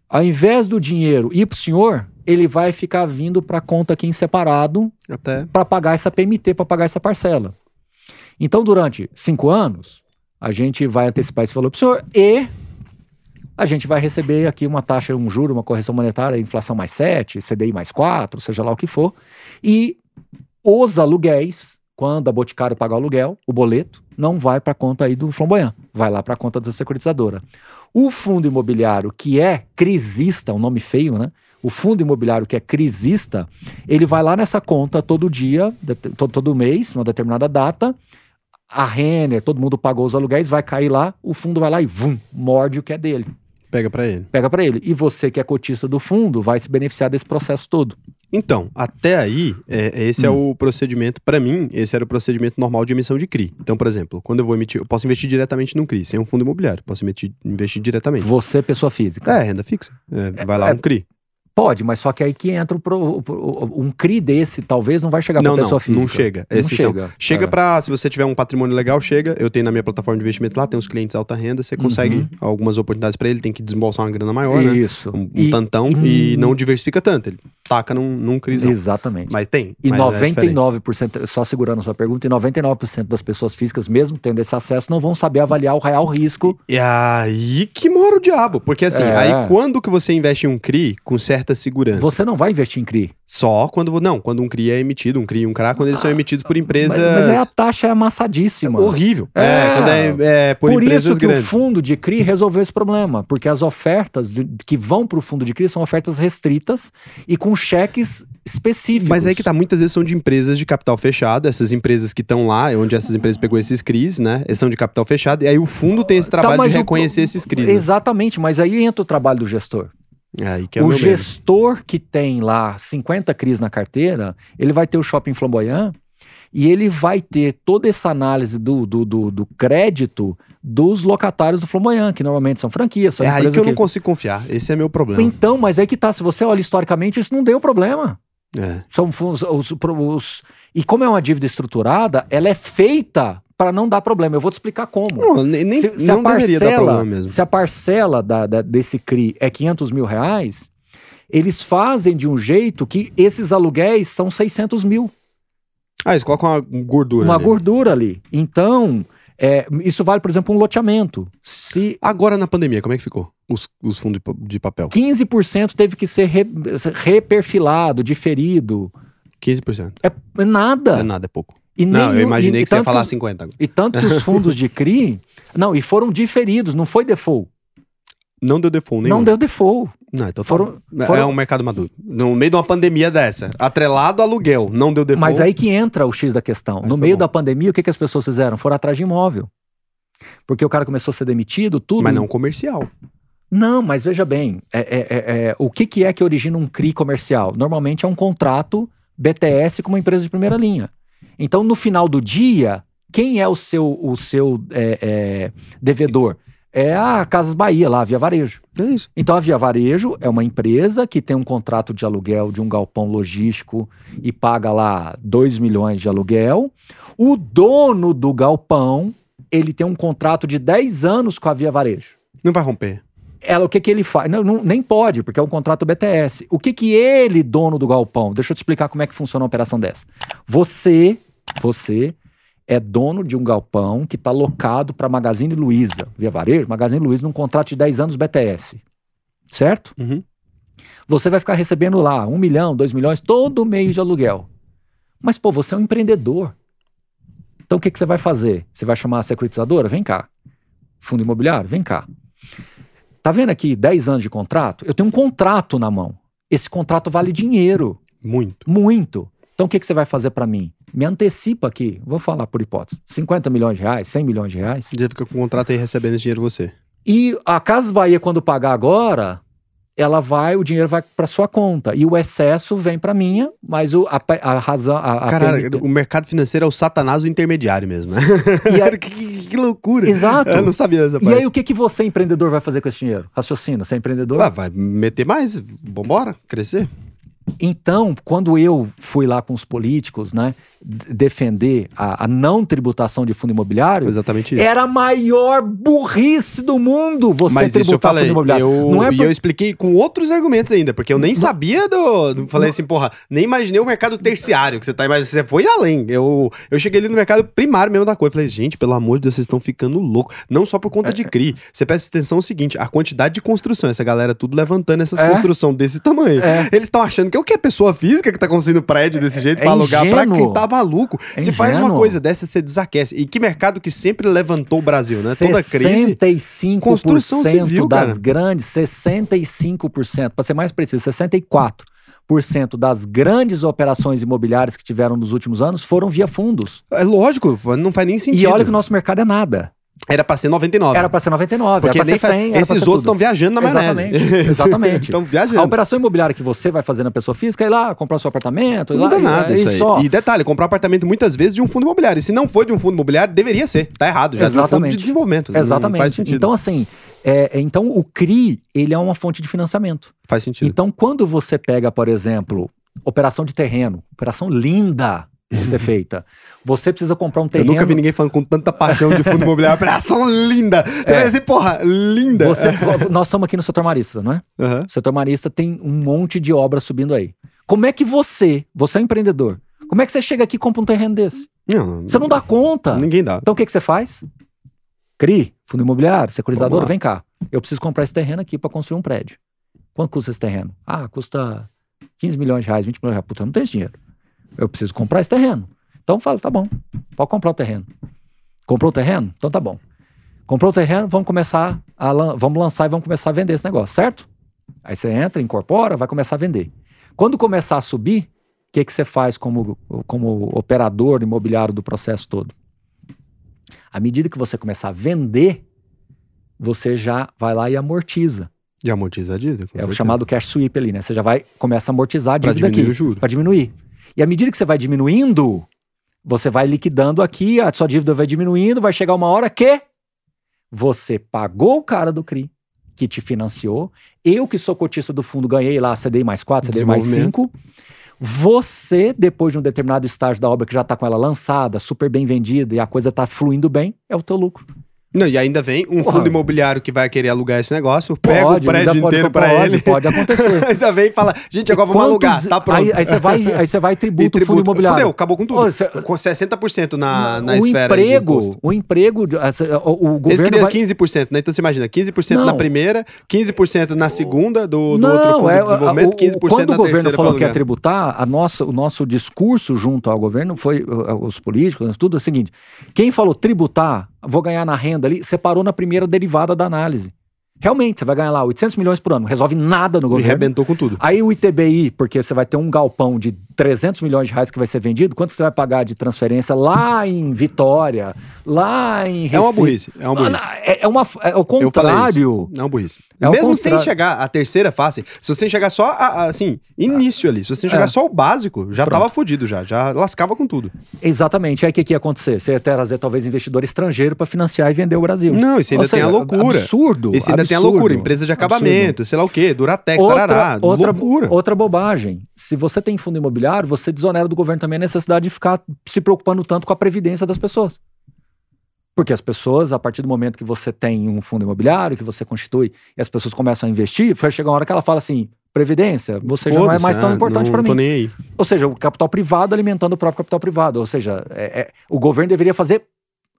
ao invés do dinheiro ir pro senhor, ele vai ficar vindo para conta aqui em separado para pagar essa PMT, para pagar essa parcela. Então, durante cinco anos, a gente vai antecipar esse valor para o senhor e a gente vai receber aqui uma taxa, um juro, uma correção monetária, inflação mais 7, CDI mais 4, seja lá o que for. E os aluguéis, quando a Boticário pagar o aluguel, o boleto, não vai para a conta aí do Flamboyant, vai lá para a conta da securitizadora. O fundo imobiliário, que é crisista, um nome feio, né? O fundo imobiliário que é crisista, ele vai lá nessa conta todo dia, todo, todo mês, numa determinada data. A Renner, todo mundo pagou os aluguéis, vai cair lá, o fundo vai lá e vum, morde o que é dele,
Pega pra ele.
pega para ele. E você que é cotista do fundo vai se beneficiar desse processo todo.
Então, até aí, é, esse é
Hum.
o procedimento, pra mim, esse era o procedimento normal de emissão de CRI. Então, por exemplo, quando eu vou emitir, eu posso investir diretamente num CRI, sem um fundo imobiliário, posso emitir, investir diretamente.
Você, pessoa física.
É, renda fixa. É, vai lá
é,
um CRI.
Pode, mas só que aí que entra pro- um CRI desse, talvez não vai chegar
Não,
para
não,
pessoa física.
não chega.
Não
Esses são-
chega.
Chega
É.
pra, se você tiver um patrimônio legal, chega. Eu tenho na minha plataforma de investimento lá, tem os clientes alta renda, você consegue
Uhum.
algumas oportunidades pra ele, tem que desembolsar uma grana maior, né?
Isso.
Um, um
E-
tantão e, não diversifica tanto. Ele taca num, num crisão.
Exatamente.
Mas tem.
E
mas é diferente.
99%, só segurando a sua pergunta, e 99% das pessoas físicas, mesmo tendo esse acesso, não vão saber avaliar o real risco.
E aí que mora o diabo. Porque assim,
É.
aí quando que você investe em um CRI com certa segurança?
Você não vai investir em CRI.
Só quando. Não, quando um CRI é emitido, um CRI e um CRA, quando eles são emitidos por empresas.
Mas, mas aí a taxa é amassadíssima.
horrível. É,
É.
quando é, é por,
Por
empresas
isso que
grandes.
o fundo de CRI resolveu esse problema, porque as ofertas de- que vão para o fundo de CRI são ofertas restritas e com cheques específicos.
Mas aí que tá, muitas vezes são de empresas de capital fechado, essas empresas que estão lá, onde essas empresas pegou esses CRIs, né? Eles são de capital fechado, e aí o fundo tem esse
Tá,
trabalho
mas
de
o-
reconhecer esses CRIs. né?
Exatamente, mas aí entra o trabalho do gestor.
É que é o,
o
medo.
gestor que tem lá 50 CRIs na carteira, ele vai ter o shopping flamboyant e ele vai ter toda essa análise do, do, do, do crédito dos locatários do Flamboyant, que normalmente são franquias. São
É aí que eu não consigo confiar. Esse é meu problema.
Então, mas aí que tá, se você olha historicamente, isso não deu problema.
É.
São os, os- os- e como é uma dívida estruturada, ela é feita para não dar problema. Eu vou te explicar como.
Não, nem,
se, se
não
a
deveria dar
parcela,
problema mesmo.
se a parcela da- da- desse CRI é 500 mil reais, eles fazem de um jeito que esses aluguéis são 600 mil.
Ah, eles colocam uma gordura.
uma
ali.
gordura ali. Então, é, isso vale, por exemplo, um loteamento. Se
Agora na pandemia, como é que ficou? Os, os fundos de papel?
15% teve que ser re- reperfilado, diferido,
15%.
é nada.
É nada, é pouco.
E
Não, eu
nenhum-
imaginei
e
que você ia falar
os-
50. agora.
E tanto que os [LAUGHS] fundos de CRI. Não, e foram diferidos, não foi default.
Não deu default nenhum.
Não deu default.
Não, então tá
Foram-.
É
foram-
um mercado maduro. No meio de uma pandemia dessa, atrelado ao aluguel, não deu default.
Mas aí que entra o X da questão.
Aí
no meio
bom.
da pandemia, o que, que as pessoas fizeram? Foram atrás de imóvel. Porque o cara começou a ser demitido, tudo.
Mas não comercial.
Não, mas veja bem, é- é- é- é, o que, que é que origina um CRI comercial? Normalmente é um contrato BTS com uma empresa de primeira linha. Então, no final do dia, quem é o seu, o seu é, é, devedor? É a Casas Bahia, lá, a Via Varejo.
É isso.
Então, a Via Varejo é uma empresa que tem um contrato de aluguel de um galpão logístico e paga lá 2 milhões de aluguel. O dono do galpão, ele tem um contrato de 10 anos com a Via Varejo
Não vai romper.
Ela, o que que ele faz? Não, não- nem pode, porque é um contrato BTS. O que que ele, dono do galpão, deixa eu te explicar como é que funciona uma operação dessa. Você, você é dono de um galpão que está locado para Magazine Luiza, via varejo, Magazine Luiza num contrato de 10 anos BTS. Certo?
Uhum.
Você vai ficar recebendo lá um milhão, dois milhões todo mês de aluguel. Mas, pô, você é um empreendedor. Então, o que, que você vai fazer? Você vai chamar a securitizadora? Vem cá. Fundo imobiliário? Vem cá. Tá vendo aqui 10 anos de contrato? Eu tenho um contrato na mão. Esse contrato vale dinheiro.
Muito.
Muito. Então, o que, que você vai fazer para mim? Me antecipa aqui. Vou falar por hipótese. 50 milhões de reais, 100 milhões de reais.
Você fica com o contrato aí recebendo esse dinheiro você.
E a Casas Bahia, quando pagar agora, ela vai, o dinheiro vai para sua conta. E o excesso vem para minha, mas o, a, a razão. A,
Cara, o mercado financeiro é o satanás o intermediário mesmo, né?
E aí- [LAUGHS]
que, que- que loucura.
Exato.
Eu não sabia dessa
E
parte.
aí, o que, que você, empreendedor, vai fazer com esse dinheiro? Raciocina, você é empreendedor?
Ah, vai meter mais? Vambora? Crescer?
Então, quando eu fui lá com os políticos, né, defender a, a não tributação de fundo imobiliário,
Exatamente isso.
era a maior burrice do mundo você
Mas isso eu
tributar
falei,
fundo imobiliário.
eu,
não é
e
por-
eu expliquei com outros argumentos ainda, porque eu nem sabia do... Falei assim, porra, nem imaginei o mercado terciário que você tá imaginando, você foi além. Eu, eu cheguei ali no mercado primário mesmo da coisa, falei, gente, pelo amor de Deus, vocês estão ficando loucos. Não só por conta
É.
de CRI, você presta atenção no seguinte, a quantidade de construção, essa galera tudo levantando essas
É.
construções desse tamanho.
É.
Eles estão achando que é o que? Pessoa física que tá construindo prédio desse jeito
É
pra alugar pra
ingênuo.
quem tá maluco.
É
Se faz uma coisa dessa, você desaquece. E que mercado que sempre levantou o Brasil, né? Toda crise...
65%
construção civil,
das
cara.
grandes, 65%, para ser mais preciso, 64% das grandes operações imobiliárias que tiveram nos últimos anos foram via fundos.
É lógico, não faz nem sentido.
E olha que o nosso mercado é nada.
Era pra ser 99.
Era para ser 99,
Porque
era
nem
ser
faz-
100, era pra
esses
ser
outros estão viajando na maionese.
Exatamente, [LAUGHS] exatamente.
Estão
A
viajando.
operação imobiliária que você vai fazer na pessoa física é ir lá comprar seu apartamento,
Não dá nada
e
isso aí.
só.
E detalhe, comprar apartamento muitas vezes de um fundo imobiliário. E se não for de um fundo imobiliário, deveria ser. Tá errado. Já é de um fundo
Exatamente.
de desenvolvimento. Não
Exatamente.
faz sentido.
Então, assim, é, é, então o CRI, ele é uma fonte de financiamento.
faz sentido.
Então, quando você pega, por exemplo, operação de terreno, operação linda de ser feita, você precisa comprar um
Eu
terreno.
nunca vi ninguém falando com tanta paixão de fundo imobiliário. Operação linda. Você
É.
vai dizer, porra, linda.
Você- vo- nós estamos aqui no setor marista, não é?
Aham.
O setor marista tem um monte de obra subindo aí. Como é que você, você é um empreendedor, como é que você chega aqui e compra um terreno desse?
Não,
Você não dá conta.
Ninguém dá.
Então o que, que você faz? CRI, fundo imobiliário, securizador, vem cá. Eu preciso comprar esse terreno aqui para construir um prédio. Quanto custa esse terreno? Ah, custa 15 milhões de reais, 20 milhões de reais. Puta, eu não tenho esse dinheiro. Eu preciso comprar esse terreno. Então fala, tá bom, pode comprar o terreno. Comprou o terreno? Então tá bom. Comprou o terreno, vamos começar a vamos lançar e vamos começar a vender esse negócio, certo? Aí você entra, incorpora, vai começar a vender. Quando começar a subir, o que, que você faz como, como operador imobiliário do processo todo? À medida que você começar a vender, você já vai lá e amortiza.
De amortizar a dívida.
É o
certeza.
chamado cash sweep ali, né? Você já vai começa a amortizar a
Pra
dívida
diminuir
aqui
o juro.
para diminuir. E à medida que você vai diminuindo, Você vai liquidando aqui, a sua dívida vai diminuindo, vai chegar uma hora que você pagou o cara do CRI, que te financiou. Eu, que sou cotista do fundo, ganhei lá CDI mais 4, CDI mais 5. Você, depois de um determinado estágio da obra que já está com ela lançada, super bem vendida e a coisa está fluindo bem, é o teu lucro.
Não, e ainda vem um Porra. fundo imobiliário que vai querer alugar esse negócio, pega pode, o prédio inteiro para ele.
Pode acontecer. [LAUGHS]
ainda vem e fala, gente, agora vamos alugar, tá pronto.
Aí, você vai, aí você vai tributo, [LAUGHS] tributo fundo imobiliário. Fudeu,
acabou com tudo. Ô, cê, com 60% na, na
o
esfera
emprego, O emprego, o, o governo
Eles queriam vai... 15%, né? Então você imagina, 15% não. na primeira, 15% na segunda do, do não, outro fundo é, de desenvolvimento, 15% na terceira
Quando o governo falou que ia tributar, a nossa, o nosso discurso junto ao governo foi, os políticos, tudo é o seguinte, quem falou tributar vou ganhar na renda ali, você parou na primeira derivada da análise. Realmente, você vai ganhar lá 800 milhões por ano, resolve nada no governo. E
arrebentou com tudo.
Aí o ITBI, porque você vai ter um galpão de 300 milhões de reais que vai ser vendido, quanto você vai pagar de transferência lá em Vitória, lá em
Recife? É uma burrice, é uma burrice.
É, é, uma, é o contrário.
É uma burrice. É Mesmo sem chegar a terceira fase, se você chegar só, a, a, assim, início ali, se você chegar é. só o básico, já tava fudido já, já lascava com tudo.
Exatamente. Aí o que, que ia acontecer? Você ia trazer talvez investidor estrangeiro para financiar e vender o Brasil.
Não, isso ainda Ou tem seja, a loucura.
Absurdo.
Isso ainda
absurdo,
tem a loucura. Empresa de acabamento, absurdo. sei lá o quê, Duratex, outra, tarará,
outra,
loucura.
Outra bobagem. Se você tem fundo imobiliário, você desonera do governo também a necessidade de ficar se preocupando tanto com a previdência das pessoas. Porque as pessoas, a partir do momento que você tem um fundo imobiliário, que você constitui, e as pessoas começam a investir, vai chegar uma hora que ela fala assim: Previdência, você já não é mais tão é, importante para mim.
Tô nem aí.
Ou seja, o capital privado alimentando o próprio capital privado. Ou seja, é, é, o governo deveria fazer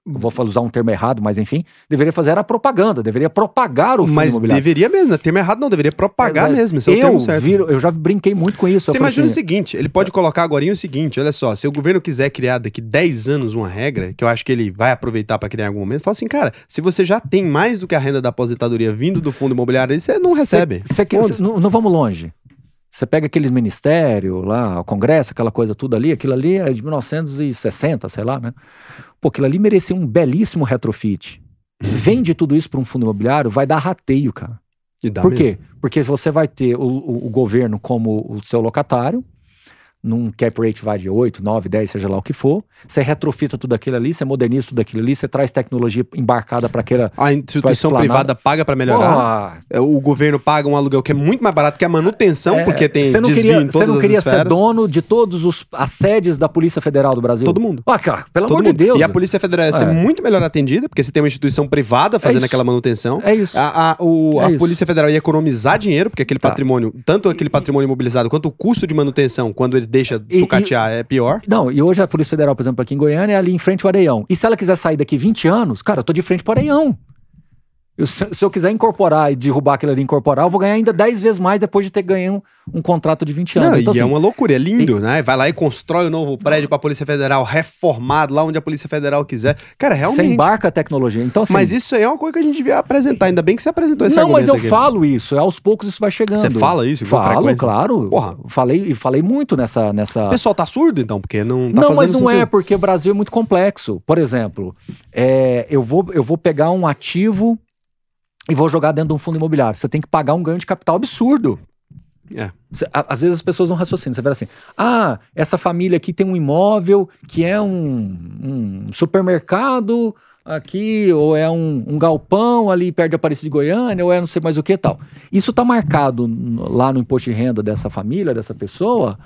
vou usar um termo errado, mas enfim, deveria fazer a propaganda, deveria propagar o fundo
mas
imobiliário.
deveria mesmo, não é termo errado não, deveria propagar é, mesmo, é o termo certo.
Viro, eu já brinquei muito com isso.
Você imagina assim, o seguinte, ele pode colocar agora o seguinte, olha só, se o governo quiser criar daqui 10 anos uma regra, que eu acho que ele vai aproveitar para criar em algum momento, fala assim, cara, se você já tem mais do que a renda da aposentadoria vindo do fundo imobiliário, você não recebe.
Cê, cê, não, não vamos longe. Você pega aqueles ministérios lá, o Congresso, aquela coisa tudo ali, aquilo ali é de 1960, sei lá, né? Pô, aquilo ali merecia um belíssimo retrofit. Vende tudo isso para um fundo imobiliário, vai dar rateio, cara. Por mesmo. quê? Porque você vai ter o, o, o governo como o seu locatário, num cap rate vai de 8, 9, 10, seja lá o que for. Você retrofita tudo aquilo ali, você moderniza tudo aquilo ali, você traz tecnologia embarcada para aquela.
A instituição privada paga para melhorar. Pô, é, o governo paga um aluguel que é muito mais barato que a manutenção, é, porque tem
você não queria, Você não queria ser dono de todos os as sedes da Polícia Federal do Brasil?
Todo mundo.
Ah, cara, pelo
Todo
amor
mundo.
de Deus.
E a Polícia Federal ia ser é. muito melhor atendida, porque você tem uma instituição privada fazendo é aquela manutenção.
É isso.
A, a, o, é a isso. Polícia Federal ia economizar dinheiro, porque aquele tá. patrimônio, tanto aquele patrimônio imobilizado quanto o custo de manutenção, quando ele deixa sucatear é pior.
Não, e hoje a Polícia Federal, por exemplo, aqui em Goiânia, é ali em frente ao Areião. E se ela quiser sair daqui 20 anos, cara, eu tô de frente pro Areião. Eu, se, eu quiser incorporar e derrubar aquilo ali e incorporar, eu vou ganhar ainda 10 vezes mais depois de ter ganho um, um contrato de 20 anos.
Não,
então,
e é
assim,
é uma loucura, é lindo, e, né? Vai lá e constrói um novo prédio para a Polícia Federal, reformado, lá onde a Polícia Federal quiser. Cara, realmente. Você
embarca a tecnologia. Então, assim,
mas isso aí é uma coisa que a gente devia apresentar. Ainda bem que você apresentou esse
Não, mas eu
aqui.
falo isso. Aos poucos isso vai chegando. Você
fala isso?
Falo, claro. Porra. Falei, falei muito nessa, nessa.
O pessoal tá surdo, então, porque não tá
Não, mas não
sentido.
é, porque o Brasil é muito complexo. Por exemplo, é, eu, vou, eu vou pegar um ativo e vou jogar dentro de um fundo imobiliário. Você tem que pagar um ganho de capital absurdo.
É.
Às vezes as pessoas não raciocinam. Você vê assim: ah, essa família aqui tem um imóvel que é um, um supermercado aqui, ou é um, um, galpão ali perto de Aparecida de Goiânia, ou é não sei mais o que tal. Isso está marcado lá no imposto de renda dessa família, dessa pessoa.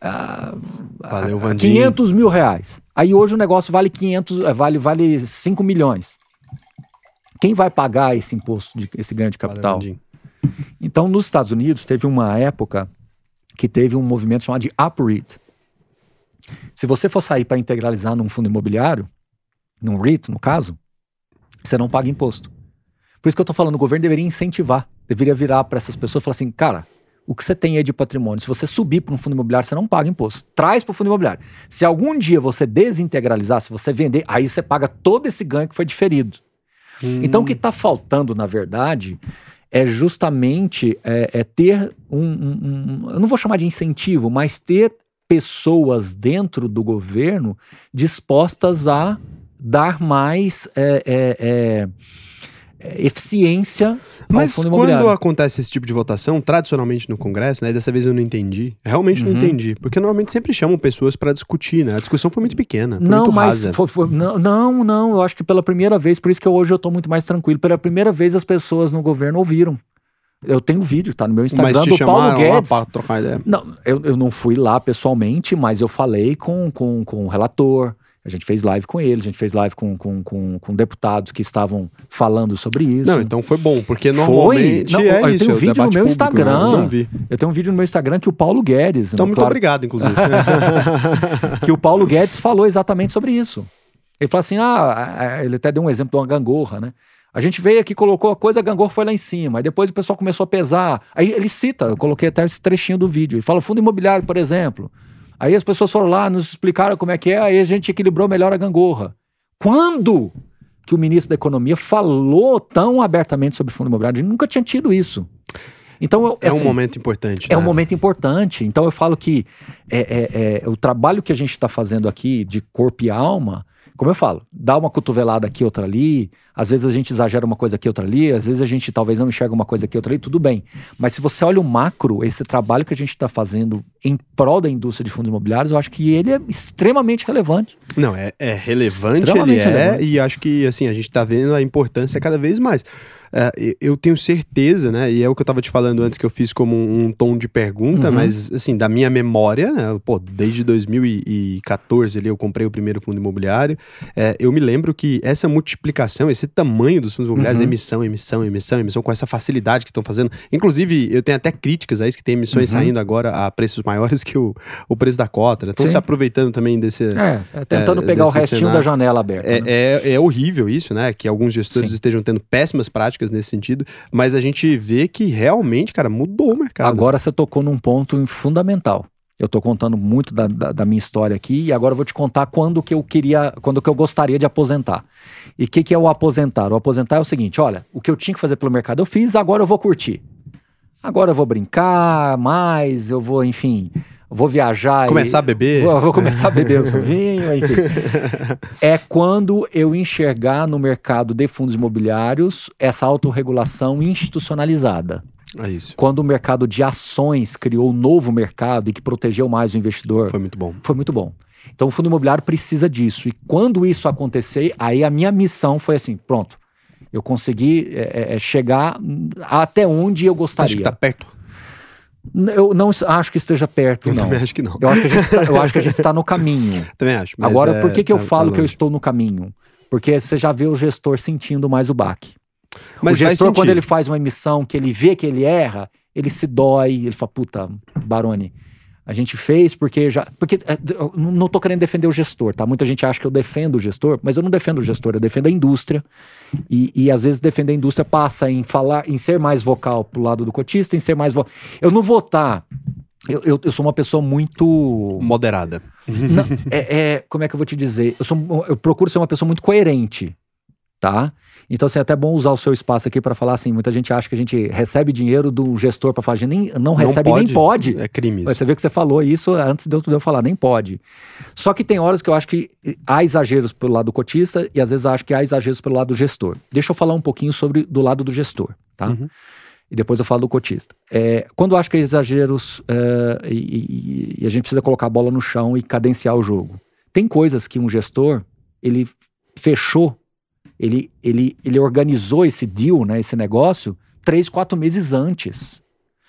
Ah,
Valeu,
500 mil reais. Aí hoje o negócio vale 500, vale, vale 5 milhões. Quem vai pagar esse imposto, de, esse ganho de capital? Valeu, então, nos Estados Unidos, teve uma época que teve um movimento chamado de UPREIT. Se você for sair para integralizar num fundo imobiliário, num REIT, no caso, você não paga imposto. Por isso que eu estou falando, o governo deveria incentivar, deveria virar para essas pessoas e falar assim, cara, o que você tem aí de patrimônio, se você subir para um fundo imobiliário, você não paga imposto. Traz para o fundo imobiliário. Se algum dia você desintegralizar, se você vender, aí você paga todo esse ganho que foi diferido. Hum. Então, o que está faltando, na verdade, é justamente é, é ter um, um, um, Eu não vou chamar de incentivo, mas ter pessoas dentro do governo dispostas a dar mais é, é, é, é eficiência
Mas quando acontece esse tipo de votação, tradicionalmente no Congresso, né? Dessa vez eu não entendi. Realmente não
Uhum.
entendi. Porque normalmente sempre chamam pessoas pra discutir, né? A discussão foi muito pequena. Foi
Não,
muito
mas
rasa.
foi- foi- não, não, não, eu acho que pela primeira vez, por isso que hoje eu tô muito mais tranquilo. Pela primeira vez as pessoas no governo ouviram. Eu tenho vídeo, tá no meu Instagram do Paulo
lá
Guedes.
pra trocar ideia.
Não, eu, eu não fui lá pessoalmente, mas eu falei com, com, com o relator. A gente fez live com ele, a gente fez live com, com, com, com deputados que estavam falando sobre isso.
Não, então foi bom, porque
Foi?
normalmente
Não,
é
eu
isso.
tenho
é o
vídeo no meu
público, né?
Instagram.
Eu não vi.
Eu tenho um vídeo no meu Instagram que o Paulo Guedes.
Então,
né,
muito
claro,
obrigado, inclusive. [LAUGHS]
que o Paulo Guedes falou exatamente sobre isso. Ele falou assim: ah, ele até deu um exemplo de uma gangorra, né? A gente veio aqui, colocou a coisa, a gangorra foi lá em cima. Aí depois o pessoal começou a pesar. Aí ele cita, eu coloquei até esse trechinho do vídeo. Ele fala fundo imobiliário, por exemplo. Aí as pessoas foram lá, nos explicaram como é que é, aí a gente equilibrou melhor a gangorra. Quando que o ministro da Economia falou tão abertamente sobre fundo imobiliário? A gente nunca tinha tido isso. Então, eu,
É um
assim,
momento importante.
é um
né?
momento importante. Então eu falo que é, é- é, o trabalho que a gente está fazendo aqui de corpo e alma, como eu falo, dá uma cotovelada aqui, outra ali. Às vezes a gente exagera uma coisa aqui, outra ali. Às vezes a gente talvez não enxerga uma coisa aqui, outra ali. Tudo bem. Mas se você olha o macro, esse trabalho que a gente está fazendo em prol da indústria de fundos imobiliários, eu acho que ele é extremamente relevante.
Não, é, é relevante, ele é,
relevante.
e acho que, assim, a gente tá vendo a importância cada vez mais. É, e- eu tenho certeza, né, e é o que eu tava te falando antes, que eu fiz como um, um tom de pergunta,
Uhum.
mas, assim, da minha memória, né, pô, desde 2014 ali eu comprei o primeiro fundo imobiliário, é, eu me lembro que essa multiplicação, esse tamanho dos fundos imobiliários,
Uhum.
emissão, emissão, emissão, emissão, com essa facilidade que estão fazendo, inclusive, eu tenho até críticas a isso, que tem emissões
Uhum.
saindo agora a preços maiores que o, o preço da cota, né, estão
Sim.
se aproveitando também desse...
É, é tentando
É,
pegar o restinho
cenário.
da janela aberta.
É,
né?
é, é horrível isso, né? Que alguns gestores
Sim.
estejam tendo péssimas práticas nesse sentido, mas a gente vê que realmente, cara, mudou o mercado.
Agora você tocou num ponto fundamental. Eu tô contando muito da, da, da minha história aqui e agora eu vou te contar quando que eu queria, quando que eu gostaria de aposentar. E o que, que é o aposentar? O aposentar é o seguinte: olha, o que eu tinha que fazer pelo mercado eu fiz, agora eu vou curtir. Agora eu vou brincar mais, eu vou, enfim, vou viajar. e-
Começar a beber.
Vou, vou começar a beber [LAUGHS] o vinho, enfim. [LAUGHS] É quando eu enxergar no mercado de fundos imobiliários essa autorregulação institucionalizada
É isso.
quando o mercado de ações criou um novo mercado e que protegeu mais o investidor,
Foi
foi,
muito bom.
muito bom. Então o fundo imobiliário precisa disso. E quando isso acontecer, aí a minha missão foi assim: pronto, eu consegui é, é, chegar até onde eu
Acho
gostaria.
que tá perto.
Eu não acho que esteja perto,
Eu
não.
também acho que não.
Eu acho que a gente está, eu acho que a gente está no [LAUGHS] caminho.
Também acho.
Agora,
é,
por que, que eu
tá- tá
falo que eu estou no caminho? Porque você já vê o gestor sentindo mais o baque.
Mas
o gestor, quando ele faz uma emissão que ele vê que ele erra, ele se dói, ele fala, puta, Baroni, a gente fez porque já. Porque é, eu não tô querendo defender o gestor, tá? Muita gente acha que eu defendo o gestor, mas eu não defendo o gestor, eu defendo a indústria. E, e às vezes defender a indústria passa em falar, em ser mais vocal pro lado do cotista, em ser mais vocal. Eu não vou estar. Eu, eu, eu sou uma pessoa muito.
Moderada.
Não, é, é- como é que eu vou te dizer? Eu, sou, eu procuro ser uma pessoa muito coerente, tá? Então, assim, é até bom usar o seu espaço aqui para falar assim. Muita gente acha que a gente recebe dinheiro do gestor para fazer, nem não recebe nem pode.
É crime isso.
Você vê que você falou isso antes de eu de eu falar, nem pode. Só que tem horas que eu acho que há exageros pelo lado do cotista e às vezes acho que há exageros pelo lado do gestor. Deixa eu falar um pouquinho sobre do lado do gestor, tá?
Uhum.
E depois eu falo do cotista. É, quando eu acho que há exageros é, e, e- e a gente precisa colocar a bola no chão e cadenciar o jogo. Tem coisas que um gestor, ele fechou, ele, ele, ele organizou esse deal, né, esse negócio, três, quatro meses antes.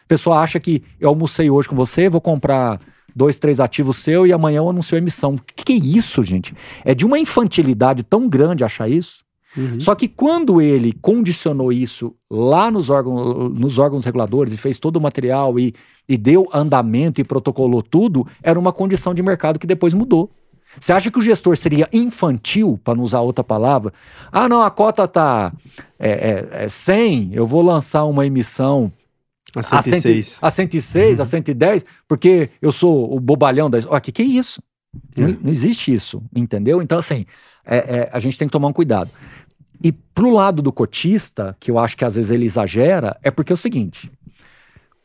A pessoa acha que eu almocei hoje com você, vou comprar dois, três ativos seu e amanhã eu anuncio a emissão. O que, que é isso, gente? É de uma infantilidade tão grande achar isso.
Uhum.
Só que quando ele condicionou isso lá nos órgãos, nos órgãos reguladores e fez todo o material e, e deu andamento e protocolou tudo, era uma condição de mercado que depois mudou. Você acha que o gestor seria infantil, para não usar outra palavra? Ah, não, a cota tá é, é, é 100, eu vou lançar uma emissão
A
a,
106.
100, a 106, a 110, porque eu sou o bobalhão da. Olha, que que é isso? Não,
É.
não existe isso, entendeu? Então, assim, é- é, a gente tem que tomar um cuidado. E pro lado do cotista, que eu acho que às vezes ele exagera, é porque é o seguinte: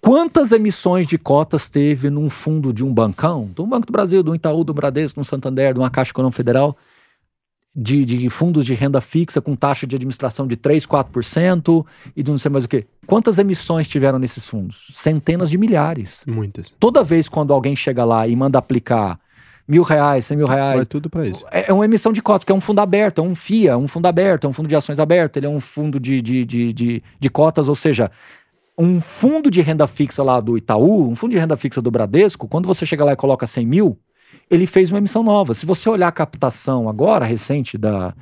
quantas emissões de cotas teve num fundo de um bancão, do Banco do Brasil, do Itaú, do Bradesco, do Santander, de uma Caixa Econômica Federal? de, de fundos de renda fixa com taxa de administração de 3, 4% e de não sei mais o quê. Quantas emissões tiveram nesses fundos? Centenas de milhares.
Muitas.
Toda vez quando alguém chega lá e manda aplicar mil reais, cem mil reais.
Vai tudo para isso.
É, é uma emissão de cotas, que é um fundo aberto, é um FIA, um fundo aberto, é um fundo de ações aberto, ele é um fundo de, de, de, de, de cotas, ou seja, um fundo de renda fixa lá do Itaú, um fundo de renda fixa do Bradesco, quando você chega lá e coloca 100 mil, ele fez uma emissão nova. Se você olhar a captação agora, recente, da,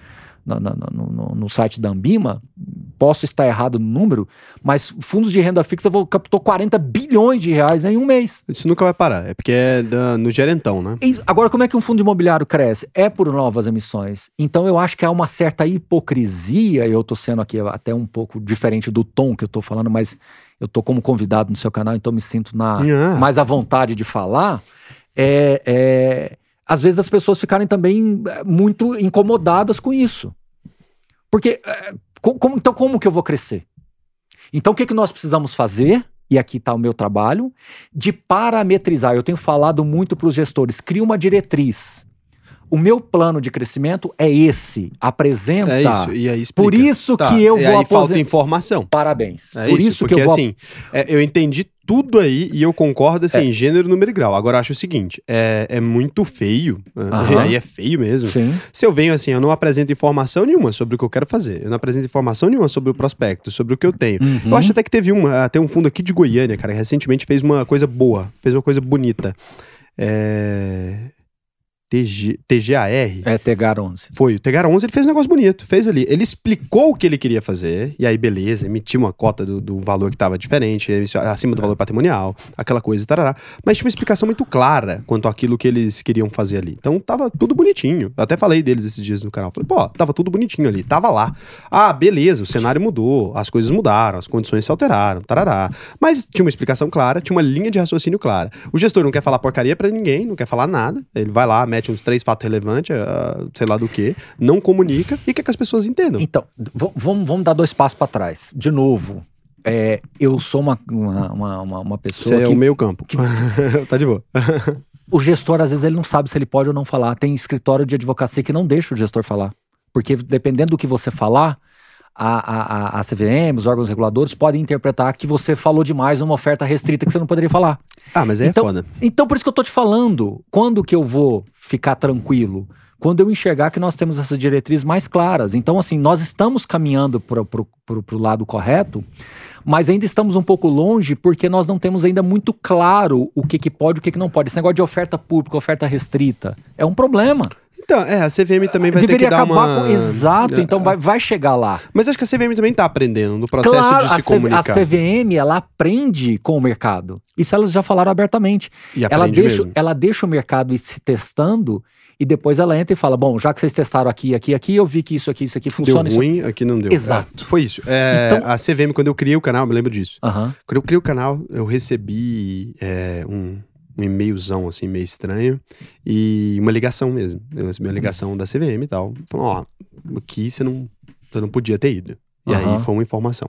no, no, no, site da Ambima, posso estar errado no número, mas fundos de renda fixa captou 40 bilhões de reais em um mês.
Isso nunca vai parar, é porque é da, no gerentão, né?
Agora, como é que um fundo imobiliário cresce? É por novas emissões. Então, eu acho que há uma certa hipocrisia, eu estou sendo aqui até um pouco diferente do tom que eu estou falando, mas eu estou como convidado no seu canal, então me sinto na, mais à vontade de falar. É, é, às vezes as pessoas ficarem também é, muito incomodadas com isso. Porque, é, como, então, como que eu vou crescer? Então, o que, que nós precisamos fazer? E aqui está o meu trabalho, de parametrizar. Eu tenho falado muito para os gestores: cria uma diretriz. O meu plano de crescimento é esse. Apresenta.
É isso, e aí explica.
Por isso tá, que eu vou
aposentar. falta informação.
Parabéns.
É Por isso, isso que eu vou. Assim, é, eu entendi tudo aí e eu concordo, assim, é. gênero, número e grau. Agora, acho o seguinte, é, é muito feio, uhum. aí é feio mesmo.
Sim.
Se eu venho assim, eu não apresento informação nenhuma sobre o que eu quero fazer, eu não apresento informação nenhuma sobre o prospecto, sobre o que eu tenho. Uhum. Eu acho até que teve uma, tem um fundo aqui de Goiânia, cara, recentemente fez uma coisa boa, fez uma coisa bonita. É... TG, TGAR.
É, Tegar 11.
Foi, o Tegar 11 ele fez um negócio bonito, fez ali. Ele explicou o que ele queria fazer, e aí beleza, emitiu uma cota do, do valor que estava diferente, acima do é. valor patrimonial, aquela coisa, tarará. Mas tinha uma explicação muito clara quanto àquilo que eles queriam fazer ali. Então tava tudo bonitinho. Eu até falei deles esses dias no canal. Falei, pô, tava tudo bonitinho ali, tava lá. Ah, beleza, o cenário mudou, as coisas mudaram, as condições se alteraram, tarará. Mas tinha uma explicação clara, tinha uma linha de raciocínio clara. O gestor não quer falar porcaria para ninguém, não quer falar nada. Ele vai lá, mete uns três fatos relevantes, uh, sei lá do que, não comunica e quer que as pessoas entendam.
Então, vamos, vamos dar dois passos para trás. De novo, é, eu sou uma, uma, uma, uma pessoa.
Você é o meio campo. Que... [LAUGHS] tá de boa.
o gestor, às vezes, ele não sabe se ele pode ou não falar. Tem escritório de advocacia que não deixa o gestor falar. Porque dependendo do que você falar, a, a, a CVM, os órgãos reguladores, podem interpretar que você falou demais uma oferta restrita que você não poderia falar.
Ah, mas é
então,
foda.
Então, por isso que eu tô te falando, quando que eu vou ficar tranquilo? Quando eu enxergar que nós temos essas diretrizes mais claras. Então, assim, nós estamos caminhando para o lado correto, mas ainda estamos um pouco longe porque nós não temos ainda muito claro o que, que pode e o que, que não pode. Esse negócio de oferta pública, oferta restrita, é um problema.
Então, é, a CVM também vai Deveria ter que dar uma... Com...
Exato, então vai, vai chegar lá.
Mas acho que a CVM também está aprendendo no processo claro, de se comunicar.
A CVM, ela aprende com o mercado. Isso elas já falaram abertamente.
E
ela deixa,
mesmo.
ela deixa o mercado ir se testando e depois ela entra e fala: Bom, já que vocês testaram aqui, aqui, aqui, eu vi que isso aqui, isso aqui funciona.
Deu ruim,
isso...
aqui não deu.
Exato.
É, foi isso. É, então... A CVM, quando eu criei o canal, eu me lembro disso.
Uhum.
Quando eu criei o canal, eu recebi é, um, um e-mailzão assim, meio estranho, e uma ligação mesmo. Eu recebi uma ligação da CVM e tal. Falou: Ó, aqui você não, você não podia ter ido. E uhum. aí foi uma informação.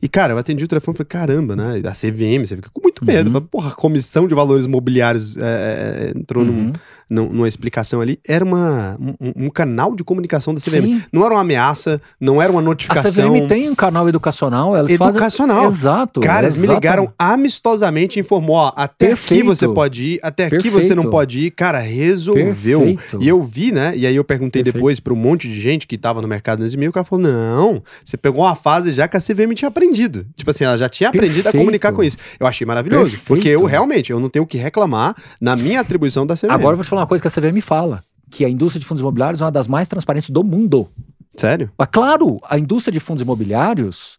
E, cara, eu atendi o telefone e falei, caramba, né? A CVM, você fica com muito medo. Uhum. Porra, a Comissão de Valores Imobiliários é, entrou uhum. num, numa explicação ali, era uma, um, um canal de comunicação da CVM. Sim. Não era uma ameaça, não era uma notificação.
A CVM tem um canal educacional, elas
educacional.
fazem... Exato.
Cara, eles me ligaram amistosamente, informou, ó, até Perfeito. aqui você pode ir, até Perfeito. aqui você não pode ir. Cara, resolveu. Perfeito. E eu vi, né, e aí eu perguntei depois para um monte de gente que tava no mercado nesse meio, o cara falou, não, você pegou uma fase já que a CVM tinha aprendido. Tipo assim, ela já tinha aprendido a comunicar com isso. Eu achei maravilhoso, porque eu realmente, eu não tenho o que reclamar na minha atribuição da CVM.
Agora eu vou te falar uma coisa que a CVM fala, que a indústria de fundos imobiliários é uma das mais transparentes do mundo.
Sério?
Mas, claro, a indústria de fundos imobiliários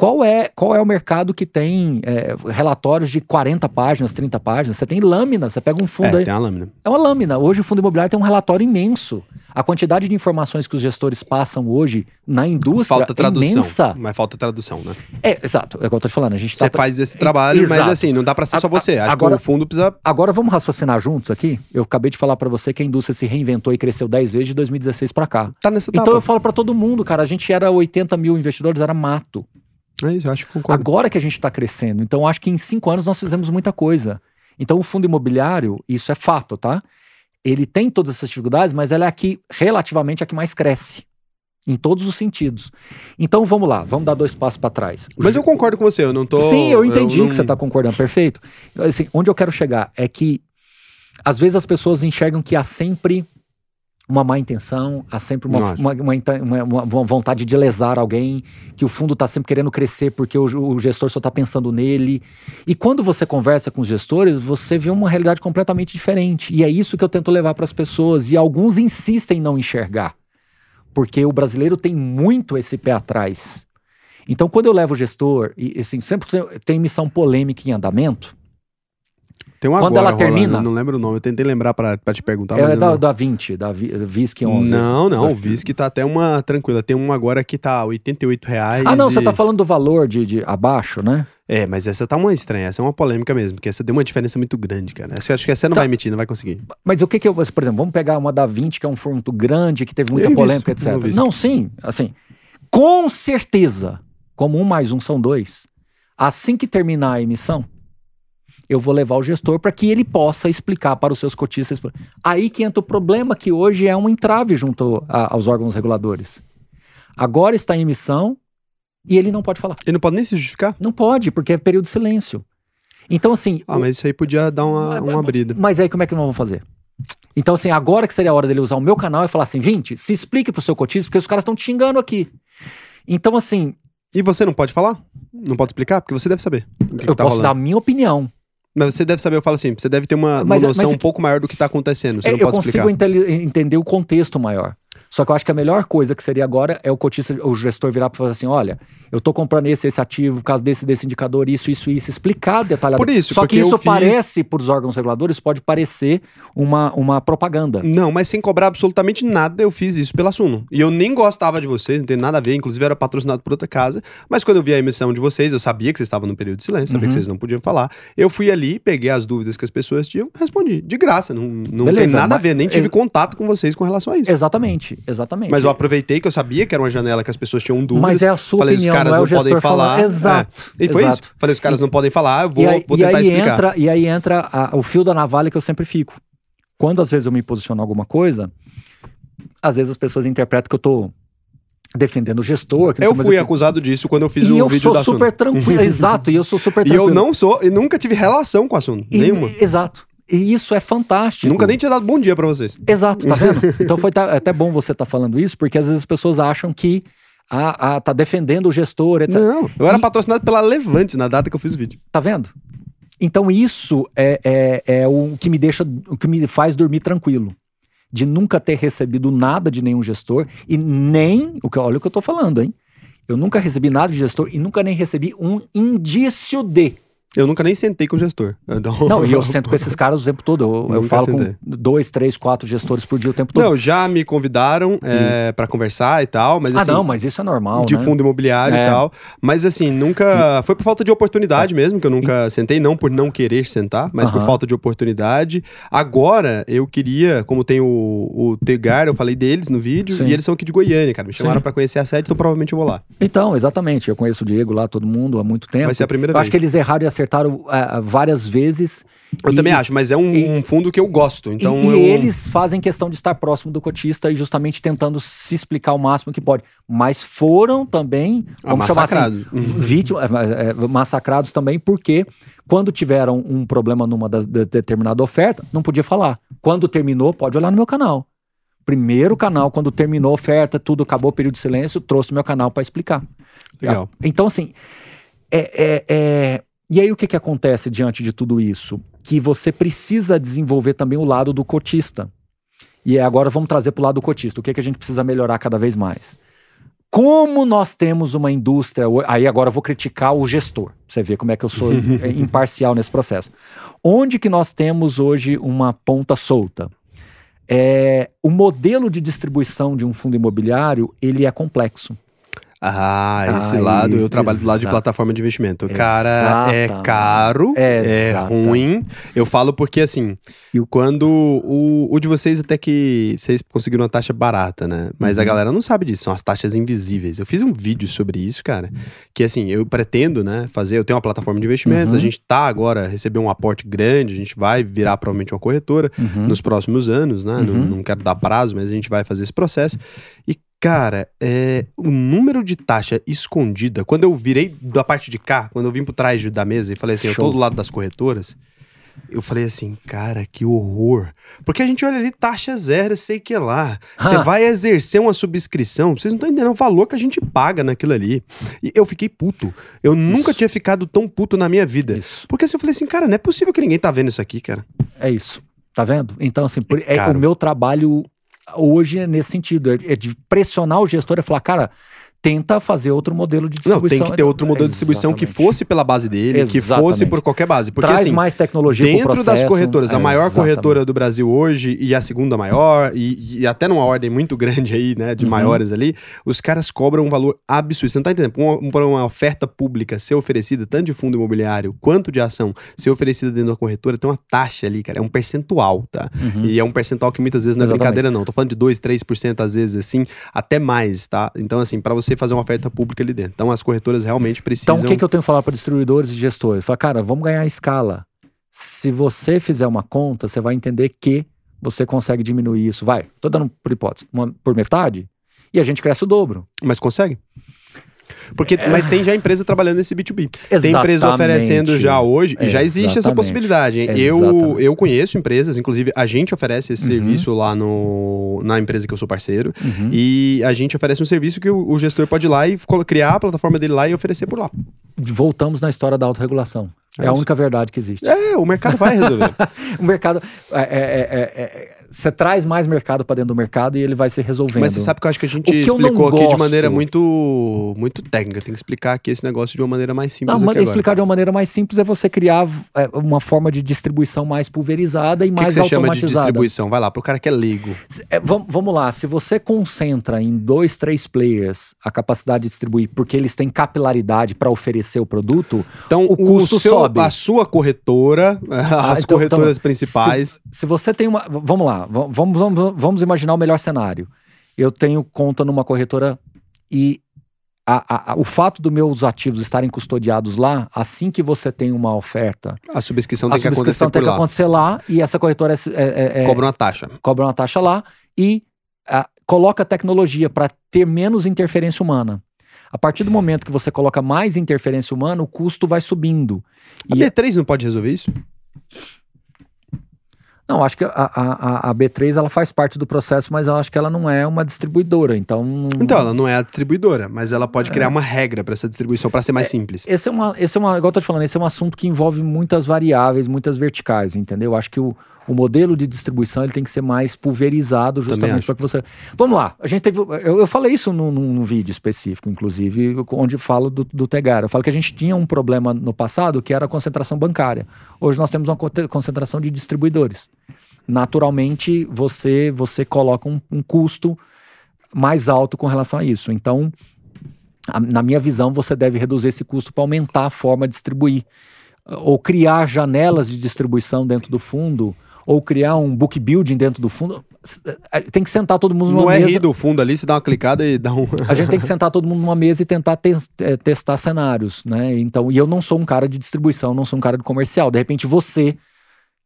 qual é, qual é o mercado que tem é, relatórios de 40 páginas, 30 páginas? Você tem lâmina, você pega um fundo
é,
aí.
Tem uma lâmina.
É uma lâmina. Hoje o fundo imobiliário tem um relatório imenso. A quantidade de informações que os gestores passam hoje na indústria
falta tradução,
é imensa.
Mas falta tradução, né?
É, exato. É o que eu tô te falando. A gente
você tá... faz esse trabalho, mas assim, não dá para ser só você. Acho agora, que o fundo precisa.
Agora vamos raciocinar juntos aqui. Eu acabei de falar para você que a indústria se reinventou e cresceu 10 vezes de 2016 para cá.
Tá nessa
etapa. Então eu falo para todo mundo, cara. A gente era 80 mil investidores, era mato.
É isso, eu acho que concordo.
Agora que a gente está crescendo. Então, acho que em cinco anos nós fizemos muita coisa. Então, o fundo imobiliário, isso é fato, tá? ele tem todas essas dificuldades, mas ela é aqui, relativamente, a que mais cresce. Em todos os sentidos. Então vamos lá, vamos dar dois passos para trás.
Mas eu concordo com você, eu não tô.
Sim, eu entendi
não-
que você está concordando, perfeito. Assim, onde eu quero chegar é que às vezes as pessoas enxergam que há sempre uma má intenção, há sempre uma, uma, uma uma- vontade de lesar alguém, que o fundo está sempre querendo crescer porque o, o gestor só está pensando nele. E quando você conversa com os gestores, você vê uma realidade completamente diferente. E é isso que eu tento levar para as pessoas. E alguns insistem em não enxergar, porque o brasileiro tem muito esse pé atrás. Então, quando eu levo o gestor, e assim, sempre tem missão polêmica em andamento,
Tem uma
Quando
agora
ela termina-
não lembro o nome, eu tentei lembrar pra, pra te perguntar,
é da,
não...
da 20, da Vi- VISC 11.
Não, não, o
que-
Visc tá até uma tranquila. Tem uma agora que tá 88 reais.
Ah, não, você
e-
tá falando do valor de, de abaixo, né?
É, mas essa tá uma estranha, essa é uma polêmica mesmo, porque essa deu uma diferença muito grande, cara. Essa, acho que essa não
Tá.
vai emitir, não vai conseguir.
Mas o que que eu, por exemplo, vamos pegar uma da 20, que é um forno muito grande, que teve muita
Eu
polêmica,
eu
etc. Não, sim, assim, com certeza, como um mais um são dois, assim que terminar a emissão, eu vou levar o gestor para que ele possa explicar para os seus cotistas. Aí que entra o problema, que hoje é um entrave junto a- aos órgãos reguladores. Agora está em emissão e ele não pode falar.
Ele não pode nem se justificar?
Não pode, porque é período de silêncio. Então, assim.
Ah, mas isso aí podia dar uma, uma abrida.
Mas aí como é que nós vamos fazer? Então, assim, agora que seria a hora dele usar o meu canal e falar assim, 20, se explique pro seu cotista, porque os caras estão te xingando aqui. Então, assim,
E você não pode falar? Não pode explicar? Porque você deve saber. Que, que
eu
tá
posso dar a
rolando.
minha opinião.
Mas você deve saber, eu falo assim, você deve ter uma, uma
Mas-
noção
mas-
um pouco maior do que tá acontecendo. Você
É,
não
eu
pode
consigo entender o contexto maior. Só que eu acho que a melhor coisa que seria agora é o cotista, o gestor virar para falar assim: olha, eu tô comprando esse, esse ativo, por causa desse, desse indicador, isso, isso, isso, explicar detalhadamente.
Por isso,
Só que isso
fiz-
parece, para os órgãos reguladores, pode parecer uma, uma propaganda.
Não, mas sem cobrar absolutamente nada, eu fiz isso pela Suno. E eu nem gostava de vocês, não tem nada a ver, inclusive era patrocinado por outra casa. Mas quando eu vi a emissão de vocês, eu sabia que vocês estavam no período de silêncio, sabia
Uhum.
que vocês não podiam falar. Eu fui ali, peguei as dúvidas que as pessoas tinham, respondi. De graça, não, não tem
Beleza,
nada a
mas-
ver, nem tive
ex-
contato com vocês com relação a isso.
Exatamente, exatamente.
Mas eu aproveitei que eu sabia que era uma janela que as pessoas tinham dúvidas.
Mas é a sua
falei,
opinião,
os caras
não é
não, podem falar.
falando. Exato.
É. E foi
exato.
isso. Falei, os caras não podem falar, eu vou,
e aí,
vou
e
tentar
aí
explicar.
entra E aí entra a- o fio da navalha que eu sempre fico. Quando às vezes eu me posiciono alguma coisa, às vezes as pessoas interpretam que eu tô defendendo o gestor.
Eu fui acusado disso quando eu fiz
E
o
eu
vídeo
sou
da Suno.
super tranquilo. [LAUGHS] exato, e eu sou super
E
tranquilo.
eu não sou, e nunca tive relação com a Suno.
E-
nenhuma.
Exato. E isso é fantástico.
Nunca nem tinha dado bom dia pra vocês.
Exato, tá vendo? [LAUGHS] Então foi tá- é até bom você estar falando isso, porque às vezes as pessoas acham que ah, ah, tá defendendo o gestor, etc.
Não, eu era
E-
patrocinado pela Levante na data que eu fiz o vídeo.
Tá vendo? Então isso é, é, é o que me deixa, o que me faz dormir tranquilo. De nunca ter recebido nada de nenhum gestor e nem, o que, olha o que eu tô falando, hein? Eu nunca recebi nada de gestor e nunca nem recebi um indício de.
Eu nunca nem sentei com o gestor. [LAUGHS] Então-
Não, e eu [LAUGHS] sento com esses caras o tempo todo. Eu, eu falo
sentei.
com dois, três, quatro gestores por dia o tempo todo.
Não, já me convidaram é, pra conversar e tal, mas
ah,
assim.
não, mas isso é normal,
de
né?
fundo imobiliário
É.
e tal. Mas assim, nunca. Foi por falta de oportunidade mesmo, que eu nunca sentei, não por não querer sentar, mas por
Aham.
falta de oportunidade. Agora, eu queria, como tem o, o Tegar, eu falei deles no vídeo,
Sim.
e eles são aqui de Goiânia, cara. Me chamaram pra conhecer a sede, então provavelmente eu vou lá.
Então, exatamente. Eu conheço o Diego lá, todo mundo, há muito tempo.
Vai ser a primeira
eu
vez.
acho que eles erraram e acertaram ah, várias vezes.
Eu
E-
também acho, mas é um,
e-
um fundo que eu gosto. Então
e, e
eu...
eles fazem questão de estar próximo do cotista e justamente tentando se explicar o máximo que pode. Mas foram também, vamos chamar assim, [LAUGHS] vítimas, é, é, massacrados também, porque quando tiveram um problema numa das- de, determinada oferta, não podia falar. Quando terminou, pode olhar no meu canal. Primeiro canal, quando terminou a oferta, tudo acabou o período de silêncio, trouxe meu canal para explicar.
Legal.
Então, assim, é, é- é- e aí o que, que acontece diante de tudo isso? Que você precisa desenvolver também o lado do cotista. E agora vamos trazer para o lado do cotista. O que, que a gente precisa melhorar cada vez mais? Como nós temos uma indústria. Aí agora eu vou criticar o gestor. Você vê como é que eu sou [LAUGHS] é, imparcial nesse processo. Onde que nós temos hoje uma ponta solta? É, o modelo de distribuição de um fundo imobiliário ele é complexo.
Ah, esse
Ah,
lado, eu
isso,
trabalho do lado de
exato.
plataforma de investimento. Cara, é caro, é
Exata.
ruim. Eu falo porque, assim,
E o-
quando o, o de vocês até que vocês conseguiram uma taxa barata, né? Mas a
Uhum.
galera não sabe disso, são as taxas invisíveis. Eu fiz um vídeo sobre isso, cara, que assim, eu pretendo, né, fazer, eu tenho uma plataforma de investimentos,
Uhum.
a gente tá agora, receber um aporte grande, a gente vai virar provavelmente uma corretora
Uhum.
nos próximos anos, né? Não,
Uhum.
não quero dar prazo, mas a gente vai fazer esse processo. E, cara, é, o número de taxa escondida, quando eu virei da parte de cá, quando eu vim por trás da mesa e falei assim, eu
Show.
tô do lado das corretoras, eu falei assim, cara, que horror. Porque a gente olha ali, taxa zero, sei que lá. Você vai exercer uma subscrição, vocês não estão entendendo o valor que a gente paga naquilo ali. E eu fiquei puto. Eu nunca
Isso.
tinha ficado tão puto na minha vida.
Isso.
Porque assim, eu falei assim, cara, não é possível que ninguém tá vendo isso aqui, cara.
É isso. Tá vendo? Então, assim, é,
caro.
o meu trabalho hoje é nesse sentido, é, é de pressionar o gestor e falar, cara, tenta fazer outro modelo de
Não,
distribuição.
tem que ter outro modelo de distribuição que
Exatamente.
fosse pela base dele, que fosse
Exatamente.
por qualquer base. Porque
Traz
assim,
mais tecnologia
dentro das
processo.
corretoras, a
É,
maior
exatamente.
corretora do Brasil hoje e a segunda maior, e, e até numa ordem muito [LAUGHS] grande aí, né, de
Uhum.
maiores ali, os caras cobram um valor absurdo. Você não tá entendendo? Pra uma, uma oferta pública ser oferecida, tanto de fundo imobiliário quanto de ação, ser oferecida dentro da corretora, tem uma taxa ali, cara. É um percentual, tá?
Uhum.
E é um percentual que muitas vezes não é
Exatamente.
brincadeira, não. Tô falando de 2, 3% às vezes, assim, até mais, tá? Então, assim, pra você fazer uma oferta pública ali dentro. Então, as corretoras realmente precisam.
Então, o que, que eu tenho que falar para distribuidores e gestores? Fala, cara, vamos ganhar escala. Se você fizer uma conta, você vai entender que você consegue diminuir isso. Vai, tô dando por hipótese, uma- por metade, e a gente cresce o dobro.
Mas consegue? Porque, mas tem já empresa trabalhando nesse B2B. Tem empresa
Exatamente.
oferecendo já hoje, e já existe essa
Exatamente.
possibilidade. hein? Eu,
Exatamente.
eu conheço empresas, inclusive a gente oferece esse
Uhum.
serviço lá no, na empresa que eu sou parceiro.
Uhum.
E a gente oferece um serviço que o, o gestor pode ir lá e criar a plataforma dele lá e oferecer por lá.
Voltamos na história da autorregulação. É,
É
a única verdade que existe.
É, o mercado vai resolver. [LAUGHS]
O mercado. é, é, é, é, é, Você traz mais mercado para dentro do mercado e ele vai se resolvendo.
Mas você sabe que eu acho que a gente
O que
explicou aqui de
gosto-
maneira muito, muito técnica. Tem que explicar aqui esse negócio de uma maneira mais simples
Não, explicar de uma maneira mais simples é você criar é, uma forma de distribuição mais pulverizada e
O que, que
mais
você chama de
automatizada.
distribuição? Vai lá, pro cara que é leigo.
É, vam- vamos lá, se você concentra em dois, três players a capacidade de distribuir porque eles têm capilaridade para oferecer o produto,
Então,
O custo
seu,
sobe.
a sua corretora, [LAUGHS] as
então-
corretoras
então,
principais.
se você tem uma. Vamos lá, vamos, vamos, vamos imaginar o melhor cenário. Eu tenho conta numa corretora e a- a- a- o fato dos meus ativos estarem custodiados lá, assim que você tem uma oferta,
A subscrição
a
tem que acontecer
subscrição tem que
lá.
acontecer lá e essa corretora é, é- é-
Cobra uma taxa.
cobra uma taxa lá e coloca tecnologia para ter menos interferência humana. A partir do momento que você coloca mais interferência humana, o custo vai subindo.
A
E
B3 não pode resolver isso?
Não, acho que a, a, a- a B3 ela faz parte do processo, mas eu acho que ela não é uma distribuidora. Então,
Então, ela não é a distribuidora, mas ela pode criar uma regra para essa distribuição para ser mais simples.
esse é uma, esse é uma, igual eu tô te falando, esse é um assunto que envolve muitas variáveis, muitas verticais, entendeu? Acho que o, o modelo de distribuição ele tem que ser mais pulverizado justamente para que você. Vamos lá, a gente teve. Eu, eu falei isso num, num- vídeo específico, inclusive, onde falo do, do Tegara. Eu falo que a gente tinha um problema no passado que era a concentração bancária. Hoje nós temos uma concentração de distribuidores. Naturalmente, você, você coloca um, um custo mais alto com relação a isso. Então, a- na minha visão, você deve reduzir esse custo para aumentar a forma de distribuir. Ou criar janelas de distribuição dentro do fundo, ou criar um book building dentro do fundo. Tem que sentar todo mundo numa
Não é
mesa.
rir do fundo ali, você dá uma clicada e dá um.
A gente tem que sentar todo mundo numa mesa e tentar tes- eh, testar cenários, né? Então, e eu não sou um cara de distribuição, não sou um cara de comercial. De repente, você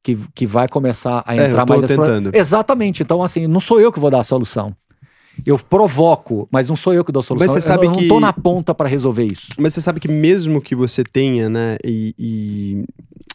que, que vai começar a
É,
entrar
tô
mais nesse pro-
tentando.
Exatamente. Então, assim, não sou eu que vou dar a solução. Eu provoco, mas não sou eu que dou a solução.
você
Eu-
sabe
eu,
que-
não tô na ponta para resolver isso.
Mas você sabe que mesmo que você tenha, né, e, e-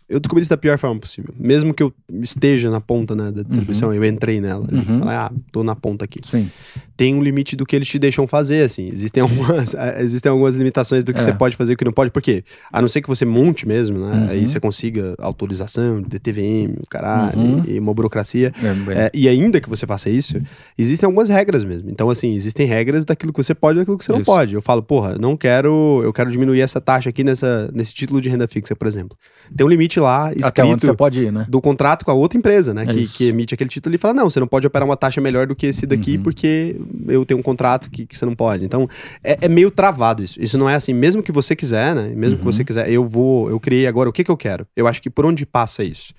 Eu descobri isso da pior forma possível. Mesmo que eu esteja na ponta, né, da distribuição, eu entrei nela.
Uhum.
falei, ah, tô na ponta aqui.
Sim.
Tem um limite do que eles te deixam fazer, assim. Existem algumas, [LAUGHS] eh, existem algumas limitações do que
É.
você pode fazer e o que não pode. Por quê? A não ser que você monte mesmo, né?
Uhum.
Aí você consiga autorização, DTVM, caralho,
Uhum.
e, uma burocracia.
É,
É, e ainda que você faça isso, existem algumas regras mesmo. Então, assim, existem regras daquilo que você pode e daquilo que você não
Isso.
pode. Eu falo, porra, não quero. Eu quero diminuir essa taxa aqui nessa, nesse título de renda fixa, por exemplo. Tem um limite lá
Até onde você
escrito
pode ir, né?
do contrato com a outra empresa, né?
É
que, que emite aquele título e fala: não, você não pode operar uma taxa melhor do que esse daqui,
Uhum.
porque eu tenho um contrato que, que você não pode. Então, é, é meio travado isso. Isso não é assim, mesmo que você quiser, né? Mesmo que
Uhum.
você quiser, eu vou, eu criei agora, o que que eu quero? Eu acho que por onde passa isso?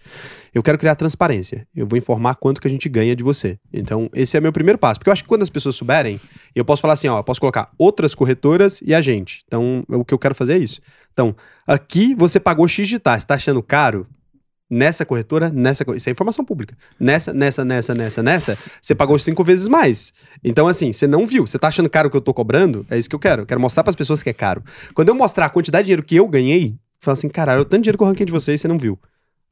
Eu quero criar transparência. Eu vou informar quanto que a gente ganha de você. Então, esse é meu primeiro passo. Porque eu acho que quando as pessoas souberem, eu posso falar assim, ó, eu posso colocar outras corretoras e a gente. Então, o que eu quero fazer é isso. Então, aqui você pagou X de taxa, tá achando caro? Nessa corretora, nessa. Isso é informação pública. Nessa, nessa, nessa, nessa, nessa, você pagou cinco vezes mais. Então, assim, você não viu. Você tá achando caro o que eu tô cobrando? É isso que eu quero. Eu quero mostrar pras pessoas que é caro. Quando eu mostrar a quantidade de dinheiro que eu ganhei, fala assim, caralho, o tanto de dinheiro que eu arranquei de vocês, você não viu.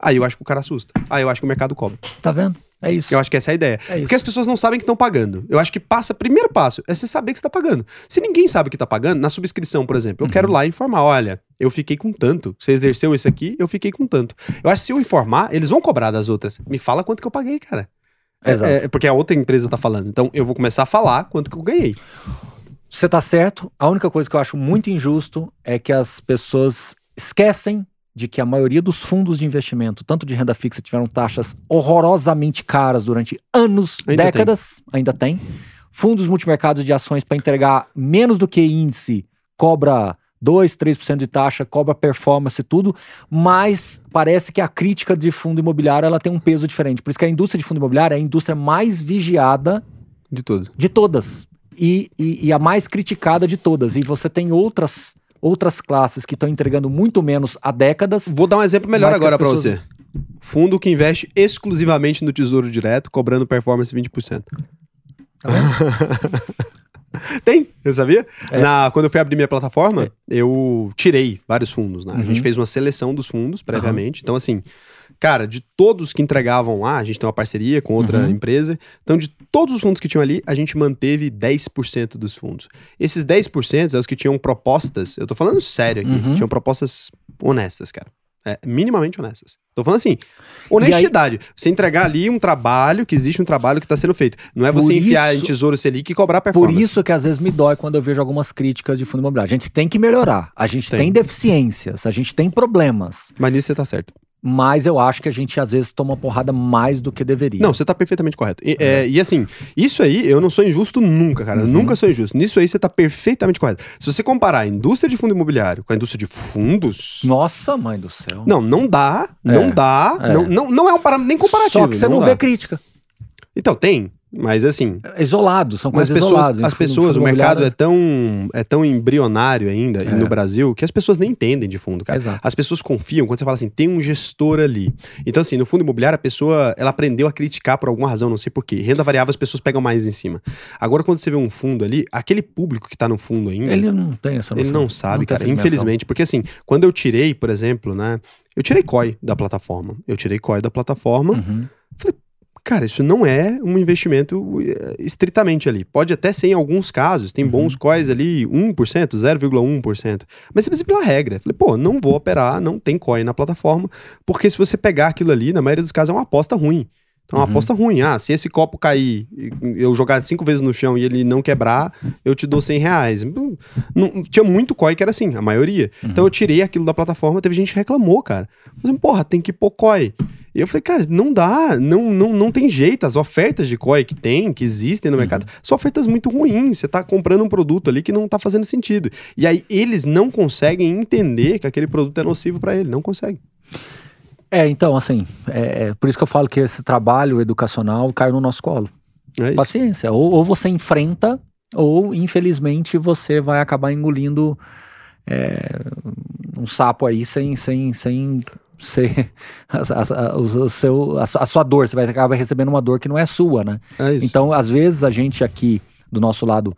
Aí eu acho que o cara assusta. Aí eu acho que o mercado cobra.
Tá vendo? É isso.
Eu acho que essa é a ideia.
É isso.
Porque as pessoas não sabem que estão pagando. Eu acho que passa, primeiro passo, é você saber que está pagando. Se ninguém sabe que está pagando, na subscrição, por exemplo, eu
Uhum.
quero lá informar, olha, eu fiquei com tanto. Você exerceu esse aqui, eu fiquei com tanto. Eu acho que se eu informar, eles vão cobrar das outras. Me fala quanto que eu paguei, cara. É-
Exato.
É, porque a outra empresa tá falando. Então eu vou começar a falar quanto que eu ganhei.
Você tá certo. A única coisa que eu acho muito injusto é que as pessoas esquecem de que a maioria dos fundos de investimento, tanto de renda fixa, tiveram taxas horrorosamente caras durante anos,
Ainda
décadas, ainda tem. Fundos multimercados de ações para entregar menos do que índice, cobra 2, 3% de taxa, cobra performance e tudo, mas parece que a crítica de fundo imobiliário ela tem um peso diferente. Por isso que a indústria de fundo imobiliário é a indústria mais vigiada
De tudo.
de todas. E, e- e a mais criticada de todas. E você tem outras outras classes que estão entregando muito menos há décadas.
Vou dar um exemplo melhor agora
pessoas-
você. Fundo que investe exclusivamente no Tesouro Direto, cobrando performance 20%.
Tá? [LAUGHS]
Tem, você sabia?
É.
Na, quando eu fui abrir minha plataforma, eu tirei vários fundos, né? A
Uhum.
gente fez uma seleção dos fundos previamente. Então, assim, cara, de todos que entregavam lá, a gente tem uma parceria com outra
Uhum.
empresa. Então, de todos os fundos que tinham ali, a gente manteve 10% dos fundos. Esses 10% são os que tinham propostas, eu tô falando sério aqui,
Uhum.
tinham propostas honestas, cara. É, minimamente honestas. Tô falando assim, honestidade. Você entregar ali um trabalho, que existe um trabalho que está sendo feito. Não é você
Por
enfiar
isso-
em Tesouro Selic e cobrar
Por
performance.
isso que às vezes me dói quando eu vejo algumas críticas de fundo imobiliário. A gente tem que melhorar. A gente
Tem.
tem, deficiências, a gente tem problemas.
Mas nisso você tá certo.
Mas eu acho que a gente às vezes toma porrada mais do que deveria.
Não, você tá perfeitamente correto. E, é, e assim, isso aí, eu não sou injusto nunca, cara.
Uhum.
nunca sou injusto. Nisso aí você tá perfeitamente correto. Se você comparar a indústria de fundo imobiliário com a indústria de fundos.
Nossa, mãe do céu.
Não, não dá. Não
É,
dá.
é.
Não, não, não é um para, nem comparativo.
Só que você não,
dá.
vê crítica.
Então, tem. Mas assim.
Isolado, são coisas
pessoas,
isoladas.
as pessoas o mercado é tão, é tão embrionário ainda
É.
no Brasil que as pessoas nem entendem de fundo, cara.
Exato.
As pessoas confiam quando você fala assim, tem um gestor ali. Então, assim, no fundo imobiliário, a pessoa, ela aprendeu a criticar por alguma razão, não sei porquê. Renda variável, as pessoas pegam mais em cima. Agora, quando você vê um fundo ali, aquele público que tá no fundo ainda, ele,
Ele não tem essa noção.
não sabe,
tem
cara. Infelizmente. Porque, assim, quando eu tirei, por exemplo, né? Eu tirei COI da plataforma. Eu tirei COI da plataforma.
Uhum.
Cara, isso não é um investimento eh, estritamente ali. Pode até ser em alguns casos, tem
Uhum.
bons COIs ali, 1%, 0,1%. Mas você precisa pela regra. Falei, pô, não vou operar, não tem COI na plataforma, porque se você pegar aquilo ali, na maioria dos casos é uma aposta ruim. Então, uma
Uhum.
aposta ruim. Ah, se esse copo cair, eu jogar cinco vezes no chão e ele não quebrar, eu te dou 100 reais. Não- tinha muito COI que era assim, a maioria.
Uhum.
Então eu tirei aquilo da plataforma, teve gente que reclamou, cara. Falei, porra, tem que pôr COI. E eu falei, cara, não dá, não, não, não tem jeito. As ofertas de COI que tem, que existem no
Uhum.
mercado, são ofertas muito ruins. Você tá comprando um produto ali que não tá fazendo sentido. E aí eles não conseguem entender que aquele produto é nocivo para ele, não conseguem.
É, então, assim, é, é por isso que eu falo que esse trabalho educacional caiu no nosso colo.
É isso.
Paciência. Ou, ou você enfrenta, ou infelizmente você vai acabar engolindo é, um sapo aí sem, sem, sem ser [LAUGHS] a, a- o seu, a, a sua dor. Você vai acabar recebendo uma dor que não é sua, né?
É isso.
Então, às vezes, a gente aqui do nosso lado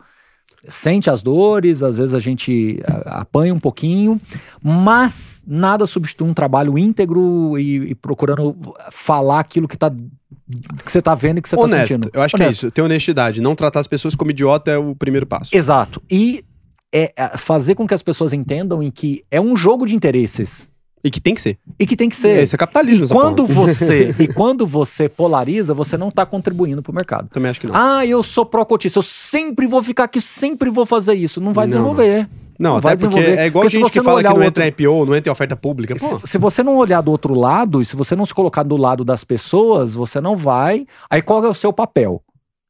sente as dores, às vezes a gente apanha um pouquinho, mas nada substitui um trabalho íntegro e, e procurando falar aquilo que, tá, que você tá vendo e que você tá
Honesto,
sentindo.
eu acho que é
Honesto.
isso. Ter honestidade, não tratar as pessoas como idiota é o primeiro passo.
Exato. E é, é fazer com que as pessoas entendam em que é um jogo de interesses
E que tem que ser.
e que tem que ser.
Isso é capitalismo,
e quando
porra.
você [LAUGHS] e quando você polariza, você não está contribuindo para o mercado.
Também acho que não.
Ah, eu sou pró-cotista, eu sempre vou ficar aqui, sempre vou fazer isso. Não vai
Não,
desenvolver.
não,
vai
até porque
desenvolver.
é igual
Porque
gente que
não
fala que não
o
entra em IPO, não entra em oferta pública.
Se, se você não olhar do outro lado e se você não se colocar do lado das pessoas, você não vai. Aí qual é o seu papel?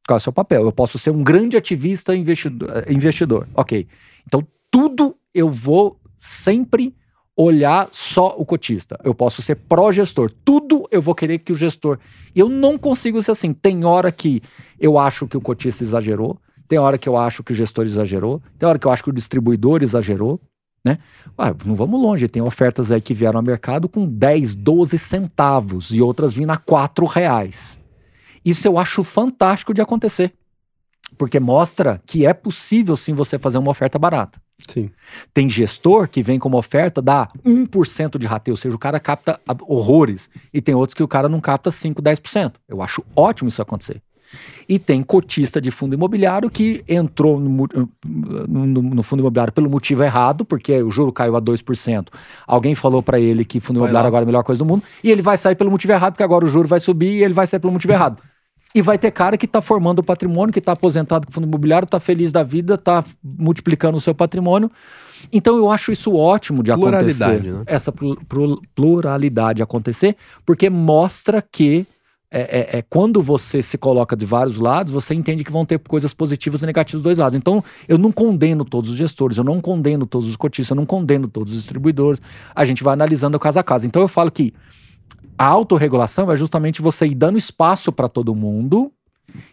Qual é o seu papel? Eu posso ser um grande ativista investidor, eh, investidor. Ok. Então, tudo eu vou sempre olhar só o cotista. Eu posso ser pró-gestor. Tudo eu vou querer que o gestor. Eu não consigo ser assim. Tem hora que eu acho que o cotista exagerou, tem hora que eu acho que o gestor exagerou, tem hora que eu acho que o distribuidor exagerou. Né? Ah, não vamos longe, tem ofertas aí que vieram ao mercado com 10, 12 centavos e outras vindo a 4 reais. Isso eu acho fantástico de acontecer, porque mostra que é possível sim você fazer uma oferta barata.
Sim.
Tem gestor que vem com uma oferta, dá 1% de rateio, ou seja, o cara capta horrores, e tem outros que o cara não capta 5, 10%. Eu acho ótimo isso acontecer. E tem cotista de fundo imobiliário que entrou no, no, no fundo imobiliário pelo motivo errado, porque o juro caiu a 2%. Alguém falou para ele que fundo imobiliário agora é a melhor coisa do mundo, e ele vai sair pelo motivo errado, porque agora o juro vai subir e ele vai sair pelo motivo errado. E vai ter cara que está formando patrimônio, que está aposentado com fundo imobiliário, está feliz da vida, está multiplicando o seu patrimônio. Então eu acho isso ótimo de acontecer. Né? Essa pluralidade acontecer, porque mostra que é, é, é, quando você se coloca de vários lados, você entende que vão ter coisas positivas e negativas dos dois lados. Então, eu não condeno todos os gestores, eu não condeno todos os cotistas, eu não condeno todos os distribuidores. A gente vai analisando caso a caso. Então, eu falo que a autorregulação é justamente você ir dando espaço para todo mundo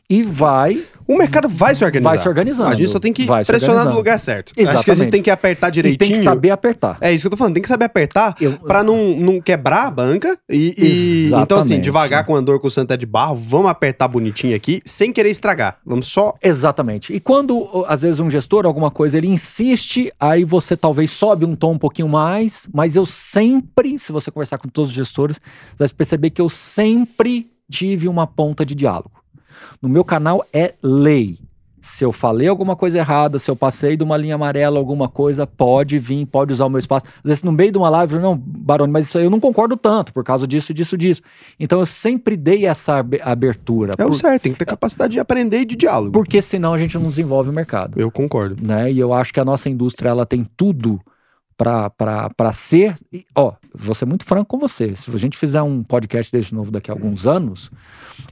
e vai.
O mercado vai se organizar.
Vai se organizando.
A gente só tem que pressionar no lugar certo.
Exatamente. Acho
que a gente tem que apertar direitinho. E
tem que saber apertar.
É isso que eu tô falando, tem que saber apertar eu... para não, não quebrar a banca. E, e... Então, assim, devagar com a dor com o Santa de barro, vamos apertar bonitinho aqui, sem querer estragar. Vamos só.
Exatamente. E quando, às vezes, um gestor, alguma coisa, ele insiste, aí você talvez sobe um tom um pouquinho mais, mas eu sempre, se você conversar com todos os gestores, vai perceber que eu sempre tive uma ponta de diálogo. No meu canal é lei. Se eu falei alguma coisa errada, se eu passei de uma linha amarela, alguma coisa, pode vir, pode usar o meu espaço. Às vezes, no meio de uma live, não, Barone, mas isso aí eu não concordo tanto, por causa disso, disso, disso. Então, eu sempre dei essa abertura.
É o certo, tem que ter capacidade de aprender e de diálogo.
Porque senão a gente não desenvolve o mercado.
Eu concordo.
Né? E eu acho que a nossa indústria, ela tem tudo para ser. E, ó, vou ser muito franco com você. Se a gente fizer um podcast desse novo daqui a alguns anos,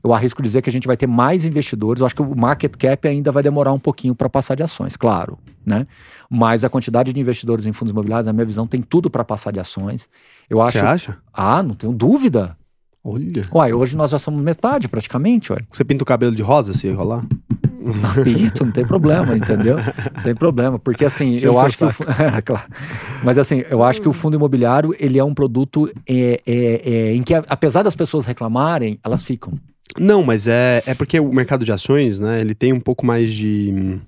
eu arrisco dizer que a gente vai ter mais investidores. Eu acho que o market cap ainda vai demorar um pouquinho para passar de ações, claro. Né? Mas a quantidade de investidores em fundos imobiliários, na minha visão, tem tudo para passar de ações. Eu acho.
Você acha?
Ah, não tenho dúvida.
Olha.
Uai, hoje nós já somos metade praticamente, uai.
Você pinta o cabelo de rosa se rolar?
Pinto, não tem problema, entendeu? Não tem problema, porque assim, eu acho que o, é, [LAUGHS] claro. Mas assim, eu acho que o fundo imobiliário ele é um produto é, é, é, em que apesar das pessoas reclamarem, elas ficam.
Não, mas é, é porque o mercado de ações, né, ele tem um pouco mais de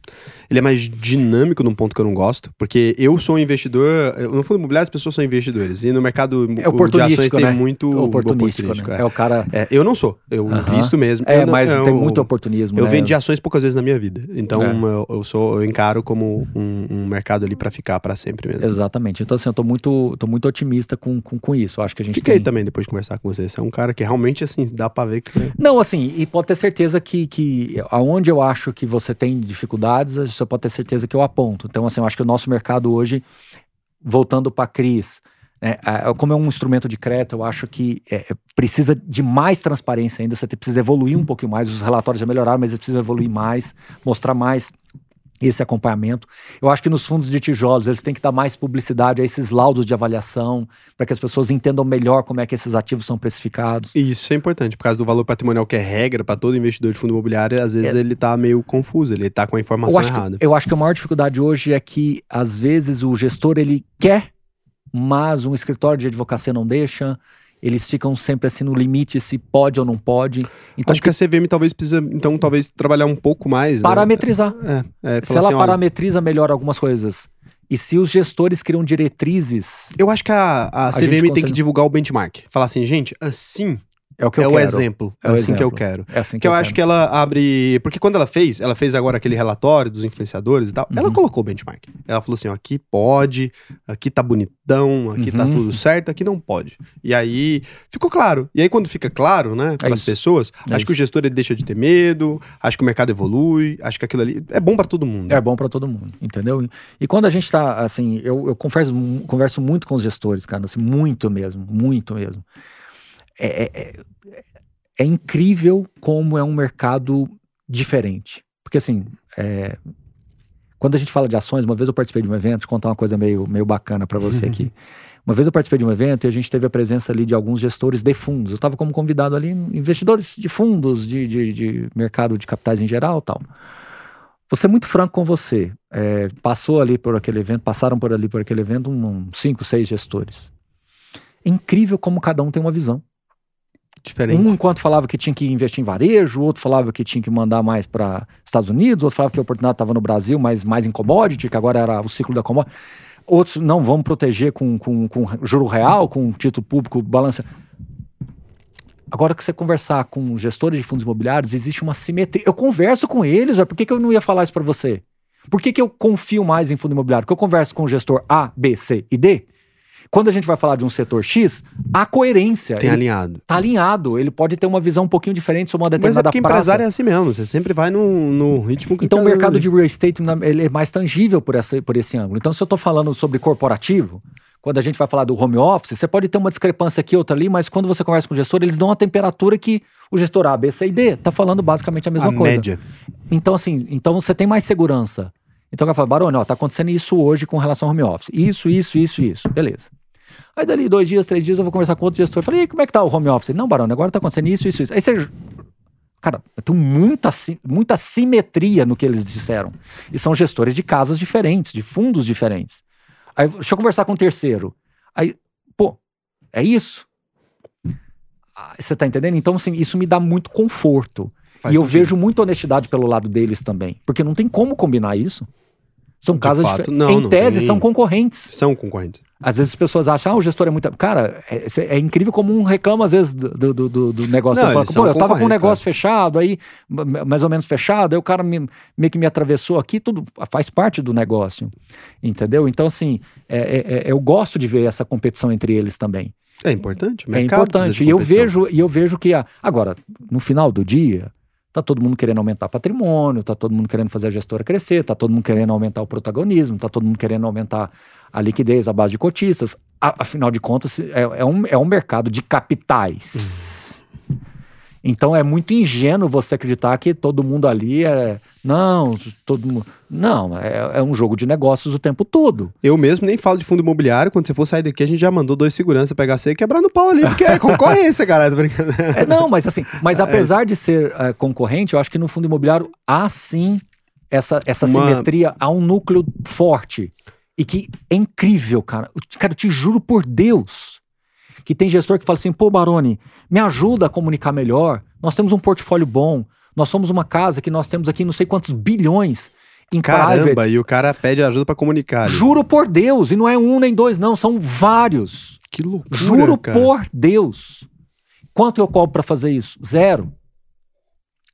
ele é mais dinâmico num ponto que eu não gosto, porque eu sou um investidor, no fundo imobiliário as pessoas são investidores, e no mercado
é de ações
né? tem muito
oportunístico. oportunístico né? é. é. o cara...
É, eu não sou, eu uh -huh. visto mesmo.
É,
não,
mas eu, tem muito oportunismo,
Eu
né?
vendi ações poucas vezes na minha vida, então é. eu, eu, sou, eu encaro como um, um mercado ali para ficar para sempre mesmo.
Exatamente, então assim, eu tô muito, tô muito otimista com, com, com isso, eu acho que a gente
Fiquei
tem...
também depois de conversar com você, você é um cara que realmente, assim, dá pra ver que...
Não, assim, e pode ter certeza que, que aonde eu acho que você tem dificuldades, você pode ter certeza que eu aponto. Então, assim, eu acho que o nosso mercado hoje, voltando para a Cris, né, como é um instrumento de crédito, eu acho que é, é, precisa de mais transparência ainda, você precisa evoluir um pouquinho mais, os relatórios já melhoraram, mas precisa evoluir mais, mostrar mais esse acompanhamento. Eu acho que nos fundos de tijolos eles têm que dar mais publicidade a esses laudos de avaliação, para que as pessoas entendam melhor como é que esses ativos são precificados.
E isso é importante, por causa do valor patrimonial que é regra para todo investidor de fundo imobiliário, às vezes é. ele está meio confuso, ele está com a informação
eu
errada.
Que, eu acho que a maior dificuldade hoje é que às vezes o gestor ele quer, mas um escritório de advocacia não deixa, eles ficam sempre assim no limite se pode ou não pode.
Então, Acho que, que a CVM talvez precisa, então, talvez trabalhar um pouco mais.
Né? Parametrizar.
Né? É,
é, se ela assim, parametriza olha... melhor algumas coisas. E se os gestores criam diretrizes.
Eu acho que a, a, a CVM tem consegue... que divulgar o benchmark. Falar assim, gente, assim
é o que eu
é
quero.
o exemplo. É, é assim exemplo. que eu quero.
É assim que,
que
eu,
eu acho que ela abre. Porque quando ela fez, ela fez agora aquele relatório dos influenciadores e tal. Uhum. Ela colocou o benchmark. Ela falou assim: ó, aqui pode, aqui tá bonitão, aqui tá uhum. tá tudo certo, aqui não pode. E aí ficou claro. E aí, quando fica claro, né, para as é pessoas, é acho isso. que o gestor ele deixa de ter medo, acho que o mercado evolui, acho que aquilo ali é bom para todo mundo.
É bom para todo mundo, entendeu? E quando a gente tá, assim, eu, eu converso, converso muito com os gestores, cara, assim, muito mesmo, muito mesmo. É, é, é é incrível como é um mercado diferente. Porque assim, é, quando a gente fala de ações, uma vez eu participei de um evento, vou contar uma coisa meio, meio bacana para você aqui. [LAUGHS] Uma vez eu participei de um evento e a gente teve a presença ali de alguns gestores de fundos. Eu estava como convidado ali, investidores de fundos, de, de, de, mercado de capitais em geral tal. Vou ser muito franco com você. É, passou ali por aquele evento, passaram por ali por aquele evento um, um, cinco, seis gestores. É incrível como cada um tem uma visão.
Diferente.
Um enquanto falava que tinha que investir em varejo, outro falava que tinha que mandar mais para Estados Unidos, outro falava que a oportunidade estava no Brasil, mas mais em commodity, que agora era o ciclo da commodity. Outros não vamos proteger com, com, com juro real, com título público, balança. Agora que você conversar com gestores de fundos imobiliários, existe uma simetria. Eu converso com eles, por que, que eu não ia falar isso para você? Por que, que eu confio mais em fundo imobiliário? Porque eu converso com o gestor A, B, C e D quando a gente vai falar de um setor X, a coerência.
Tem alinhado.
Tá alinhado. Ele pode ter uma visão um pouquinho diferente sobre uma determinada
Mas é
praça.
empresário é assim mesmo. Você sempre vai no, no ritmo que
Então o mercado de real estate ele é mais tangível por, essa, por esse ângulo. Então se eu estou falando sobre corporativo, quando a gente vai falar do home office, você pode ter uma discrepância aqui, outra ali, mas quando você conversa com o gestor, eles dão a temperatura que o gestor A, B, C e D está falando basicamente a mesma
a
coisa.
Média.
Então, assim, então você tem mais segurança. Então ela fala, Barone, ó, tá acontecendo isso hoje com relação ao home office. Isso, isso, isso, isso. Beleza. Aí dali dois dias, três dias, eu vou conversar com outro gestor. Falei, como é que tá o home office? Não, Barão, agora tá acontecendo isso, isso, isso. Aí você. Cara, tem muita, muita simetria no que eles disseram. E são gestores de casas diferentes, de fundos diferentes. Aí, deixa eu conversar com o terceiro. Aí, pô, é isso? Ah, você tá entendendo? Então, assim, isso me dá muito conforto. Faz e eu vejo muita honestidade pelo lado deles também. Porque não tem como combinar isso. São de casas fato, não, em não tese tem... são concorrentes.
São concorrentes.
Às vezes as pessoas acham, ah, o gestor é muito. Cara, é, é incrível como um reclama às vezes do, do, do, do negócio. Não, fala, Pô, eu tava com um negócio cara. fechado, aí, mais ou menos fechado, aí o cara me, meio que me atravessou aqui, tudo faz parte do negócio. Entendeu? Então, assim, é, é, é eu gosto de ver essa competição entre eles também.
É importante.
É importante. E eu vejo, e eu vejo que. A, agora, no final do dia, Tá todo mundo querendo aumentar patrimônio, tá todo mundo querendo fazer a gestora crescer, tá todo mundo querendo aumentar o protagonismo, tá todo mundo querendo aumentar a liquidez, a base de cotistas. A, afinal de contas, é, é, um, é um mercado de capitais. Então é muito ingênuo você acreditar que todo mundo ali é. Não, todo mundo. Não, é, é, um jogo de negócios o tempo todo.
Eu mesmo nem falo de fundo imobiliário. Quando você for sair daqui, a gente já mandou dois seguranças pegar você quebrando pau ali, porque é [LAUGHS] concorrência, cara.
É, não, mas assim, mas é. apesar de ser é, concorrente, eu acho que no fundo imobiliário há sim essa, essa Uma... simetria, há um núcleo forte. E que é incrível, cara. Cara, eu te juro por Deus que tem gestor que fala assim: pô, Baroni, me ajuda a comunicar melhor. Nós temos um portfólio bom. Nós somos uma casa que nós temos aqui não sei quantos bilhões em
Caramba,
private.
e o cara pede ajuda para comunicar. Ali.
Juro por Deus, e não é um nem dois, não, são vários.
Que loucura.
Juro
cara.
por Deus. Quanto eu cobro para fazer isso? Zero.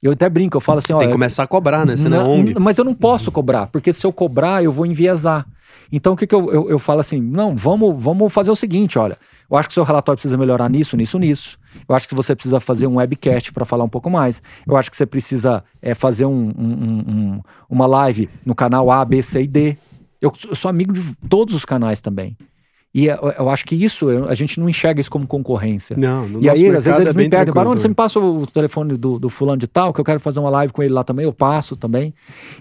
Eu até brinco, eu falo assim, ó.
Tem que começar a cobrar, né? Você não, é ONG.
Mas eu não posso cobrar, porque se eu cobrar, eu vou enviesar. Então o que, que eu, eu, eu, falo assim? Não, vamos, vamos fazer o seguinte: olha, eu acho que o seu relatório precisa melhorar nisso, nisso, nisso. Eu acho que você precisa fazer um webcast para falar um pouco mais. Eu acho que você precisa é, fazer um, um, um, uma live no canal A, B, C e D. Eu, eu sou amigo de todos os canais também. E eu, eu, acho que isso, a gente não enxerga isso como concorrência.
Não, no
E aí, às vezes, eles é me pedem, Barão, você me passa o telefone do, do, fulano de tal, que eu quero fazer uma live com ele lá também, eu passo também.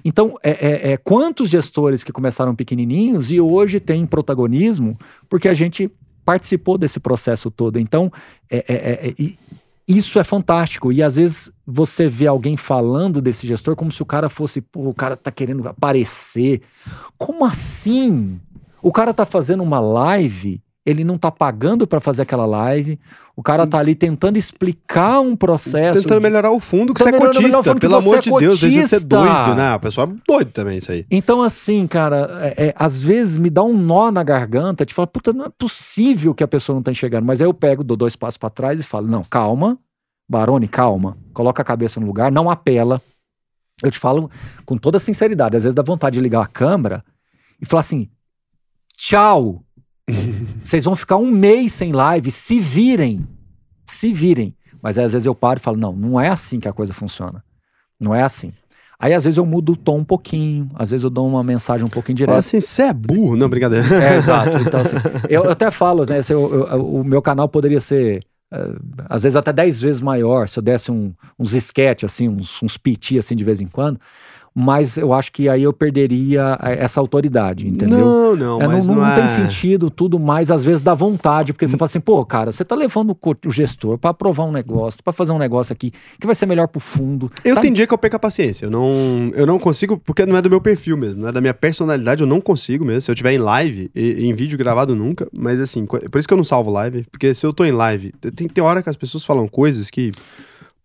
Então, é, é, é quantos gestores que começaram pequenininhos e hoje têm protagonismo, porque a gente participou desse processo todo. Então, é, é, é, é isso é fantástico. E às vezes você vê alguém falando desse gestor como se o cara fosse, pô, o cara tá querendo aparecer. Como assim? O cara tá fazendo uma live, ele não tá pagando para fazer aquela live. O cara tá ali tentando explicar um processo.
Tentando de... melhorar o fundo que você é cotista. Pelo amor de Deus, deixa de ser doido, né? O pessoal é doido também isso aí.
Então, assim, cara, é, é, às vezes me dá um nó na garganta, te fala, puta, não é possível que a pessoa não tá enxergando. Mas aí eu pego, dou dois passos para trás e falo, não, calma, Barone, calma, coloca a cabeça no lugar, não apela. Eu te falo com toda sinceridade, às vezes dá vontade de ligar a câmera e falar assim: Tchau. [LAUGHS] Vocês vão ficar um mês sem live, se virem. Se virem. Mas aí, às vezes eu paro e falo: não, não é assim que a coisa funciona. Não é assim. Aí às vezes eu mudo o tom um pouquinho, às vezes eu dou uma mensagem um pouco indireta. Fala
assim, você é burro, não, brincadeira.
É, exato. [LAUGHS] Então, assim, eu, eu até falo, né, eu, eu, o meu canal poderia ser eh, às vezes até 10 vezes maior, se eu desse um, uns esquete, assim, uns, uns piti, assim, de vez em quando mas eu acho que aí eu perderia eh, essa autoridade, entendeu?
Não, não,
É, não,
mas
não,
não, é...
tem sentido tudo, mas às vezes dá vontade, porque você fala assim, pô, cara, você tá levando o gestor pra aprovar um negócio, pra fazer um negócio aqui que vai ser melhor pro fundo.
Eu
Tá-
tenho dia que eu perco a paciência. Eu não, eu não consigo, porque não é do meu perfil mesmo, não é da minha personalidade, eu não consigo mesmo. Se eu tiver em live, e, em vídeo gravado nunca, mas assim, por isso que eu não salvo live, porque se eu tô em live, tem, tem hora que as pessoas falam coisas que.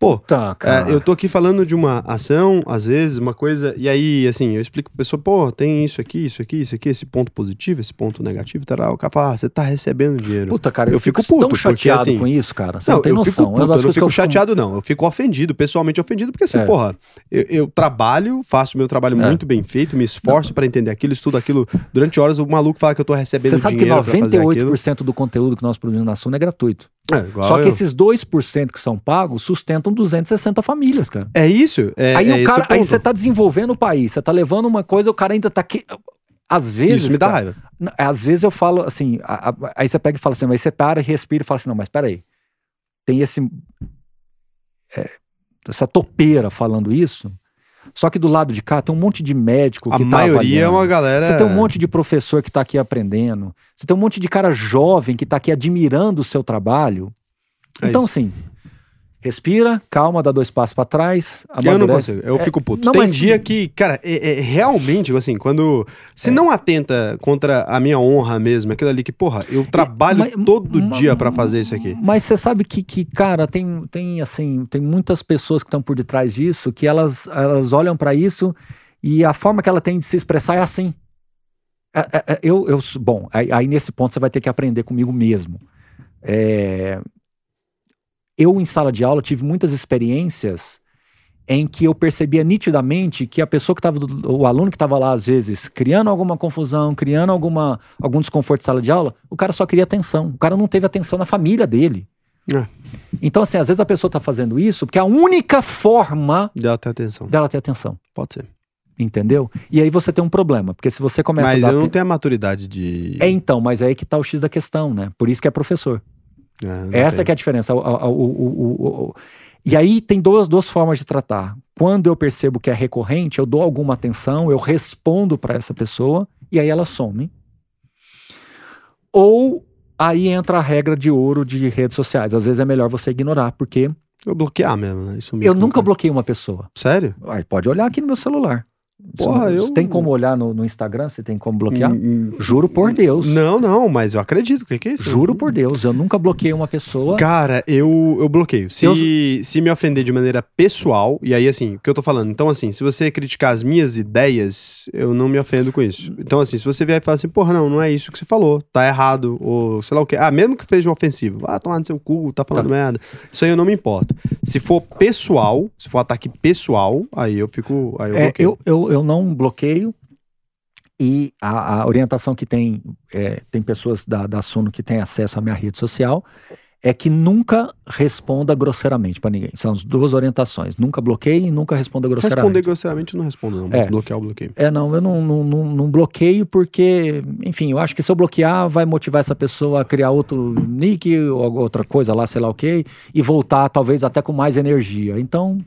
Pô,
Tá,
é, eu tô aqui falando de uma ação, às vezes, uma coisa, e aí, assim, eu explico pra pessoa, pô, tem isso aqui, isso aqui, isso aqui, esse ponto positivo, esse ponto negativo, tal. O cara fala, ah, você tá recebendo dinheiro.
Puta, cara, eu,
eu
fico,
fico puto,
tão
porque,
chateado
assim,
com isso, cara. Você
Não,
não, tem
eu
noção.
fico
É
puto, eu não
que
fico
eu fico-
chateado, não. Eu fico ofendido, pessoalmente ofendido, porque assim,
É.
porra, eu, eu trabalho, faço meu trabalho
É.
muito bem feito, me esforço pra entender aquilo, estudo aquilo. Durante horas o maluco fala que eu tô recebendo
Você sabe que
dinheiro aquilo.
98% do conteúdo que nós produzimos na Suna é gratuito.
É,
Só que esses 2% que são pagos sustentam 260 famílias, cara.
É isso? É,
aí
é
o cara, aí
ponto.
você tá desenvolvendo o país, você tá levando uma coisa, o cara ainda tá aqui. Às vezes.
Isso me dá
cara,
raiva.
Às vezes eu falo assim, a- a- aí você pega e fala assim, mas você para, respira e fala assim, não, mas peraí, tem esse, é, essa topeira falando isso, só que do lado de cá tem um monte de médico
A
que tá
maioria é
avaliando.
uma galera.
Você tem um monte de professor que tá aqui aprendendo, você tem um monte de cara jovem que tá aqui admirando o seu trabalho.
É
então
isso.
assim, respira, calma, dá dois passos para trás,
Eu não
amadurece.
consigo, eu
É,
fico puto.
não,
Tem
mas-
dia que, cara, é, é realmente, tipo assim, quando. Se
É.
não atenta contra a minha honra mesmo, aquilo ali que, porra, eu trabalho
mas-
todo
ma-
dia pra fazer isso aqui.
Mas você sabe que, que, cara, tem, tem assim, tem muitas pessoas que estão por detrás disso, que elas, elas olham pra isso e a forma que ela tem de se expressar é assim. É- é- é, eu, eu, bom, aí, aí nesse ponto você vai ter que aprender comigo mesmo. É, eu, em sala de aula, tive muitas experiências em que eu percebia nitidamente que a pessoa que estava, o aluno que estava lá, às vezes, criando alguma confusão, criando alguma, algum desconforto em sala de aula, o cara só queria atenção. O cara não teve atenção na família dele.
É.
Então, assim, às vezes a pessoa está fazendo isso porque é a única forma
Dá até atenção.
dela ter atenção.
Pode ser.
Entendeu? E aí você tem um problema, porque se você começa
Mas
a dar.
eu não
aten-
tenho a maturidade de.
É então, mas é aí que tá o X da questão, né? Por isso que é professor.
É, não
Essa que é a diferença. O- o- o- E aí tem duas, duas formas de tratar. Quando eu percebo que é recorrente, eu dou alguma atenção, eu respondo para essa pessoa e aí ela some. Ou aí entra a regra de ouro de redes sociais. Às vezes é melhor você ignorar, porque
Eu bloquear mesmo, né? Isso me
eu nunca bloqueei uma pessoa.
Sério?
Ai, pode olhar aqui no meu celular.
Porra,
Você
eu-
Tem como olhar no, no Instagram? Você tem como bloquear?
Hum,
Juro por Deus.
Não, não, mas eu acredito. O que, que é isso?
Juro por Deus. Eu nunca bloqueei uma pessoa.
Cara, eu, eu bloqueio. Se,
Eu-
se me ofender de maneira pessoal, e aí, assim, o que eu tô falando? Então, assim, se você criticar as minhas ideias, eu não me ofendo com isso. Então, assim, se você vier e falar assim, porra, não, não é isso que você falou, tá errado, ou sei lá o quê. Ah, mesmo que seja ofensivo, ah, tomar no seu cu, tá falando
Tá.
merda. Isso aí eu não me importo. Se for pessoal, se for ataque pessoal, aí eu fico. Aí eu
É,
bloqueio.
eu, eu, eu não bloqueio. E a, a orientação que tem, é, tem pessoas da, da Suno que têm acesso à minha rede social, é que nunca responda grosseiramente para ninguém. São as duas orientações. Nunca bloqueie e nunca responda grosseiramente.
Responder grosseiramente não respondo, não. Mas
É.
bloquear eu bloqueio.
É, não, eu não, não, não, não bloqueio porque, enfim, eu acho que se eu bloquear vai motivar essa pessoa a criar outro nick ou outra coisa lá, sei lá o quê, e voltar talvez até com mais energia. Então,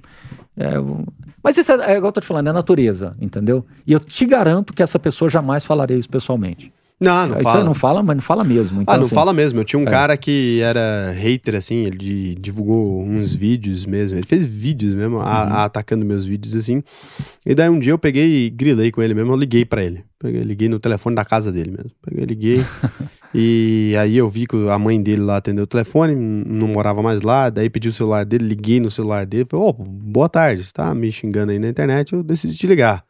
é, mas isso é, é igual eu tô te falando, é natureza, entendeu? E eu te garanto que essa pessoa jamais falaria isso pessoalmente.
Não, não
isso
fala.
aí não fala, mas não fala mesmo. Então,
ah, não
assim,
fala mesmo. Eu tinha um
é.
cara que era hater, assim, ele di- divulgou uns vídeos mesmo. Ele fez vídeos mesmo, a-
Uhum.
a- atacando meus vídeos, assim. E daí um dia eu peguei e grilei com ele mesmo, eu liguei pra ele. Peguei, liguei no telefone da casa dele mesmo. Peguei, liguei. [LAUGHS] e aí eu vi que a mãe dele lá atendeu o telefone, não morava mais lá. Daí pedi o celular dele, liguei no celular dele. Falei, ô, boa tarde, você tá me xingando aí na internet, eu decidi te ligar.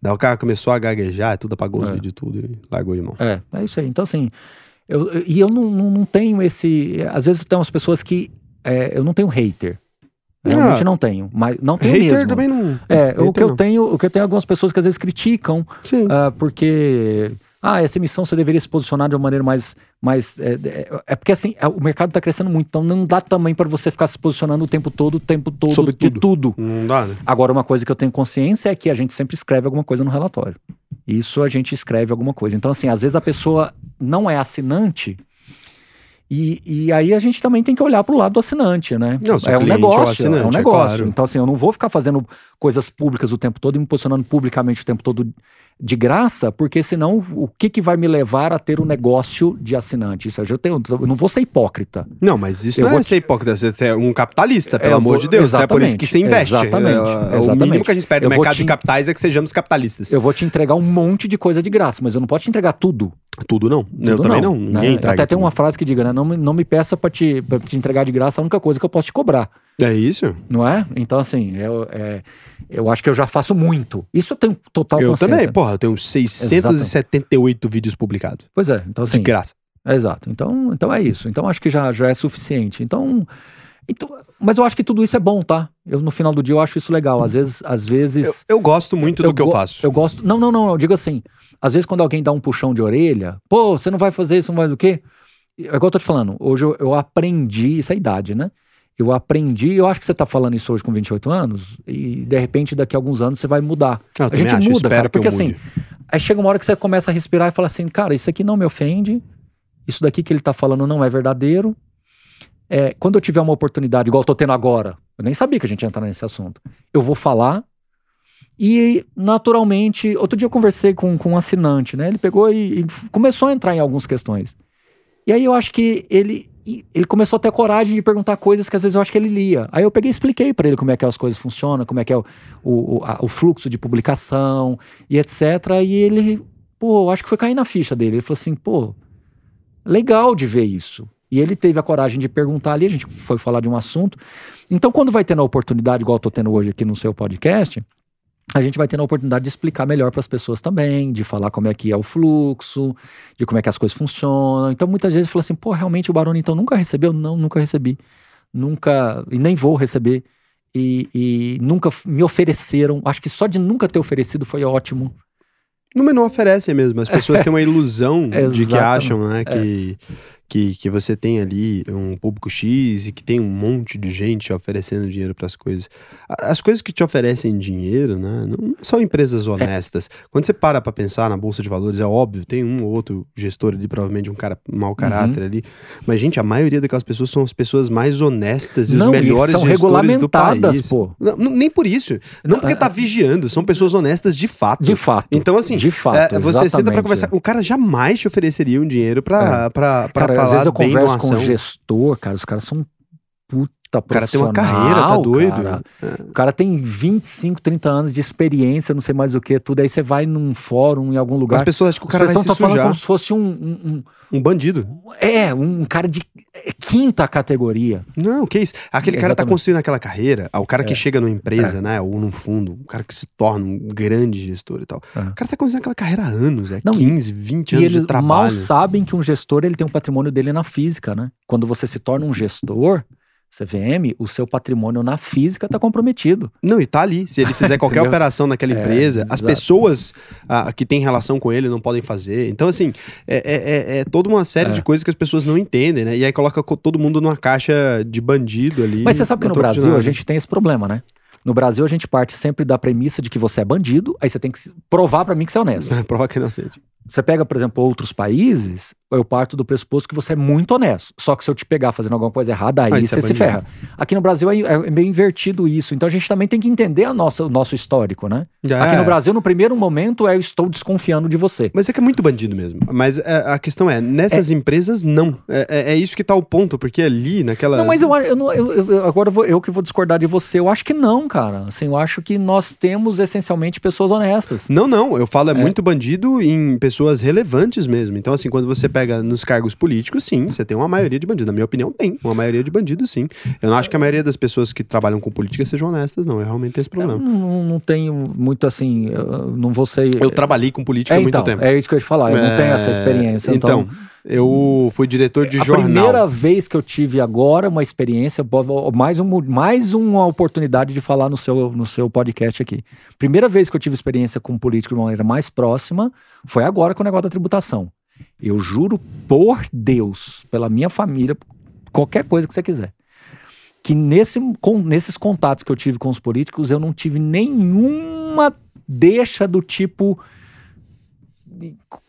Daí o cara começou a gaguejar, tudo apagou os
É.
vídeos tudo e largou de mão.
É, é isso aí. Então, assim, eu, eu- e eu não, não, não tenho esse. Às vezes tem umas pessoas que. é, eu não tenho hater. Realmente
Ah,
não tenho. Mas não tenho
Hater
mesmo.
também não.
É, o
hater
que eu
não.
tenho, o que eu tenho é algumas pessoas que às vezes criticam,
Sim.
ah, porque ah, essa emissão você deveria se posicionar de uma maneira mais, mais é, é, é porque assim é, o mercado está crescendo muito, então não dá também para você ficar se posicionando o tempo todo, o tempo todo
Sobre
de
tudo.
tudo.
Não dá, né?
Agora uma coisa que eu tenho consciência é que a gente sempre escreve alguma coisa no relatório. Isso a gente escreve alguma coisa. Então assim, às vezes a pessoa não é assinante E, e aí a gente também tem que olhar para o lado do assinante, né?
Não,
é um
é
negócio, é um
é
negócio.
claro.
Então, assim, eu não vou ficar fazendo coisas públicas o tempo todo e me posicionando publicamente o tempo todo de graça, porque senão o que, que vai me levar a ter um negócio de assinante? Isso eu, tenho, eu não vou ser hipócrita.
Não, mas isso
Eu
não
vou
é
te-
ser hipócrita, você é um capitalista, pelo
Eu
amor
vou-
de Deus. É por isso que você investe.
exatamente,
É, O mínimo
exatamente.
que a gente
Eu
no mercado
te-
de capitais é que sejamos capitalistas.
Eu vou te entregar um monte de coisa de graça, mas eu não posso te entregar tudo.
Tudo não. eu
Tudo
também não.
né?
Ninguém entrega
Até tem
tudo.
uma frase que diga, né? Não me, não me peça para te, pra te entregar de graça a única coisa que eu posso te cobrar.
É isso?
Não é? Então, assim, eu, é, eu acho que eu já faço muito. Isso eu tenho total
eu
consciência.
também. Porra, eu tenho 678 vídeos publicados.
Pois é, então assim.
de graça.
é exato. Então, então é isso. Então acho que já, já é suficiente. Então, então. Mas eu acho que tudo isso é bom, tá? Eu, no final do dia, eu acho isso legal. Às vezes. Às vezes
Eu, eu gosto muito do que eu faço.
Eu gosto. Não, não, não. Eu digo assim. Às vezes, quando alguém dá um puxão de orelha, pô, você não vai fazer isso, não vai do quê? É igual eu tô te falando. Hoje eu, eu aprendi, isso é a idade, né? Eu aprendi, eu acho que você tá falando isso hoje com 28 anos, e de repente daqui a alguns anos você vai mudar.
Ah, eu
a gente
acho,
muda, cara,
que eu
porque assim, aí chega uma hora que você começa a respirar e fala assim, cara, isso aqui não me ofende, isso daqui que ele tá falando não é verdadeiro. É, quando eu tiver uma oportunidade, igual eu tô tendo agora, eu nem sabia que a gente ia entrar nesse assunto, eu vou falar e, naturalmente, outro dia eu conversei com, com um assinante, né? Ele pegou e, e começou a entrar em algumas questões. E aí eu acho que ele, ele começou a ter coragem de perguntar coisas que às vezes eu acho que ele lia. Aí eu peguei e expliquei para ele como é que as coisas funcionam, como é que é o, o, a- o fluxo de publicação e etc. E ele, pô, acho que foi cair na ficha dele. Ele falou assim, pô, legal de ver isso. E ele teve a coragem de perguntar ali, a gente foi falar de um assunto. Então, quando vai tendo a oportunidade, igual eu tô tendo hoje aqui no seu podcast, a gente vai tendo a oportunidade de explicar melhor para as pessoas também, de falar como é que é o fluxo, de como é que as coisas funcionam. Então, muitas vezes fala assim, pô, realmente o Barone então nunca recebeu? Não, nunca recebi. Nunca, e nem vou receber. E, e nunca me ofereceram. Acho que só de nunca ter oferecido foi ótimo.
Não, mas não oferece mesmo. As [LAUGHS] pessoas têm uma ilusão de que.
É.
acham, né, que, que, que você tem ali um público X e que tem um monte de gente oferecendo dinheiro para as coisas. As coisas que te oferecem dinheiro, né, não são
É.
empresas honestas. Quando você para para pensar na bolsa de valores, é óbvio, tem um ou outro gestor ali, provavelmente um cara mau caráter
Uhum.
ali. Mas gente, a maioria daquelas pessoas são as pessoas mais honestas e os
não,
melhores
e são
gestores do
regulamentadas,
país.
pô.
Não, nem por isso. Não porque tá vigiando, são pessoas honestas de fato.
De fato.
Então, assim,
de fato.
é, você senta pra
exatamente.
conversar. O cara jamais te ofereceria um dinheiro pra, pra, pra
Cara, às vezes eu converso com um gestor, cara, os caras são puta
O cara tem
profissional.
uma carreira, tá doido?
cara. O cara tem 25, 30 anos de experiência, não sei mais o que, tudo. Aí você vai num fórum, em algum
As
lugar.
pessoas acham que o
As
cara vai se
estão falando
sujar.
como se fosse um, um-
Um bandido.
um- É, um cara de quinta categoria.
Não, que isso? Aquele cara tá construindo aquela carreira, ah, o cara que
É.
chega numa empresa, né, ou num fundo, o cara que se torna um grande gestor e tal.
É.
O cara tá construindo aquela carreira há anos, é
Não,
15, 20
E
anos
eles
de trabalho.
mal sabem que um gestor ele tem um patrimônio dele na física, né? Quando você se torna um gestor, CVM, o seu patrimônio na física está comprometido.
Não, e tá ali. Se ele fizer [LAUGHS] qualquer operação naquela
É,
empresa, as
exato.
pessoas ah, que têm relação com ele não podem fazer. Então, assim, é, é- é- é toda uma série
É.
de coisas que as pessoas não entendem, né? E aí coloca co- todo mundo numa caixa de bandido ali.
Mas você sabe que no Brasil a gente tem esse problema, né? No Brasil a gente parte sempre da premissa de que você é bandido, aí você tem que provar pra mim que você é honesto. [LAUGHS]
Prova que é inocente.
Você pega, por exemplo, outros países, eu parto do pressuposto que você é muito honesto. Só que se eu te pegar fazendo alguma coisa errada, aí
Aí você
você
é
se ferra. Aqui no Brasil é, é meio invertido isso. Então a gente também tem que entender a nossa, o nosso histórico, né? Aqui
É.
no Brasil, no primeiro momento, é eu estou desconfiando de você.
Mas é que é muito bandido mesmo. Mas é, a questão é, nessas empresas, não. É, é- é isso que tá o ponto, porque ali, naquela.
Não, mas eu, eu, eu- eu- agora eu, vou- eu que vou discordar de você. Eu acho que não, cara. Assim, eu acho que nós temos essencialmente pessoas honestas.
Não, não, eu falo é, muito bandido em pessoas relevantes mesmo. Então, assim, quando você pega nos cargos políticos, sim, você tem uma maioria de bandidos. Na minha opinião, tem uma maioria de bandidos, sim. Eu não acho que a maioria das pessoas que trabalham com política sejam honestas, não. Eu realmente tenho esse problema.
não, não tenho muito assim. Eu não vou ser.
Eu trabalhei com política
é,
há muito
então,
tempo.
é isso que eu ia te falar. Eu não tenho essa
É,
experiência. Então,
Então, eu fui diretor de
a
jornal.
primeira vez que eu tive agora uma experiência, mais, um, mais uma oportunidade de falar no seu, no seu podcast aqui. Primeira vez que eu tive experiência com político de uma maneira mais próxima foi agora com o negócio da tributação. Eu juro por Deus, pela minha família, qualquer coisa que você quiser. Que nesse, com, nesses contatos que eu tive com os políticos, eu não tive nenhuma deixa do tipo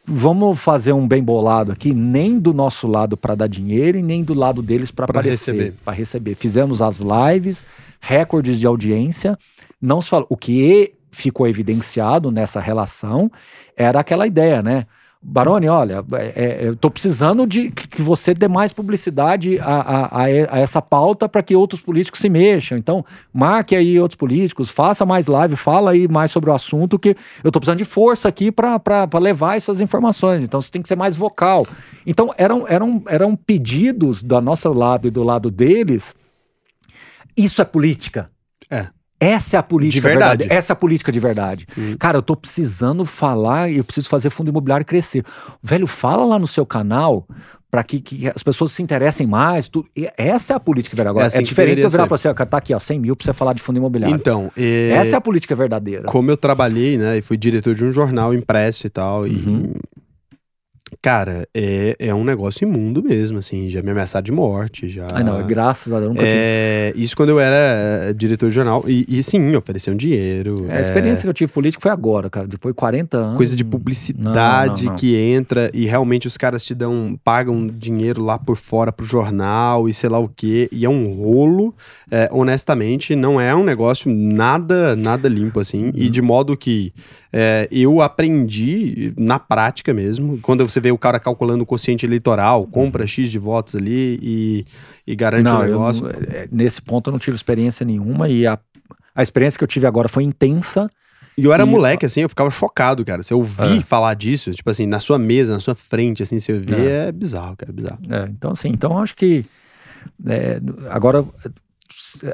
vamos fazer um bem bolado aqui, nem do nosso lado para dar dinheiro e nem do lado deles para aparecer,
receber.
para receber. Fizemos as lives, recordes de audiência, não se. O que ficou evidenciado nessa relação era aquela ideia, né? Baroni, olha, é, é, eu tô precisando de que você dê mais publicidade a, a- a essa pauta para que outros políticos se mexam. Então, marque aí outros políticos, faça mais live, fala aí mais sobre o assunto, que eu tô precisando de força aqui para levar essas informações. Então, você tem que ser mais vocal. Então, eram, eram, eram pedidos do nosso lado e do lado deles. Isso é política. Essa é a política
De verdade.
verdadeira. Essa é a política de verdade. Cara, eu tô precisando falar, eu preciso fazer fundo imobiliário crescer. Velho, fala lá no seu canal para que, que as pessoas se interessem mais. tu- e essa é a política verdadeira. Agora,
É assim
é diferente eu virar
ser.
pra você, tá aqui, ó, 100 mil pra você falar de fundo imobiliário.
Então, é,
essa é a política verdadeira.
como eu trabalhei, né, e fui diretor de um jornal impresso e tal,
Uhum.
Cara, é, é um negócio imundo mesmo, assim, já me ameaçaram de morte, já.
Ai, não, graças a Deus, eu nunca tive.
É, isso quando eu era é, diretor de jornal, e, e sim, ofereciam dinheiro.
É, a experiência que eu tive política foi agora, cara, depois de 40 anos.
Coisa de publicidade
Não, não, não.
que entra e realmente os caras te dão, pagam dinheiro lá por fora pro jornal e sei lá o quê, e é um rolo. É, honestamente, não é um negócio nada, nada limpo assim, e de modo que é, eu aprendi na prática mesmo, quando você vê o cara calculando o quociente eleitoral, compra X de votos ali e, e garante o
Não, eu
negócio.
não- é, nesse ponto eu não tive experiência nenhuma e a, a experiência que eu tive agora foi intensa.
E eu era
E-
moleque, assim, eu ficava chocado, cara. Se eu ouvir
É.
falar disso, tipo assim, na sua mesa, na sua frente, assim, você vê, é, bizarro, cara, é bizarro.
É, então, assim, então eu acho que é, agora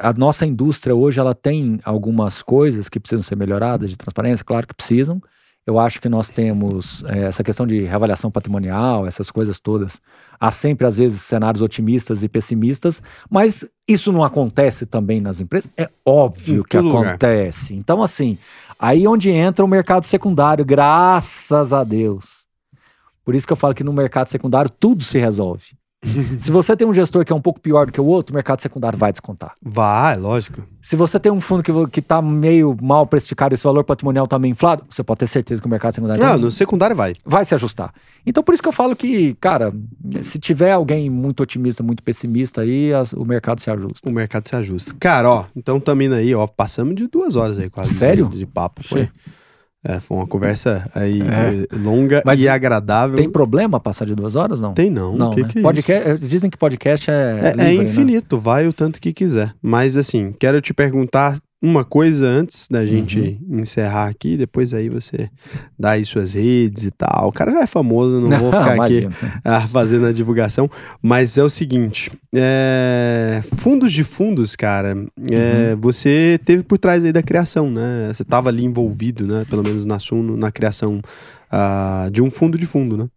a nossa indústria hoje ela tem algumas coisas que precisam ser melhoradas de transparência, claro que precisam. Eu acho que nós temos é, essa questão de reavaliação patrimonial, essas coisas todas. Há sempre, às vezes, cenários otimistas e pessimistas, mas isso não acontece também nas empresas? É óbvio que
lugar.
acontece. Então, assim, aí onde entra o mercado secundário, graças a Deus. Por isso que eu falo que no mercado secundário tudo se resolve. Se você tem um gestor que é um pouco pior do que o outro, o mercado secundário vai descontar.
Vai, lógico.
Se você tem um fundo que, que tá meio mal precificado, esse valor patrimonial tá meio inflado, você pode ter certeza que o mercado secundário
Não,
também
no secundário vai.
vai se ajustar. Então, por isso que eu falo que, cara, se tiver alguém muito otimista, muito pessimista aí, as- o mercado se ajusta.
O mercado se ajusta. Cara, ó, então também aí, ó, passamos de duas horas aí quase.
Sério?
De, de papo. Foi. É, foi uma conversa aí eh, longa
Mas
e agradável.
Tem problema passar de duas horas? Não.
Tem não.
Não,
que
né?
que é
podcast, eh, Dizem que podcast é.
É, é
livre, né?
infinito, vai o tanto que quiser. Mas assim, quero te perguntar uma coisa antes da gente
Uhum.
encerrar aqui, depois aí você dá aí suas redes e tal. O cara já é famoso, não [LAUGHS] vou ficar aqui ah, fazendo a divulgação. Mas é o seguinte: é, fundos de fundos, cara,
Uhum.
é, você teve por trás aí da criação, né? Você estava ali envolvido, né? Pelo menos na Suno, na criação ah, de um fundo de fundo, né?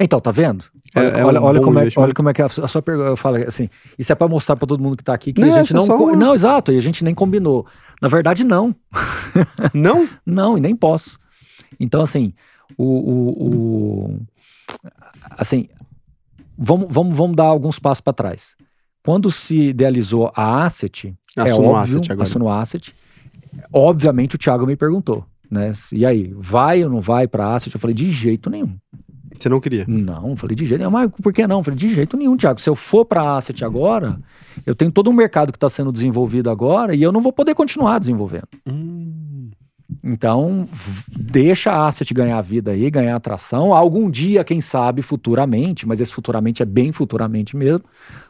Então, tá vendo?
É-
Olha,
é um
olha, olha
bom
como é, olha como é que é a, sua pergunta. Eu falo assim, isso é pra mostrar pra todo mundo que tá aqui que
Não,
a gente
é
não.
só
Não, exato, e a gente nem combinou. Na verdade, não. [LAUGHS]
Não?
Não, e nem posso. Então, assim, o. o- o- assim, vamos, vamos, vamos dar alguns passos para trás. Quando se idealizou a Asset,
A
é óbvio,
Asset agora.
a Suno Asset, obviamente o Thiago me perguntou, né? E aí, vai ou não vai para Asset? Eu falei, de jeito nenhum.
Você não queria.
Não, falei de jeito nenhum. Mas por que não? Falei de jeito nenhum, Thiago. Se eu for para Asset agora, eu tenho todo um mercado que está sendo desenvolvido agora e eu não vou poder continuar desenvolvendo.
Hum.
Então, deixa a Asset ganhar vida aí, ganhar atração. Algum dia, quem sabe, futuramente, mas esse futuramente é bem futuramente mesmo,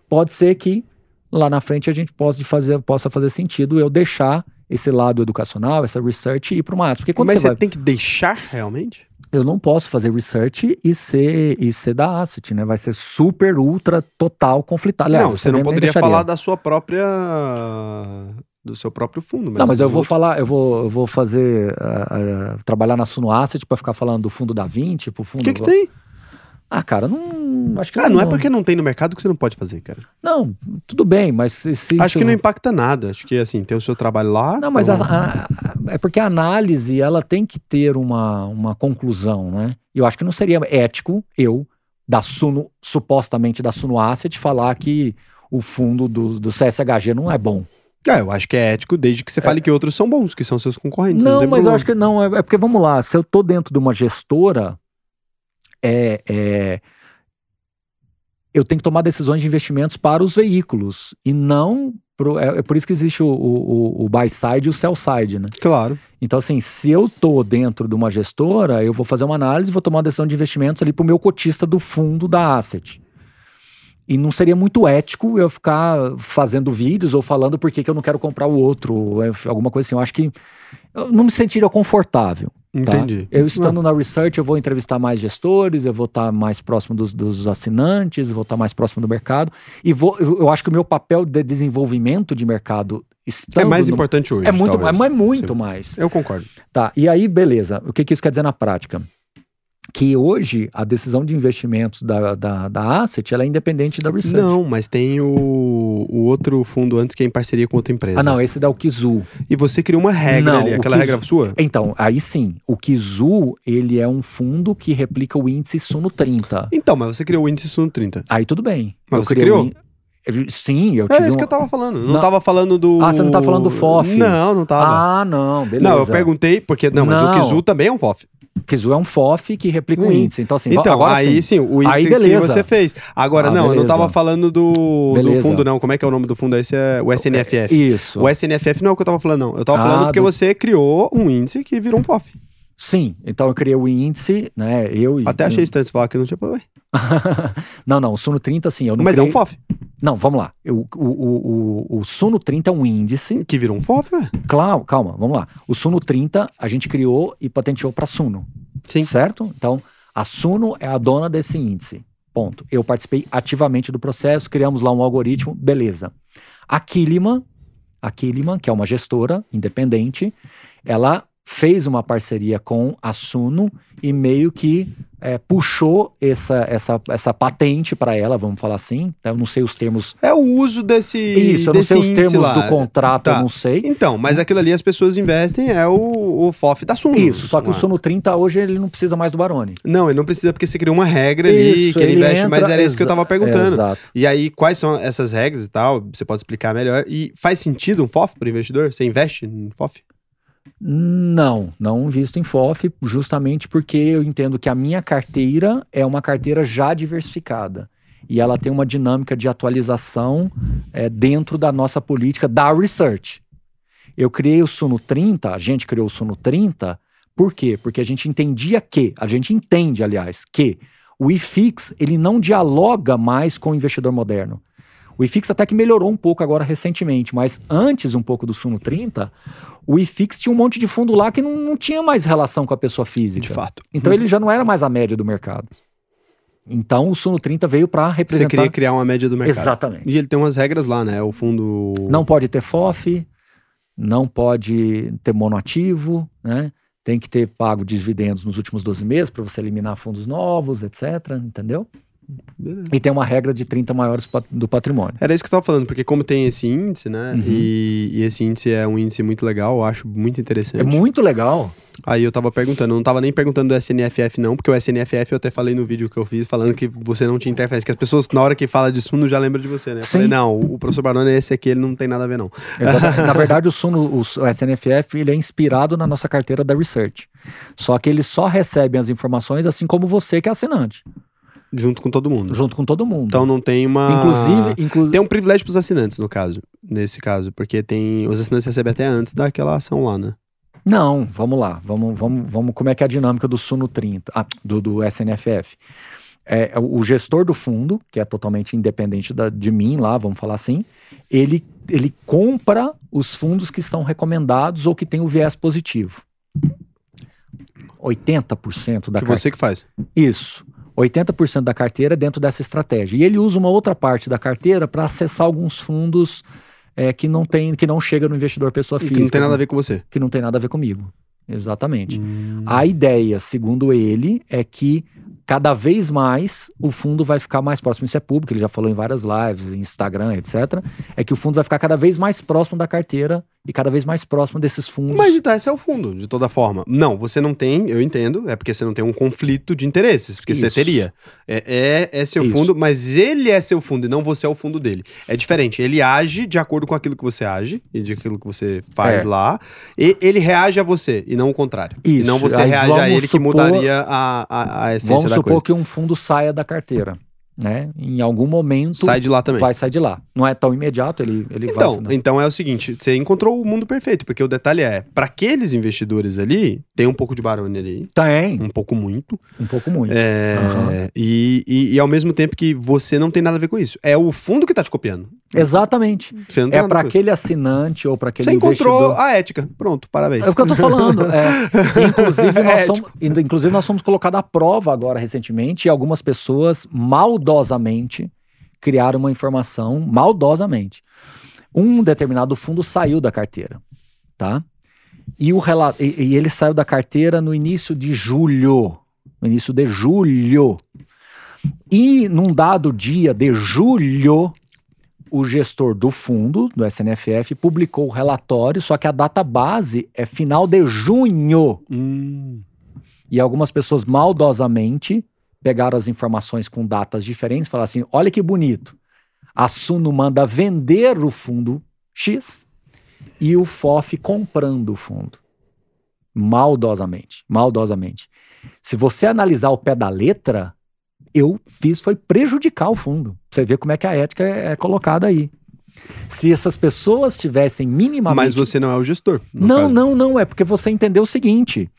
pode ser que lá na frente a gente possa fazer, possa fazer sentido eu deixar esse lado educacional, essa research e ir para uma Asset. Porque quando
Mas
você
você
vai...
tem que deixar realmente?
Eu não posso fazer research e ser, e ser da Asset, né? Vai ser super, ultra, total conflitado. Aliás,
não, você não poderia falar da sua própria. do seu próprio fundo.
Não, mas eu vou
outros-
falar, eu vou, eu vou fazer, ah, ah, trabalhar na Suno Asset para ficar falando do fundo da 20, pro
O
fundo...
que, que tem?
Ah, cara, não, acho que
Ah, não é porque não tem no mercado que você não pode fazer, cara.
Não, tudo bem, mas se, se
Acho que não impacta nada. Acho que assim, tem o seu trabalho lá.
Não, mas
então-
a- a- é porque a análise, ela tem que ter uma, uma conclusão, né? E eu acho que não seria ético eu, da Suno, supostamente da Suno Asset, falar que o fundo do, do CSHG não é bom.
É, eu acho que é ético desde que você fale que outros são bons, que são seus concorrentes.
Não,
tem
mas eu acho que não. É, é porque, vamos lá, se eu tô dentro de uma gestora, é, é, eu tenho que tomar decisões de investimentos para os veículos e não. Pro, é, é por isso que existe o, o, o- buy side e o sell side, né?
Claro.
Então, assim, se eu tô dentro de uma gestora, eu vou fazer uma análise, vou tomar uma decisão de investimentos ali para o meu cotista do fundo da asset. E não seria muito ético eu ficar fazendo vídeos ou falando por que que eu não quero comprar o outro, ou é, alguma coisa assim. Eu acho que eu não me sentiria confortável. Tá?
Entendi.
Eu estando na research, eu vou entrevistar mais gestores, eu vou estar mais próximo dos, dos assinantes, vou estar mais próximo do mercado. E vou, eu, acho que o meu papel de desenvolvimento de mercado
É mais
no-
importante hoje.
é muito,
talvez.
mais, mas muito
Sim.
mais.
Eu concordo.
Tá, e aí, beleza. O que, que isso quer dizer na prática? Que hoje a decisão de investimentos da, da, da Asset é independente da Research.
Não, mas tem o, o outro fundo antes que é em parceria com outra empresa.
Ah, não, esse da o Kizu.
E você criou uma regra
Não,
ali, aquela
que-
regra sua?
Então, aí sim, o Kizu, ele é um fundo que replica o índice Suno 30.
Então, mas você criou o índice Suno 30.
Aí tudo bem.
Mas
Eu
você criou?
Sim, eu
É
tive
isso
um-
que eu tava falando. Não,
Não.
tava falando do.
Ah, você não tá falando do FOF?
Não, não tava.
Ah, não, beleza.
não, eu perguntei, porque. Não, mas
Não.
o Kizu também é um FOF.
Kizu é um FOF que replica o índice. Então, assim,
Então,
agora
aí
sim.
o índice
Aí,
que
beleza.
você fez. Agora,
Ah,
não, eu não
beleza.
tava falando do, do
Beleza.
fundo, não. Como é que é o nome do fundo? Esse é o SNFF.
Isso.
O SNFF não é o que eu tava falando, não. Eu tava
Ah,
falando porque
do-
você criou um índice que virou um FOF.
Sim, então eu criei o índice, né? Eu e.
Até achei estranho você falar que não tinha problema. [LAUGHS]
não, não, o Suno 30, assim, eu não
Mas é um FOF.
Não, vamos lá. Eu- o, o, o, o Suno 30 é um índice.
Que virou um FOF, ué.
Claro, calma, vamos lá. O Suno 30 a gente criou e patenteou para Suno.
Sim.
Certo? Então, a Suno é a dona desse índice. Ponto. Eu participei ativamente do processo, criamos lá um algoritmo, beleza. A Kiliman, a Kiliman, que é uma gestora independente, ela fez uma parceria com a Suno e meio que é, puxou essa, essa, essa patente para ela, vamos falar assim. Eu não sei os termos.
É o uso desse.
Isso, eu não sei os termos
lá.
do contrato,
Tá.
eu não sei.
Então, mas aquilo ali as pessoas investem, é o, o FOF da Suno.
Isso, só que o
Ah.
Suno 30 hoje ele não precisa mais do Barone.
Não, ele não precisa porque você criou uma regra ali que ele, investe, mas
entra-
era isso que eu tava perguntando.
Exato.
E aí, quais são essas regras e tal? Você pode explicar melhor. E faz sentido um FOF para o investidor? Você investe em FOF?
Não, não invisto em FOF, justamente porque eu entendo que a minha carteira é uma carteira já diversificada. E ela tem uma dinâmica de atualização é, dentro da nossa política da research. Eu criei o Suno 30, a gente criou o Suno 30, por quê? Porque a gente entendia que, a gente entende, aliás, que o IFIX ele não dialoga mais com o investidor moderno. O IFIX até que melhorou um pouco agora recentemente, mas antes um pouco do Suno 30, o IFIX tinha um monte de fundo lá que não, não tinha mais relação com a pessoa física.
De fato.
Então ele já não era mais a média do mercado. Então o Suno 30 veio para
Você
representar.
queria criar uma média do mercado.
Exatamente.
E ele tem umas regras lá, né? O fundo.
Não pode ter FOF, não pode ter monoativo, né? Tem que ter pago dividendos nos últimos 12 meses para você eliminar fundos novos, etc. Entendeu?
Beleza.
E tem uma regra de 30 maiores do patrimônio.
Era isso que eu tava falando, porque como tem esse índice, né?
Uhum.
E, e esse índice é um índice muito legal, eu acho muito interessante.
É muito legal.
Aí eu tava perguntando, eu não tava nem perguntando do SNFF não, porque o SNFF eu até falei no vídeo que eu fiz, falando que você não tinha interferência, que as pessoas na hora que fala de Suno já lembram de você, né? Eu
Sim.
falei, não, o professor Barone é esse aqui, ele não tem nada a ver não.
Exatamente. [LAUGHS] Na verdade, o Suno, o, o SNFF, ele é inspirado na nossa carteira da Research. Só que eles só recebem as informações assim como você que é assinante,
Junto com todo mundo.
junto com todo mundo.
Então não tem uma...
inclusive, inclu...
Tem um privilégio pros assinantes, no caso, nesse caso, porque tem... Os assinantes recebem até antes daquela ação lá, né?
Não, vamos lá. Vamos, vamos, vamos. Como é que é a dinâmica do Suno 30, ah, do, do SNFF? É, o gestor do fundo, que é totalmente independente da- de mim lá, vamos falar assim, ele, ele compra os fundos que são recomendados ou que têm o viés positivo. 80% da
que
carteira.
você que faz.
Isso. 80% da carteira dentro dessa estratégia. E ele usa uma outra parte da carteira para acessar alguns fundos é, que não tem, que não chega no investidor pessoa
Que
física.
não tem nada a ver com você.
que não tem nada a ver comigo. Exatamente.
Hum.
A ideia, segundo ele, é que cada vez mais o fundo vai ficar mais próximo. Isso é público, ele já falou em várias lives, em Instagram, etc. É que o fundo vai ficar cada vez mais próximo da carteira e cada vez mais próximo desses fundos.
Mas então esse é o fundo, de toda forma. Não, você não tem, eu entendo, é porque você não tem um conflito de interesses, porque você
Isso.
teria. É, é, é seu
Isso.
fundo, mas ele é seu fundo e não você é o fundo dele. É diferente, ele age de acordo com aquilo que você age e de aquilo que você faz
É.
lá, e ele reage a você, e não o contrário. E
Isso.
não você
Aí
reage a
vamos
ele que
supor-
mudaria a, a, a essência
Vamos
da
supor
coisa.
que um fundo saia da carteira, né? Em algum momento
Sai de lá também.
vai sair de lá. Não é tão imediato, ele, ele vai.
Então,
sair, não.
então é o seguinte, você encontrou o mundo perfeito, porque o detalhe é, para aqueles investidores ali, tem um pouco de barone ali,
Tem,
um pouco muito,
um pouco muito.
É,
Aham.
e, e, e ao mesmo tempo que você não tem nada a ver com isso. É o fundo que tá te copiando.
Exatamente. É para aquele assinante ou para aquele
Você encontrou
investidor.
a ética. Pronto, parabéns.
É o que eu tô falando. é. [LAUGHS] Inclusive, nós
É,
somos, inclusive, nós fomos colocados à prova agora recentemente e algumas pessoas maldosamente criaram uma informação maldosamente. Um determinado fundo saiu da carteira, tá? E, o e, e ele saiu da carteira no início de julho. No início de julho. E num dado dia de julho, o gestor do fundo, do SNFF, publicou o relatório, só que a data base é final de junho.
Hum,
E algumas pessoas maldosamente pegaram as informações com datas diferentes falaram assim: olha que bonito. A Suno manda vender o fundo X e o FOF comprando o fundo. Maldosamente. Maldosamente. Se você analisar o pé da letra, eu fiz foi prejudicar o fundo. Você vê como é que a ética é, é colocada aí. Se essas pessoas tivessem minimamente.
mas você não é o gestor.
Não,
caso.
não, não. É porque você entendeu o seguinte: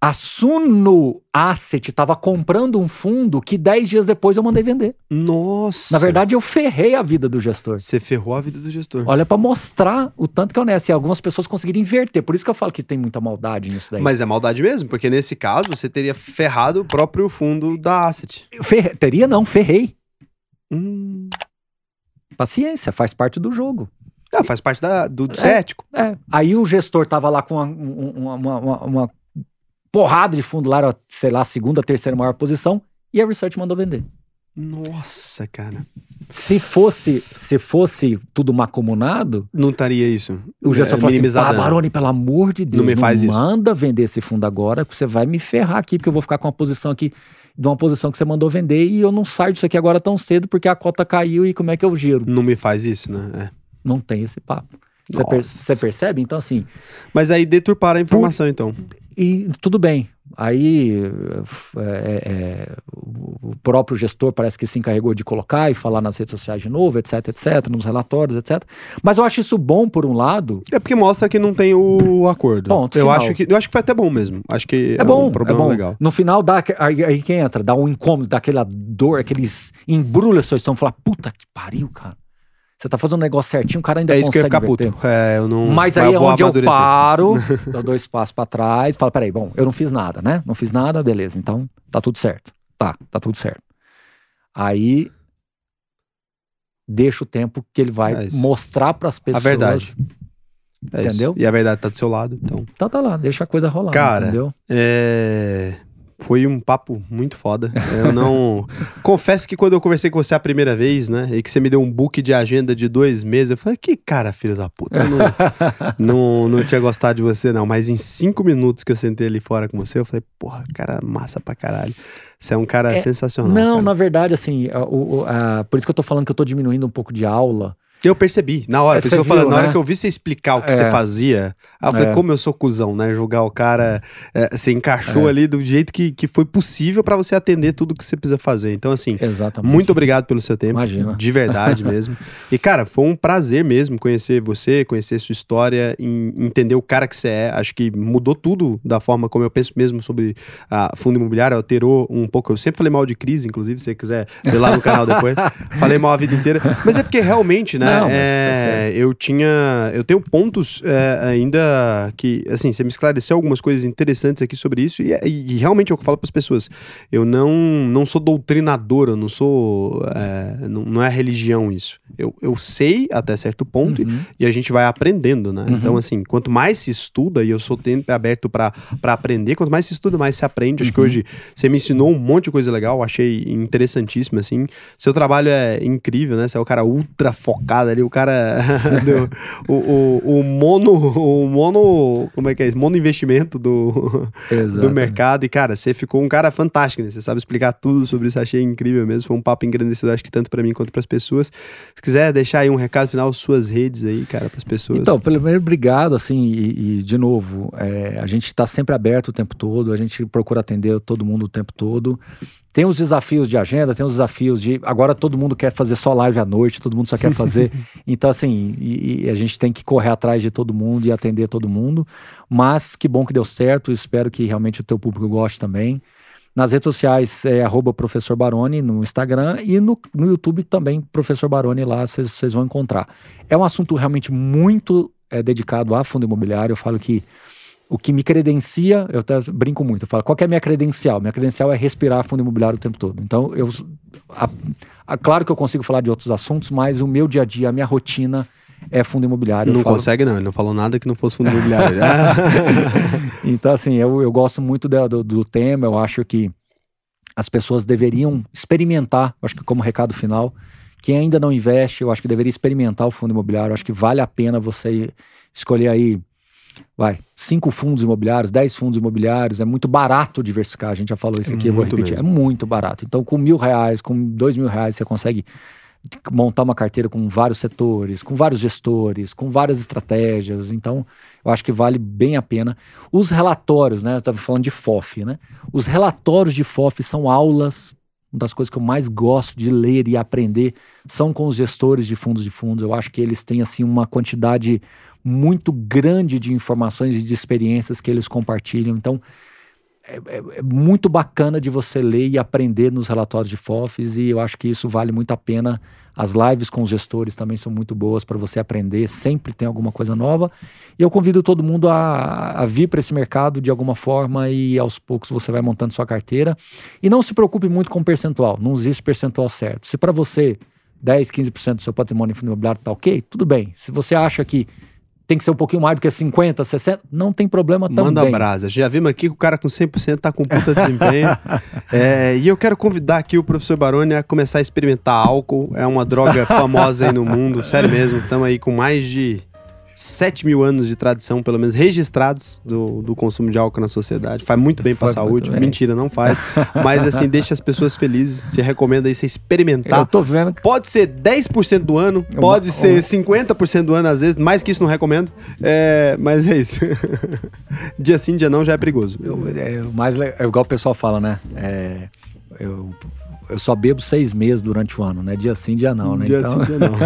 a Suno Asset estava comprando um fundo que 10 dias depois eu mandei vender.
Nossa.
Na verdade, eu ferrei a vida do gestor.
Você ferrou a vida do gestor.
Olha, para mostrar o tanto que é honesto. E algumas pessoas conseguiram inverter. Por isso que eu falo que tem muita maldade nisso daí.
Mas é maldade mesmo, porque nesse caso você teria ferrado o próprio fundo da asset.
Ferre- Teria não, ferrei.
Hum.
Paciência, faz parte do jogo.
Ah, faz parte da, do cético.
É. Aí o gestor tava lá com uma, uma- uma- uma porrada de fundo lá, era, sei lá, a segunda, terceira maior posição, e a Research mandou vender.
Nossa, cara.
Se fosse, se fosse tudo macumunado,
Não estaria isso.
o gestor
É,
falou assim: ah. Baroni, pelo amor de Deus,
Não me faz isso."
manda vender esse fundo agora, que você vai me ferrar aqui, porque eu vou ficar com uma posição aqui, de uma posição que você mandou vender, e eu não saio disso aqui agora tão cedo, porque a cota caiu e como é que eu giro?
Não me faz isso, né? É.
Não tem esse papo. Você, per- percebe? Então, assim,
Mas aí deturparam a informação, então.
E tudo bem. Aí é, é, o o próprio gestor parece que se encarregou de colocar e falar nas redes sociais de novo, etc, etc, nos relatórios, etc. Mas eu acho isso bom por um lado.
É porque mostra que não tem o acordo.
Ponto
eu
final.
acho que eu acho que foi até bom mesmo. Acho que
É, bom,
um problema
é bom.
legal.
No final dá aí, aí quem entra, dá um incômodo, dá aquela dor, aqueles embrulha seu estômago, fala, puta que pariu, cara. Você tá fazendo um negócio certinho, o cara ainda
É isso que eu ia
consegue
ficar puto. É, eu não.
Mas aí é onde eu
amadurecer.
paro, eu [LAUGHS] dou espaço pra trás, falo, peraí, bom, eu não fiz nada, né? Não fiz nada, beleza, então tá tudo certo. Tá, tá tudo certo. Aí deixa o tempo que ele vai
É isso.
mostrar pras pessoas.
verdade. É isso.
Entendeu?
E a verdade tá do seu lado, então.
Então tá lá, deixa a coisa rolar,
Cara,
entendeu?
É, Foi um papo muito foda. Eu não. [LAUGHS] Confesso que quando eu conversei com você a primeira vez, né? E que você me deu um book de agenda de dois meses, eu falei, que cara, filho da puta. Eu não, [LAUGHS] não, não tinha gostado de você, não. Mas em cinco minutos que eu sentei ali fora com você, eu falei, porra, cara, massa pra caralho. Você é um cara
É,
sensacional.
Não,
cara.
na verdade, assim, a- o- a- por isso que eu tô falando que eu tô diminuindo um pouco de aula.
Eu percebi, na hora,
É,
por isso
você
que eu falei, na hora
né?
que eu vi você explicar o que
É.
você fazia, aí eu falei,
É.
como eu sou cuzão, né? Julgar o cara, é, você encaixou
É.
ali do jeito que, que foi possível pra você atender tudo que você precisa fazer. Então, assim,
Exatamente.
muito obrigado pelo seu tempo.
Imagina.
De verdade [LAUGHS] mesmo. E, cara, foi um prazer mesmo conhecer você, conhecer sua história, entender o cara que você é. Acho que mudou tudo da forma como eu penso mesmo sobre a fundo imobiliário, alterou um pouco. Eu sempre falei mal de crise, inclusive, se você quiser ver lá no canal depois. [LAUGHS] falei mal a vida inteira. Mas é porque realmente, né?
Não, mas tá
é,
certo.
eu tinha. Eu tenho pontos é, ainda que, assim, você me esclareceu algumas coisas interessantes aqui sobre isso. E, e- e realmente é o que eu falo para as pessoas. Eu não, não sou doutrinador, eu não sou. é, não, não é religião isso. Eu, eu sei até certo ponto
Uhum.
e a gente vai aprendendo, né?
Uhum.
Então, assim, quanto mais se estuda, e eu sou aberto para aprender, quanto mais se estuda, mais se aprende. Acho que
Uhum.
hoje você me ensinou um monte de coisa legal, achei interessantíssimo, assim. Seu trabalho é incrível, né? Você é o cara ultra focado ali, o cara [LAUGHS] deu, o, o, o, mono, o mono, como é que é isso? Mono investimento do, do mercado. E, cara, você ficou um cara fantástico, né? Você sabe explicar tudo sobre isso, achei incrível mesmo. Foi um papo engrandecedor, acho que tanto para mim quanto para as pessoas. Se quiser deixar aí um recado final, suas redes aí, cara, para as pessoas.
Então, primeiro, obrigado, assim, e, e de novo, é, a gente está sempre aberto o tempo todo, a gente procura atender todo mundo o tempo todo. Tem os desafios de agenda, tem os desafios de. Agora todo mundo quer fazer só live à noite, todo mundo só quer fazer. [LAUGHS] então, assim, e, e a gente tem que correr atrás de todo mundo e atender todo mundo. Mas que bom que deu certo, espero que realmente o teu público goste também. Nas redes sociais é arroba professor Baroni no Instagram e no, no YouTube também, professor Baroni, lá vocês vão encontrar. É um assunto realmente muito é, dedicado a fundo imobiliário. Eu falo que o que me credencia, eu até brinco muito, eu falo, qual é a minha credencial? Minha credencial é respirar fundo imobiliário o tempo todo. Então, eu, a, a, claro que eu consigo falar de outros assuntos, mas o meu dia a dia, a minha rotina é fundo imobiliário.
Não falo... consegue, não. Ele não falou nada que não fosse fundo imobiliário. [LAUGHS]
então, assim, eu, eu gosto muito do, do, do, tema. Eu acho que as pessoas deveriam experimentar, acho que como recado final, quem ainda não investe, eu acho que deveria experimentar o fundo imobiliário. Eu acho que vale a pena você escolher aí vai, cinco fundos imobiliários, dez fundos imobiliários, é muito barato diversificar. A gente já falou isso aqui, eu vou repetir. Mesmo. É muito barato. Então, com mil reais, com dois mil reais, você consegue montar uma carteira com vários setores, com vários gestores, com várias estratégias. Então, eu acho que vale bem a pena. Os relatórios, né? Eu estava falando de FOF, né? Os relatórios de FOF são aulas. Uma das coisas que eu mais gosto de ler e aprender são com os gestores de fundos de fundos. Eu acho que eles têm assim uma quantidade muito grande de informações e de experiências que eles compartilham. Então, é, é, é, muito bacana de você ler e aprender nos relatórios de FOFs e eu acho que isso vale muito a pena. As lives com os gestores também são muito boas para você aprender, sempre tem alguma coisa nova. E eu convido todo mundo a, a vir para esse mercado de alguma forma e aos poucos você vai montando sua carteira. E não se preocupe muito com percentual, não existe percentual certo. Se para você 10, 15% do seu patrimônio imobiliário está ok, tudo bem. Se você acha que tem que ser um pouquinho mais do que 50, 60, não tem problema também.
Manda brasa. Já vimos aqui que o cara com 100% tá com puta desempenho. [LAUGHS] é, e eu quero convidar aqui o professor Baroni a começar a experimentar álcool. É uma droga [LAUGHS] famosa aí no mundo, sério mesmo. Estamos aí com mais de 7 mil anos de tradição, pelo menos registrados, do, do consumo de álcool na sociedade. Faz muito bem para a saúde. Mentira, não faz. [LAUGHS] Mas assim, deixa as pessoas felizes. Te recomendo aí você experimentar. Eu
tô vendo.
Pode ser 10% do ano, pode ser uma... 50% do ano às vezes. Mais que isso não recomendo. É, mas é isso. [LAUGHS] dia sim, dia não já é perigoso.
Eu, é, mais, é igual o pessoal fala, né? É, eu eu só bebo seis meses durante o ano, né? Dia sim, dia não, né?
Dia então... sim, dia não.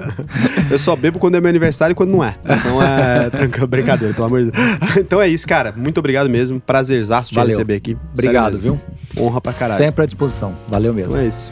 [LAUGHS] eu só bebo quando é meu aniversário e quando não é. Então é [LAUGHS] tranquilo, brincadeira, pelo amor de Deus. [LAUGHS] Então é isso, cara. Muito obrigado mesmo. Prazerzaço de Valeu. receber aqui.
Obrigado, viu?
Honra pra caralho.
Sempre à disposição. Valeu mesmo.
Então é isso.